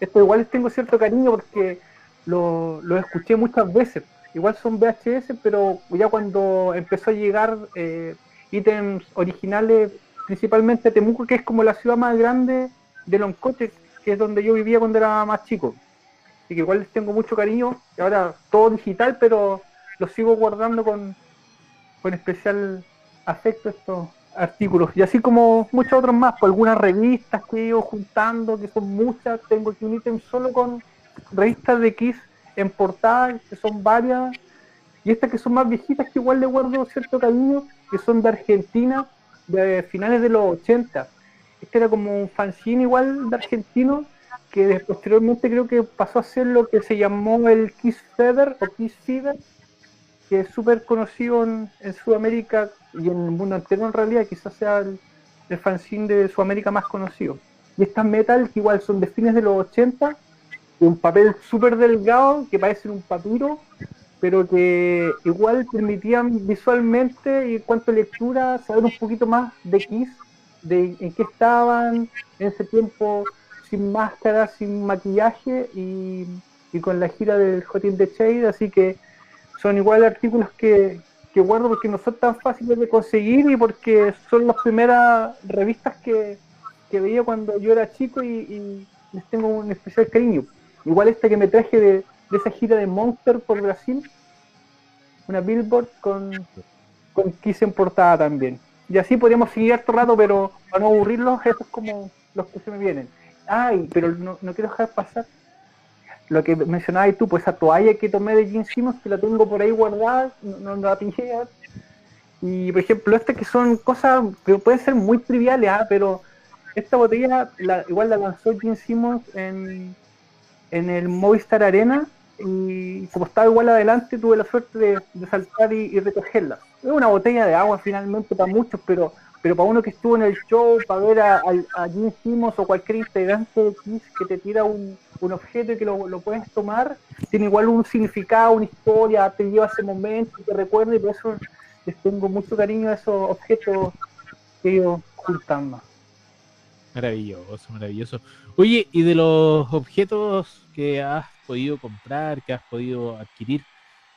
esto igual les tengo cierto cariño porque lo, escuché muchas veces. Igual son VHS, pero ya cuando empezó a llegar eh, ítems originales, principalmente Temuco, que es como la ciudad más grande de Loncoche, que es donde yo vivía cuando era más chico. Así que igual les tengo mucho cariño. Y ahora todo digital, pero lo sigo guardando con, con especial afecto estos, artículos. Y así como muchos otros más, por algunas revistas que he ido juntando, que son muchas, tengo aquí un ítem solo con revistas de Kiss en portada, que son varias, y estas que son más viejitas, que igual le guardo cierto cariño, que son de Argentina, de finales de los 80. Este era como un fanzine igual de argentino, que posteriormente creo que pasó a ser lo que se llamó el Kiss Feather o Kiss Fever, que es súper conocido en, Sudamérica y en el mundo entero en realidad, quizás sea el, fanzine de Sudamérica más conocido. Y estas metal que igual son de fines de los 80, de un papel súper delgado que parece un papiro, pero que igual permitían visualmente y en cuanto a lectura saber un poquito más de Kiss, de en qué estaban en ese tiempo sin máscara, sin maquillaje y, con la gira del Hot in the Shade, así que son igual artículos que, guardo porque no son tan fáciles de conseguir y porque son las primeras revistas que, veía cuando yo era chico y, les tengo un especial cariño. Igual esta que me traje de, esa gira de Monster por Brasil, una billboard con, con Kiss en portada también. Y así podríamos seguir harto rato, pero para no aburrirlos, esos es como los que se me vienen. Ay, pero no, no quiero dejar pasar lo que mencionabas tú, pues esa toalla que tomé de Jim Simmons, que la tengo por ahí guardada, no, la pillé. Y por ejemplo, estas que son cosas que pueden ser muy triviales, ¿ah? pero esta botella igual la lanzó Jim Simmons en, en el Movistar Arena y como estaba igual adelante tuve la suerte de, saltar y, recogerla. Es una botella de agua finalmente para muchos, pero pero para uno que estuvo en el show, para ver a, a, Jim Simmons o cualquier integrante de Kiss que te tira un, objeto y que lo, puedes tomar, tiene igual un significado, una historia, te lleva a ese momento, te recuerda y por eso les tengo mucho cariño a esos objetos que ido juntando. Maravilloso, maravilloso. Oye, y de los objetos que has podido comprar, que has podido adquirir,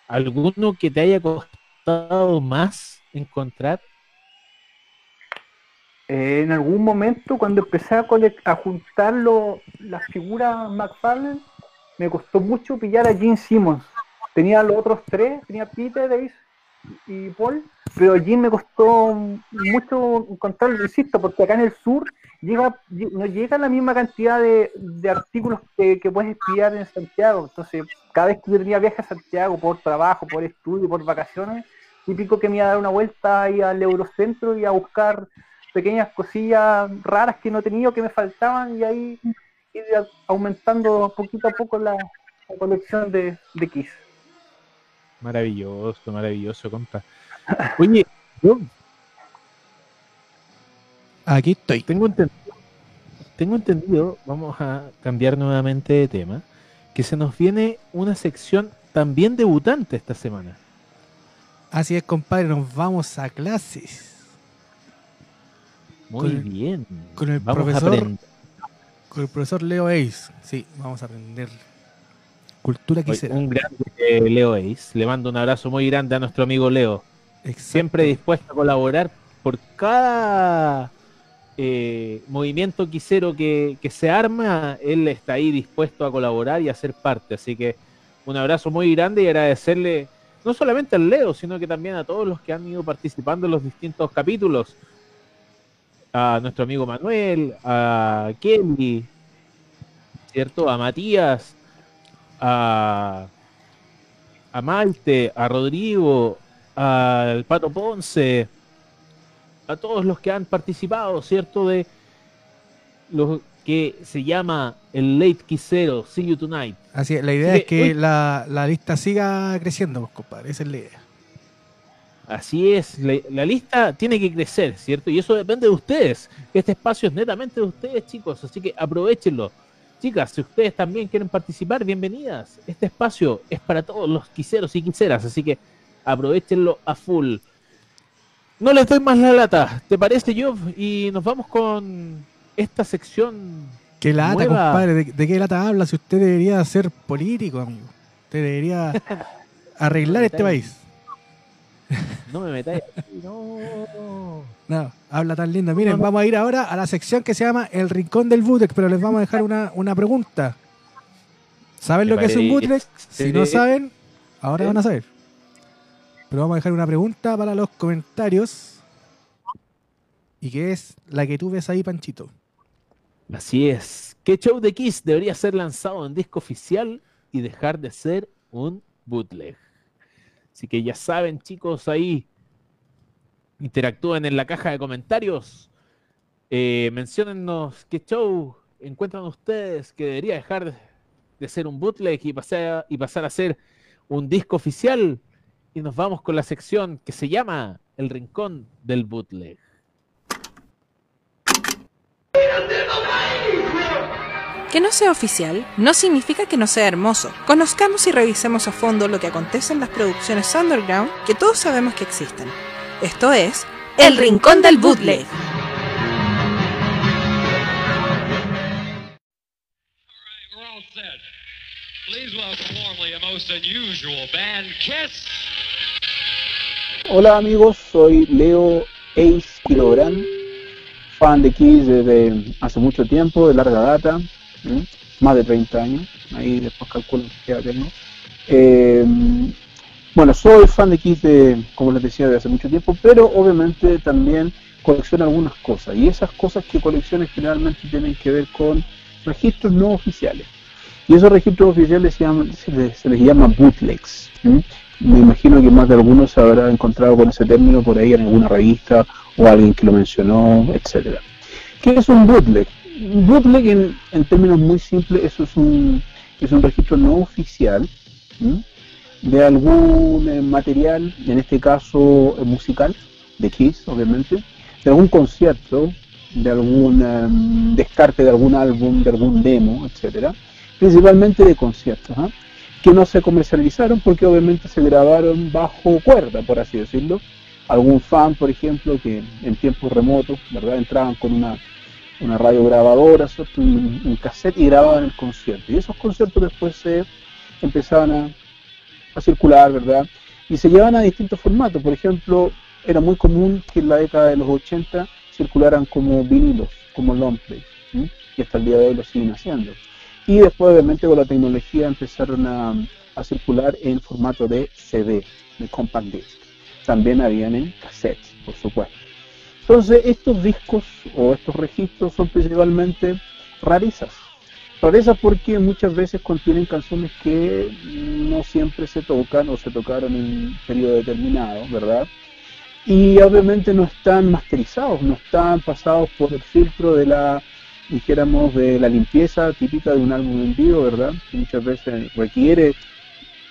¿alguno que te haya costado más encontrar? En algún momento, cuando empecé a, a juntar las figuras McFarlane, me costó mucho pillar a Gene Simmons. Tenía los otros tres, tenía Peter, Davis y Paul, pero Gene me costó mucho encontrarlo, insisto, porque acá en el sur llega no llega la misma cantidad de, artículos que, puedes pillar en Santiago. Entonces, cada vez que yo tenía viaje a Santiago por trabajo, por estudio, por vacaciones, típico que me iba a dar una vuelta ahí al Eurocentro y a buscar pequeñas cosillas raras que no he tenido, que me faltaban, y ahí ir aumentando poquito a poco la, colección de, de Kiss. Maravilloso, maravilloso, compa. Oye, yo... Aquí estoy. Tengo entendido, tengo entendido, vamos a cambiar nuevamente de tema, que se nos viene una sección también debutante esta semana. Así es, compadre, nos vamos a clases. Muy bien. Con el profesor. Con el profesor Leo Ace. Sí, vamos a aprender cultura quisiera. Un grande Leo Ace. Le mando un abrazo muy grande a nuestro amigo Leo. Siempre dispuesto a colaborar por cada eh, movimiento quisero que, que, se arma, él está ahí dispuesto a colaborar y a ser parte. Así que un abrazo muy grande y agradecerle no solamente al Leo, sino que también a todos los que han ido participando en los distintos capítulos. A nuestro amigo Manuel, a Kelly, ¿cierto? A Matías, a, a Malte, a Rodrigo, al Pato Ponce, a todos los que han participado, ¿cierto? De los que se llama el Late Quisero, See You Tonight. Así es, la idea es que la, lista siga creciendo, compadre, esa es la idea. Así es, la, lista tiene que crecer, ¿cierto? Y eso depende de ustedes. Este espacio es netamente de ustedes, chicos, así que aprovechenlo. Chicas, si ustedes también quieren participar, bienvenidas. Este espacio es para todos los quiseros y quiseras, así que aprovechenlo a full. No les doy más la lata, ¿te parece, Job? Y nos vamos con esta sección. ¿Qué lata, compadre? ¿De, qué lata habla? Si usted debería ser político, amigo. Usted debería <laughs> arreglar este país. No me metáis. <laughs> No. No, habla tan lindo. Miren, vamos a ir ahora a la sección que se llama El Rincón del Bootleg, pero les vamos a dejar una, una pregunta. ¿Saben lo que es un bootleg? Si no saben, ahora van a saber. Pero vamos a dejar una pregunta para los comentarios. Y que es la que tú ves ahí, Panchito. Así es. ¿Qué show de Kiss debería ser lanzado en disco oficial y dejar de ser un bootleg? Así que ya saben, chicos, ahí interactúen en la caja de comentarios. Eh, qué show encuentran ustedes que debería dejar de ser un bootleg y pasar, y pasar a ser un disco oficial y nos vamos con la sección que se llama El Rincón del Bootleg. Que no sea oficial no significa que no sea hermoso. Conozcamos y revisemos a fondo lo que acontece en las producciones underground que todos sabemos que existen. Esto es El Rincón del Bootleg. Hola amigos, soy Leo Ace Kilogran, fan de Kiss desde hace mucho tiempo, de larga data, más de 30 años, ahí después calculo que ya. Eh, bueno, soy fan de Kiss, de, como les decía, de hace mucho tiempo, pero obviamente también colecciono algunas cosas, y esas cosas que colecciono generalmente tienen que ver con registros no oficiales. Y esos registros oficiales se, se, les, llama bootlegs. Me imagino que más de algunos se habrá encontrado con ese término por ahí en alguna revista o alguien que lo mencionó, etcétera. ¿Qué es un bootleg? Bootleg en, términos muy simples, eso es un, es un registro no oficial de algún eh, material, en este caso eh, musical, de Kiss, obviamente, de algún concierto, de algún em, descarte de algún álbum, de algún demo, etcétera principalmente de conciertos, ¿ah? que no se comercializaron porque obviamente se grabaron bajo cuerda, por así decirlo. Algún fan, por ejemplo, que en tiempos remotos, ¿verdad? Entraban con una, una radio grabadora, Un, cassette y grababan el concierto. Y esos conciertos después se empezaban a, circular, ¿verdad? Y se llevan a distintos formatos. Por ejemplo, era muy común que en la década de los 80 circularan como vinilos, como long y hasta el día de hoy lo siguen haciendo y después obviamente con la tecnología empezaron a, circular en formato de CD, de compact disc. También habían en cassette, por supuesto. Entonces estos discos o estos registros son principalmente rarezas. Rarezas porque muchas veces contienen canciones que no siempre se tocan o se tocaron en un periodo determinado, ¿verdad? Y obviamente no están masterizados, no están pasados por el filtro de la dijéramos, de la limpieza típica de un álbum en vivo, ¿verdad? Que muchas veces requiere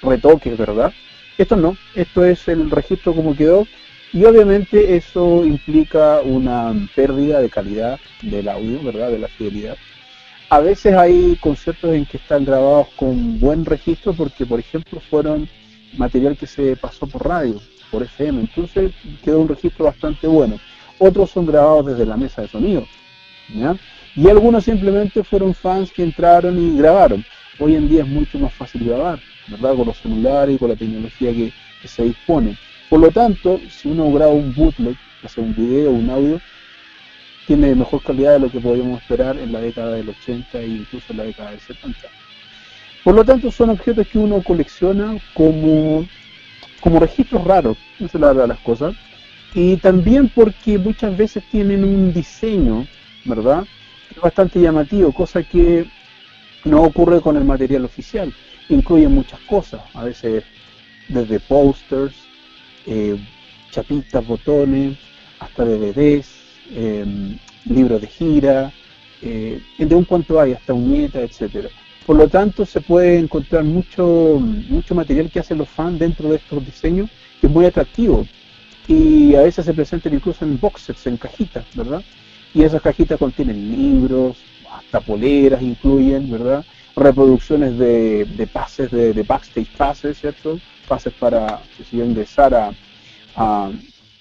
retoques, ¿verdad? Esto no, esto es el registro como quedó y obviamente eso implica una pérdida de calidad del audio, ¿verdad? De la fidelidad. A veces hay conciertos en que están grabados con buen registro porque, por ejemplo, fueron material que se pasó por radio, por FM, entonces quedó un registro bastante bueno. Otros son grabados desde la mesa de sonido, ¿ya? Y algunos simplemente fueron fans que entraron y grabaron. Hoy en día es mucho más fácil grabar, ¿verdad? Con los celulares y con la tecnología que, se dispone. Por lo tanto, si uno graba un bootleg, hace un video o un audio, tiene mejor calidad de lo que podíamos esperar en la década del 80 e incluso en la década del 70. Por lo tanto, son objetos que uno colecciona como como registros raros, no se la verdad las cosas, y también porque muchas veces tienen un diseño, ¿verdad? bastante llamativo, cosa que no ocurre con el material oficial. Incluye muchas cosas, a veces desde posters, eh, chapitas, botones, hasta DVDs, em, libros de gira, eh, de un cuanto hay, hasta uñetas, etcétera. Por lo tanto, se puede encontrar mucho, mucho material que hacen los fans dentro de estos diseños, que es muy atractivo. Y a veces se presentan incluso en boxes, en cajitas, ¿verdad? Y esas cajitas contienen libros, hasta poleras incluyen, ¿verdad? Reproducciones de, pases, de, backstage pases, ¿cierto? Pases para, qué ingresar a,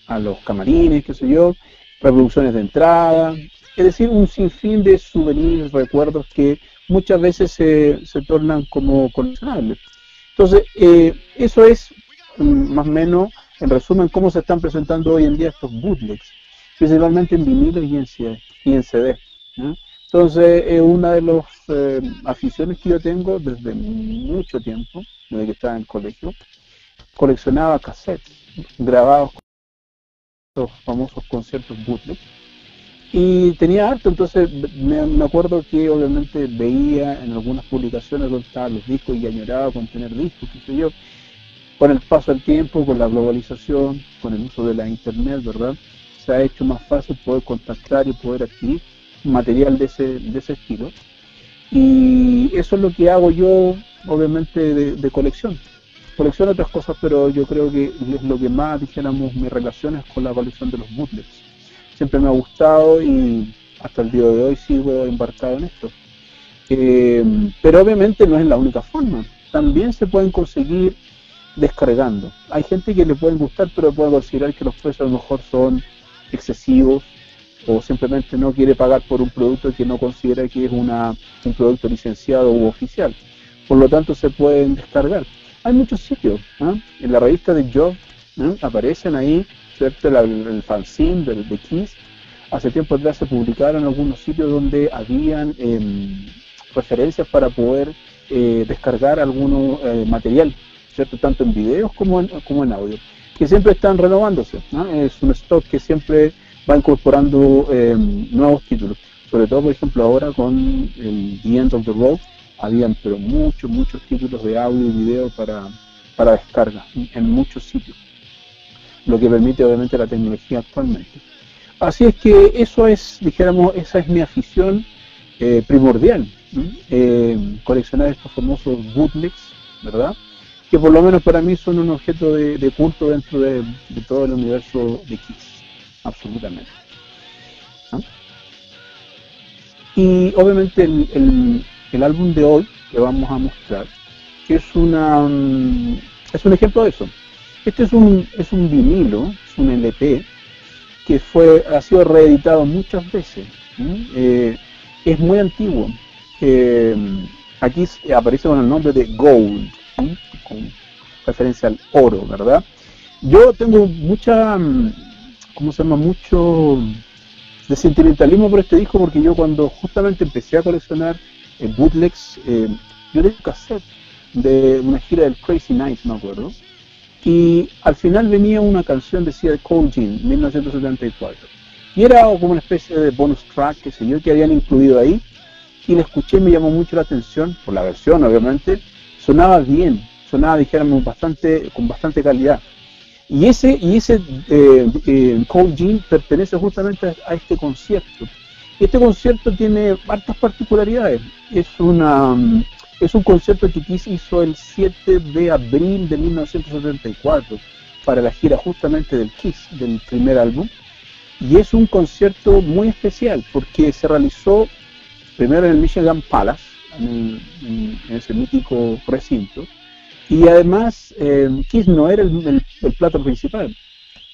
a, los camarines, qué sé yo, reproducciones de entrada, es decir, un sinfín de souvenirs, recuerdos que muchas veces se, se tornan como coleccionables. Entonces, eh, eso es mm, más o menos, en resumen, cómo se están presentando hoy en día estos bootlegs principalmente en vinilo y en, y en CD. Entonces, es una de las eh, aficiones que yo tengo desde mucho tiempo, desde que estaba en el colegio. Coleccionaba cassettes grabados con los famosos conciertos bootleg. Y tenía harto, entonces me, acuerdo que obviamente veía en algunas publicaciones donde estaban los discos y añoraba con tener discos, qué sé yo. Con el paso del tiempo, con la globalización, con el uso de la internet, ¿verdad? ha hecho más fácil poder contactar y poder adquirir material de ese, de ese estilo. Y eso es lo que hago yo, obviamente, de, colección. Colecciono otras cosas, pero yo creo que es lo que más, dijéramos, me relaciona con la colección de los bootlegs. Siempre me ha gustado y hasta el día de hoy sigo embarcado en esto. Eh, pero obviamente no es la única forma. También se pueden conseguir descargando. Hay gente que le pueden gustar, pero puede considerar que los precios a lo mejor son excesivos o simplemente no quiere pagar por un producto que no considera que es una, un producto licenciado u oficial. Por lo tanto, se pueden descargar. Hay muchos sitios. ¿ah? En la revista de Job ¿ah? aparecen ahí ¿cierto? el, fanzine de, de Kiss. Hace tiempo atrás se publicaron algunos sitios donde habían em, referencias para poder eh, descargar algún eh, material, ¿cierto? tanto en videos como en audio que siempre están renovándose. Es un stock que siempre va incorporando eh, nuevos títulos. Sobre todo, por ejemplo, ahora con el The End of the Road, habían pero muchos, muchos títulos de audio y video para, para descarga en muchos sitios. Lo que permite obviamente la tecnología actualmente. Así es que eso es, dijéramos, esa es mi afición eh, primordial. Eh, coleccionar estos famosos bootlegs, ¿verdad? que por lo menos para mí son un objeto de, culto dentro de, todo el universo de Kiss, absolutamente. Y obviamente el, álbum de hoy que vamos a mostrar es una mm, es un ejemplo de eso. Este es un es un vinilo, es un LP que fue ha sido reeditado muchas veces. Eh, es muy antiguo. Eh, aquí aparece con el nombre de Gold con referencia al oro, ¿verdad? Yo tengo mucha, mm, ¿cómo se llama? Mucho de sentimentalismo por este disco porque yo cuando justamente empecé a coleccionar eh, bootlegs, eh, yo tengo cassette de una gira del Crazy Night, me acuerdo, y al final venía una canción, decía Cold Jean, 1974, y era como una especie de bonus track, que yo, que habían incluido ahí, y la escuché y me llamó mucho la atención, por la versión obviamente, sonaba bien, sonaba, dijéramos, bastante, con bastante calidad. Y ese, y ese eh, eh, Cold Jean pertenece justamente a, este concierto. Este concierto tiene hartas particularidades. Es una es un concierto que Kiss hizo el 7 de abril de 1974 para la gira justamente del Kiss, del primer álbum. Y es un concierto muy especial porque se realizó primero en el Michigan Palace, en ese mítico recinto, y además, eh, Kiss no era el, plato principal.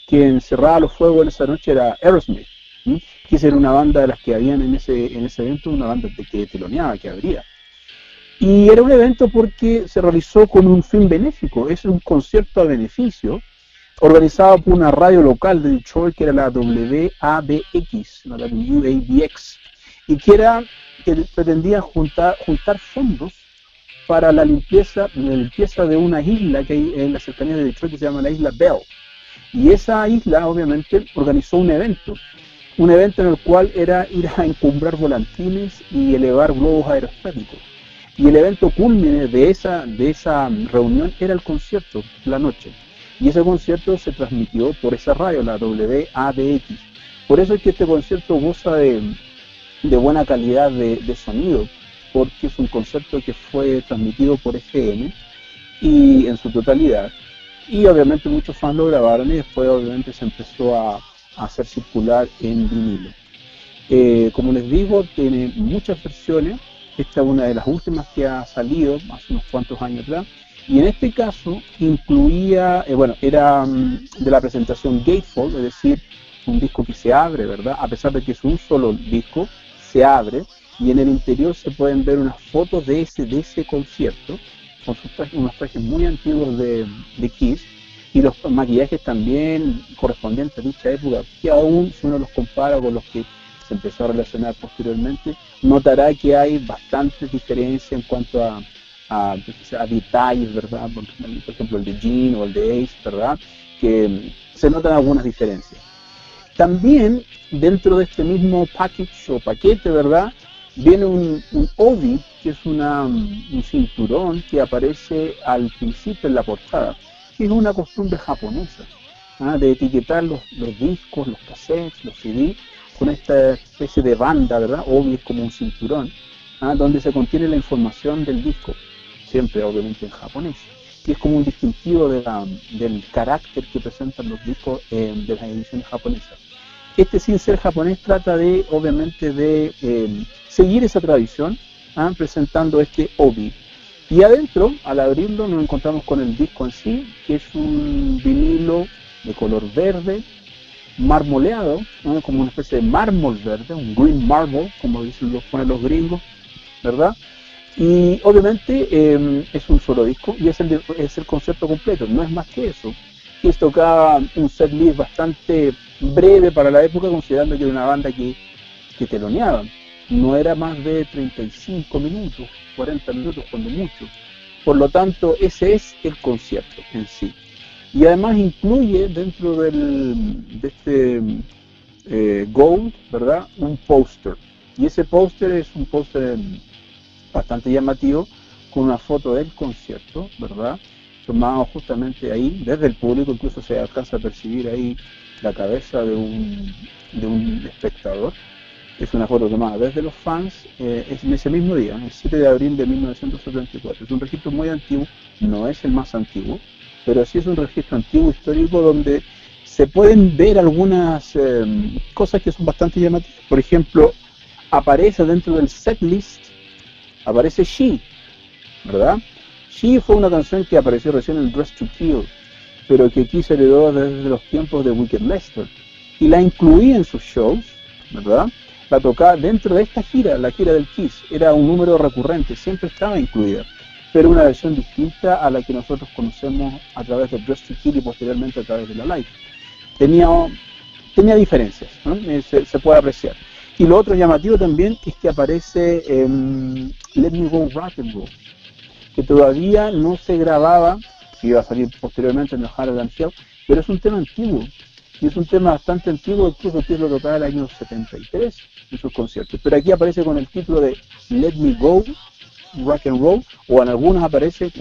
Quien cerraba los fuegos en esa noche era Aerosmith. Kiss era una banda de las que habían en ese, en ese evento, una banda de que teloneaba, que abría. Y era un evento porque se realizó con un fin benéfico. Es un concierto a beneficio organizado por una radio local de Detroit que era la WABX, la WABX, y que era que pretendía juntar, juntar fondos para la limpieza, limpieza de una isla que hay en la cercanía de Detroit que se llama la isla Bell. Y esa isla, obviamente, organizó un evento. Un evento en el cual era ir a encumbrar volantines y elevar globos aerostáticos. Y el evento culmine de esa, de esa reunión era el concierto, la noche. Y ese concierto se transmitió por esa radio, la WADX. Por eso es que este concierto goza de, de buena calidad de, de, sonido, porque es un concierto que fue transmitido por FM y en su totalidad. Y obviamente muchos fans lo grabaron y después obviamente se empezó a, a hacer circular en vinilo. Eh, como les digo, tiene muchas versiones. Esta es una de las últimas que ha salido hace unos cuantos años atrás. Y en este caso incluía, eh, bueno, era mm, de la presentación Gatefold, es decir, un disco que se abre, ¿verdad? A pesar de que es un solo disco, se abre y en el interior se pueden ver unas fotos de ese, de ese concierto, con sus trajes, unos trajes muy antiguos de, de Kiss y los maquillajes también correspondientes a dicha época, que aún si uno los compara con los que se empezó a relacionar posteriormente, notará que hay bastantes diferencias en cuanto a, a, detalles, ¿verdad? Por, ejemplo, el de Jean o el de Ace, ¿verdad? Que se notan algunas diferencias. También dentro de este mismo package o paquete, ¿verdad? Viene un, un obi, que es una, un cinturón que aparece al principio en la portada, es una costumbre japonesa, ¿ah? de etiquetar los, discos, los cassettes, los CD, con esta especie de banda, ¿verdad? Obi es como un cinturón, ¿ah? donde se contiene la información del disco, siempre obviamente en japonés, y es como un distintivo del carácter que presentan los discos eh, de las ediciones japonesas. Este sin ser japonés trata de, obviamente, de eh, seguir esa tradición, ¿ah? presentando este obi. Y adentro, al abrirlo, nos encontramos con el disco en sí, que es un vinilo de color verde, marmoleado, como una especie de mármol verde, un green marble, como dicen los, ponen los gringos, ¿verdad? Y obviamente eh, es un solo disco y es el, es el concepto completo, no es más que eso. Y esto tocaba un set list bastante breve para la época, considerando que era una banda que, que teloneaban. No era más de 35 minutos, 40 minutos cuando mucho. Por lo tanto, ese es el concierto en sí. Y además incluye dentro del, de este eh, Gold, ¿verdad? Un póster. Y ese póster es un póster bastante llamativo con una foto del concierto, ¿verdad? Tomado justamente ahí, desde el público, incluso se alcanza a percibir ahí la cabeza de un, de un espectador. Es una foto tomada desde los fans eh, en ese mismo día, el 7 de abril de 1974. Es un registro muy antiguo, no es el más antiguo, pero sí es un registro antiguo histórico donde se pueden ver algunas eh, cosas que son bastante llamativas. Por ejemplo, aparece dentro del setlist, aparece She, ¿verdad? She fue una canción que apareció recién en Dress to Kill, pero que se heredó desde los tiempos de Wicked Lester. Y la incluí en sus shows, ¿verdad? La tocaba dentro de esta gira, la gira del Kiss. Era un número recurrente, siempre estaba incluida. Pero una versión distinta a la que nosotros conocemos a través de Dress to Kill y posteriormente a través de la Live. Tenía, tenía diferencias, ¿no? se, puede apreciar. Y lo otro llamativo también es que aparece eh, Let Me Go Rock and Roll, que todavía no se grababa que iba a salir posteriormente en el Harold Hill, pero es un tema antiguo, y es un tema bastante antiguo, incluso que lo tocaba el año 73 en sus conciertos. Pero aquí aparece con el título de Let Me Go, Rock and Roll, o en algunos aparece,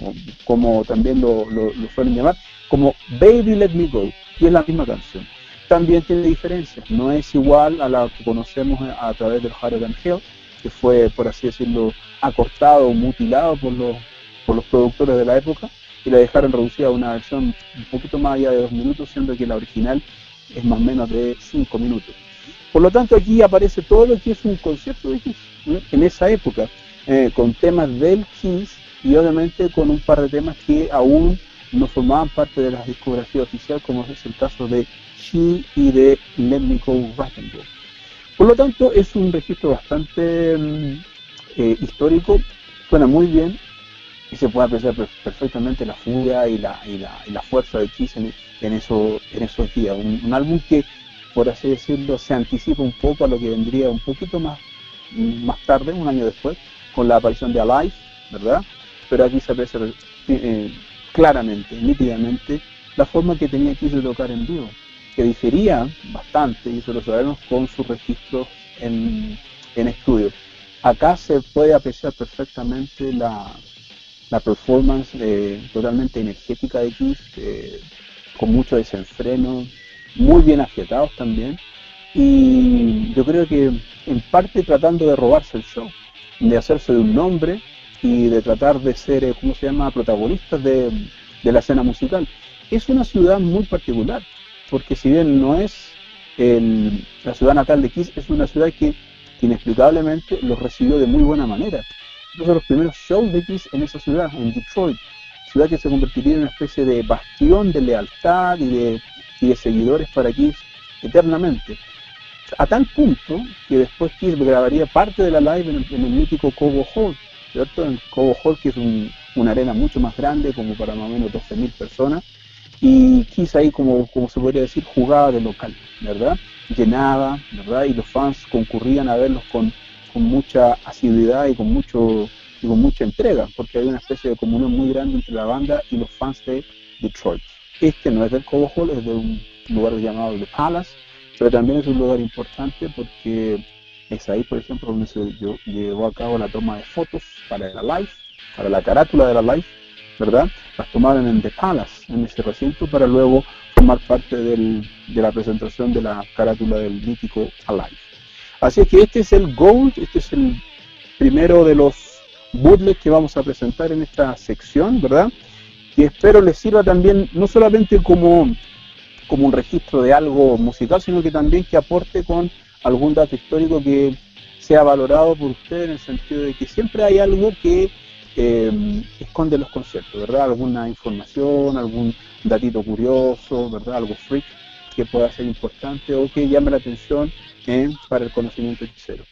como, también lo, lo, lo, suelen llamar, como Baby Let Me Go, y es la misma canción. También tiene diferencias, no es igual a la que conocemos a, través del Harold Hill, que fue, por así decirlo, acortado o mutilado por los, por los productores de la época, y la dejaron reducida a una versión un poquito más allá de dos minutos, siendo que la original es más o menos de cinco minutos. Por lo tanto, aquí aparece todo lo que es un concierto de Kiss ¿no? en esa época, eh, con temas del Kiss y obviamente con un par de temas que aún no formaban parte de la discografía oficial, como es el caso de She y de Let Me Go Roll. Por lo tanto, es un registro bastante mm, eh, histórico, suena muy bien, y se puede apreciar perfectamente la fuga y la, y la, y la fuerza de Kiss en, en, eso, en esos días. Un, álbum que, por así decirlo, se anticipa un poco a lo que vendría un poquito más, más tarde, un año después, con la aparición de Alive, ¿verdad? pero aquí se aprecia eh, claramente, nítidamente, la forma que tenía Kiss de tocar en vivo, que difería bastante, y eso lo sabemos, con sus registros en, en estudio. Acá se puede apreciar perfectamente la, la performance eh, totalmente energética de Kiss, eh, con mucho desenfreno, muy bien afiatados también, y yo creo que en parte tratando de robarse el show, de hacerse de un nombre y de tratar de ser, eh, ¿cómo se llama?, protagonistas de, de la escena musical. Es una ciudad muy particular, porque si bien no es el, la ciudad natal de Kiss, es una ciudad que inexplicablemente los recibió de muy buena manera. Uno de los primeros shows de Kiss en esa ciudad, en Detroit, ciudad que se convertiría en una especie de bastión de lealtad y de, y de seguidores para Kiss eternamente. A tal punto que después Kiss grabaría parte de la live en el, mítico Cobo Hall, ¿cierto? En Cobo Hall, que es una arena mucho más grande, como para más o menos 12.000 personas, y Kiss ahí, como, como se podría decir, jugaba de local, ¿verdad? Llenaba, ¿verdad? Y los fans concurrían a verlos con, con mucha asiduidad y con mucho y con mucha entrega, porque hay una especie de comunión muy grande entre la banda y los fans de Detroit. Este no es del Cobo Hall, es de un lugar llamado The Palace, pero también es un lugar importante porque es ahí, por ejemplo, donde se llevó a cabo la toma de fotos para la live, para la carátula de la live, ¿verdad? Las tomaron en The Palace, en ese recinto, para luego formar parte de la presentación de la carátula del mítico Alive. Así es que este es el Gold, este es el primero de los bootlegs que vamos a presentar en esta sección, ¿verdad? Y espero les sirva también no solamente como como un registro de algo musical, sino que también que aporte con algún dato histórico que sea valorado por usted en el sentido de que siempre hay algo que eh, esconde los conciertos, ¿verdad? Alguna información, algún datito curioso, ¿verdad? Algo freak que pueda ser importante o que llame la atención eh, para el conocimiento hechicero.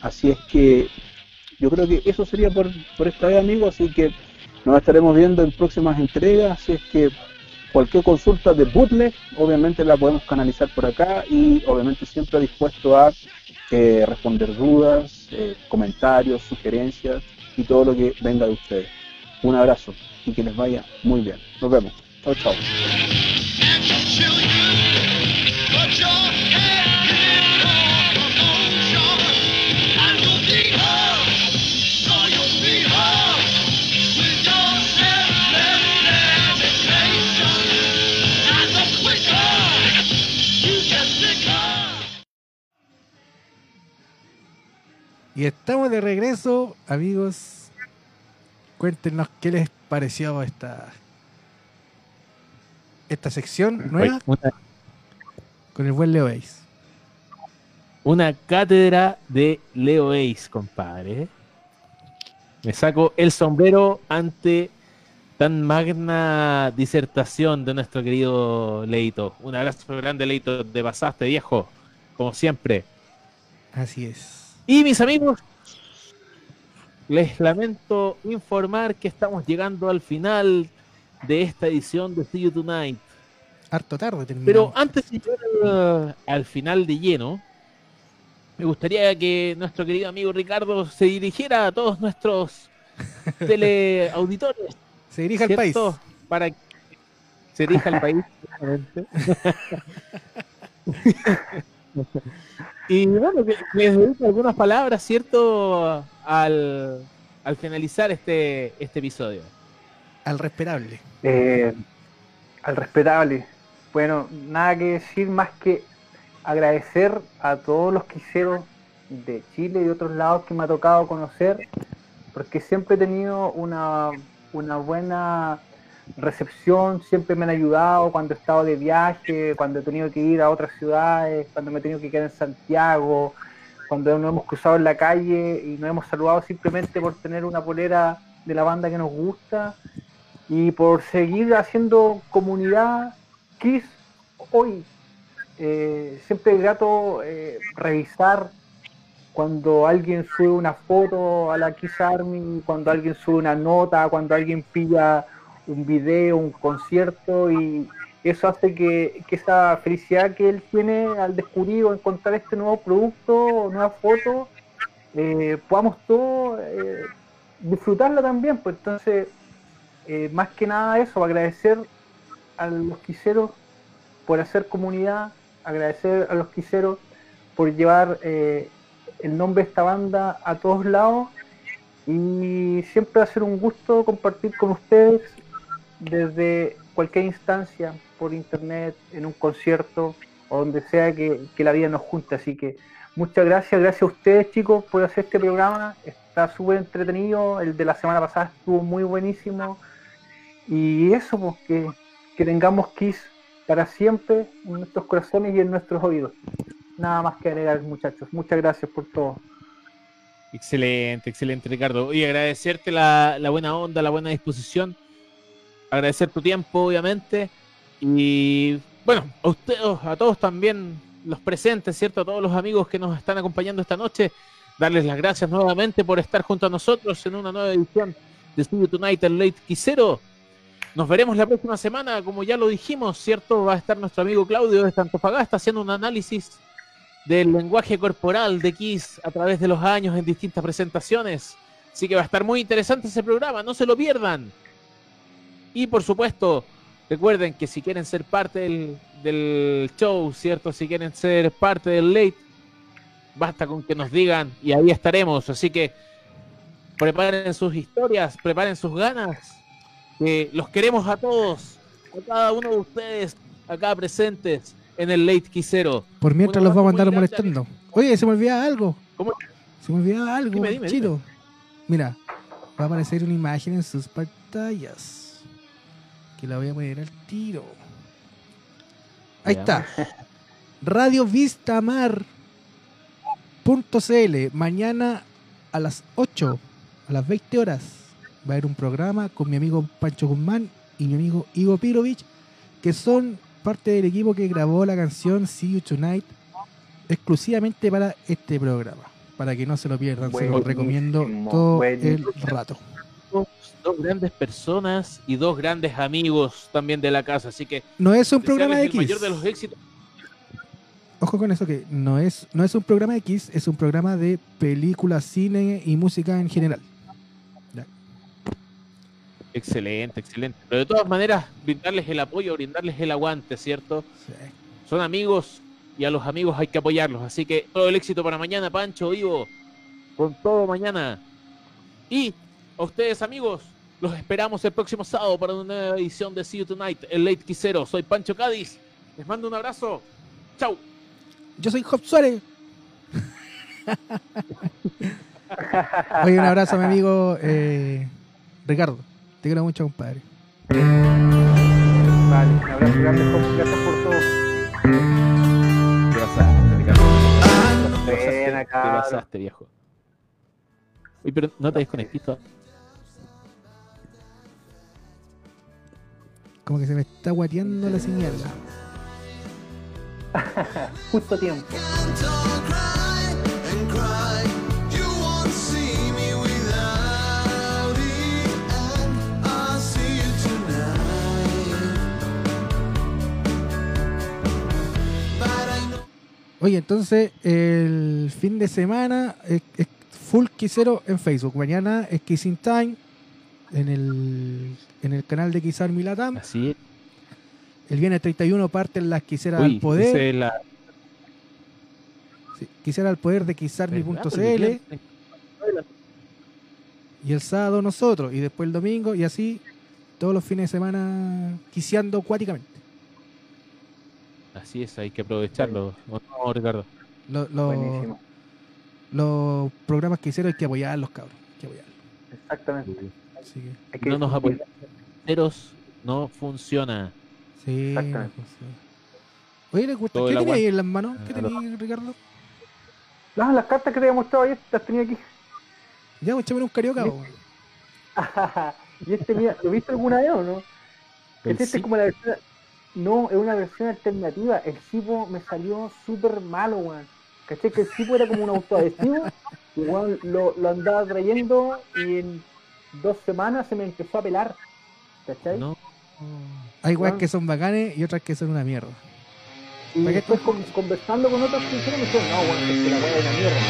Así es que yo creo que eso sería por, por esta vez, amigos, así que nos estaremos viendo en próximas entregas, así es que Cualquier consulta de bootleg, obviamente la podemos canalizar por acá y obviamente siempre dispuesto a eh, responder dudas, eh, comentarios, sugerencias y todo lo que venga de ustedes. Un abrazo y que les vaya muy bien. Nos vemos. Chao, chao. Y estamos de regreso, amigos. Cuéntenos qué les pareció esta esta sección nueva con el buen Leo Ace. Una cátedra de Leo Ace, compadre. Me saco el sombrero ante tan magna disertación de nuestro querido Leito. Un abrazo grande, Leito. Te pasaste, viejo. Como siempre. Así es. Y mis amigos, les lamento informar que estamos llegando al final de esta edición de See You Tonight. Harto tarde Pero antes de llegar al, final de lleno, me gustaría que nuestro querido amigo Ricardo se dirigiera a todos nuestros <laughs> teleauditores. Se dirija al país. Para que se dirija al país. <laughs> Y bueno, que les doy algunas palabras, ¿cierto? Al, finalizar este, este episodio. Al respetable. Eh, al respetable. Bueno, nada que decir más que agradecer a todos los quiseros de Chile y de otros lados que me ha tocado conocer, porque siempre he tenido una, una buena recepción siempre me han ayudado cuando he estado de viaje, cuando he tenido que ir a otras ciudades, cuando me he tenido que quedar en Santiago, cuando nos hemos cruzado en la calle y nos hemos saludado simplemente por tener una polera de la banda que nos gusta y por seguir haciendo comunidad Kiss hoy. Eh, siempre es grato eh, revisar cuando alguien sube una foto a la Kiss Army, cuando alguien sube una nota, cuando alguien pilla un video, un concierto y eso hace que, esa felicidad que él tiene al descubrir o encontrar este nuevo producto o nueva foto, eh, podamos todos eh, disfrutarla también, pues. Entonces, eh, más que nada eso, agradecer a los quiseros por hacer comunidad, agradecer a los quiseros por llevar eh, el nombre de esta banda a todos lados y siempre va a ser un gusto compartir con ustedes desde cualquier instancia, por internet, en un concierto o donde sea que, la vida nos junte. Así que muchas gracias, gracias a ustedes chicos por hacer este programa. Está súper entretenido, el de la semana pasada estuvo muy buenísimo. Y eso, pues que, tengamos Kiss para siempre en nuestros corazones y en nuestros oídos. Nada más que agregar, muchachos. Muchas gracias por todo. Excelente, excelente, Ricardo. Y agradecerte la buena onda, la buena disposición. Agradecer tu tiempo, obviamente. Y bueno, a ustedes, a todos también los presentes, ¿cierto? A todos los amigos que nos están acompañando esta noche. Darles las gracias nuevamente por estar junto a nosotros en una nueva edición de Studio Tonight, el Late Quisero. Nos veremos la próxima semana, como ya lo dijimos, ¿cierto? Va a estar nuestro amigo Claudio de Antofagasta haciendo un análisis del lenguaje corporal de Kiss a través de los años en distintas presentaciones. Así que va a estar muy interesante ese programa, no se lo pierdan. Y por supuesto, recuerden que si quieren ser parte del, del show, ¿cierto? Si quieren ser parte del late, basta con que nos digan y ahí estaremos. Así que preparen sus historias, preparen sus ganas, que los queremos a todos, a cada uno de ustedes acá presentes en el late quisero. Por mientras los vamos a abrazo andar muy molestando. Oye, se me olvidaba algo. ¿Cómo? Se me olvidaba algo, Dime. Mira, va a aparecer una imagen en sus pantallas. Que la voy a poner al tiro. Ahí está. Radio Vistamar.cl. Mañana a las 8, a las 20 horas, va a haber un programa con mi amigo Pancho Guzmán y mi amigo Igo Pirovich, que son parte del equipo que grabó la canción See You Tonight exclusivamente para este programa. Para que no se lo pierdan, se lo recomiendo todo el rato. Dos, dos grandes personas y dos grandes amigos también de la casa. Así que No es un programa de X. mayor de los éxitos. Ojo con eso que no es, no es un programa de X, es un programa de películas, cine y música en general. Excelente, excelente. Pero de todas maneras, brindarles el apoyo, brindarles el aguante, ¿cierto? Son amigos y a los amigos hay que apoyarlos. Así que todo el éxito para mañana, Pancho, Ivo. Con todo mañana. Y a ustedes, amigos, los esperamos el próximo sábado para una nueva edición de See You Tonight, el Late Quisero. Soy Pancho Cádiz. Les mando un abrazo. Chau. Yo soy Job Suárez. Oye, un abrazo mi amigo eh, Ricardo. Te quiero mucho, compadre. Vale, un abrazo grande, gracias por todo. Te pasaste, Ricardo. Te pasaste, te pasaste, viejo. Uy, pero no te desconectito. Como que se me está guateando la señal. <laughs> Justo tiempo. Oye, entonces el fin de semana es, es full quisero en Facebook. Mañana es Kissing Time en el, en el canal de Quizar Milatam. Así es. El viernes 31 parten las Quisera Uy, al poder. la- Sí, Quisiera al poder de Quizarmi.cl. Y el sábado nosotros. Y después el domingo. Y así todos los fines de semana quiciando acuáticamente. Así es, hay que aprovecharlo. ¿O no, Ricardo? Lo- lo- Buenísimo. los programas que hicieron hay que apoyarlos, cabros. Hay que apoyarlos. Exactamente. Así que, Hay que No nos apoyamos. Enteros no funciona. sí, Exactamente. sí. Oye, ¿le gusta? ¿qué tenía ahí en las manos? ¿Qué Ah, lo- tenía, Ricardo? No, las cartas que te había mostrado ayer las tenía aquí. Ya, pues, échame un carioca. Po. <laughs> y este, mira, ¿lo viste alguna vez o no? Este, sí. es como la versión. No, es una versión alternativa. El Cipo me salió súper malo, weón. ¿Caché? Que el Cipo era como un autoadhesivo. <laughs> Y weón, lo, lo andaba trayendo y en dos semanas se me empezó a pelar. ¿Cachai? No. Hay weas Weón. que son bacanes y otras que son una mierda. Y después con- conversando con otras personas me dijeron, no, bueno, es que la weá es una mierda,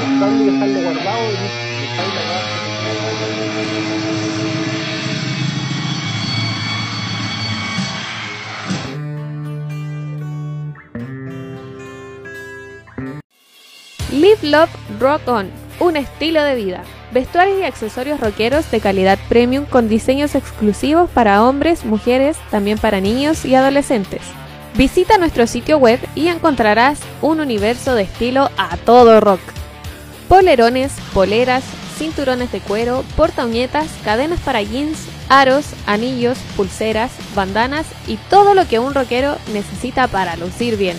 comprarlo y dejarlo guardado y dejar la Live Love Rock On, un estilo de vida. Vestuarios y accesorios rockeros de calidad premium con diseños exclusivos para hombres, mujeres, también para niños y adolescentes. Visita nuestro sitio web y encontrarás un universo de estilo a todo rock. Polerones, poleras, cinturones de cuero, portauñetas, cadenas para jeans, aros, anillos, pulseras, bandanas y todo lo que un rockero necesita para lucir bien.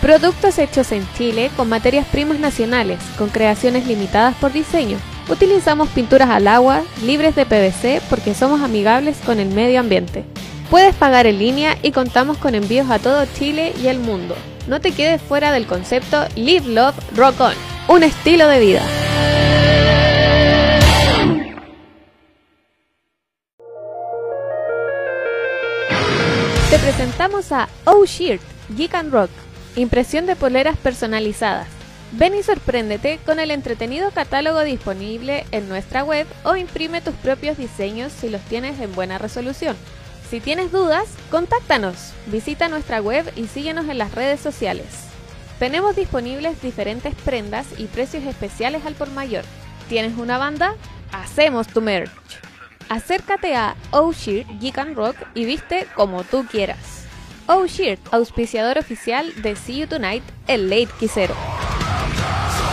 Productos hechos en Chile con materias primas nacionales, con creaciones limitadas por diseño. Utilizamos pinturas al agua, libres de PVC porque somos amigables con el medio ambiente. Puedes pagar en línea y contamos con envíos a todo Chile y el mundo. No te quedes fuera del concepto Live Love Rock On, un estilo de vida. Te presentamos a Oh Shirt, Geek and Rock, impresión de poleras personalizadas. Ven y sorpréndete con el entretenido catálogo disponible en nuestra web o imprime tus propios diseños si los tienes en buena resolución. Si tienes dudas, contáctanos, visita nuestra web y síguenos en las redes sociales. Tenemos disponibles diferentes prendas y precios especiales al por mayor. ¿Tienes una banda? Hacemos tu merch. Acércate a Oh Shirt Geek and Rock y viste como tú quieras. Oh Shirt, auspiciador oficial de See You Tonight, el Late Quisero. America!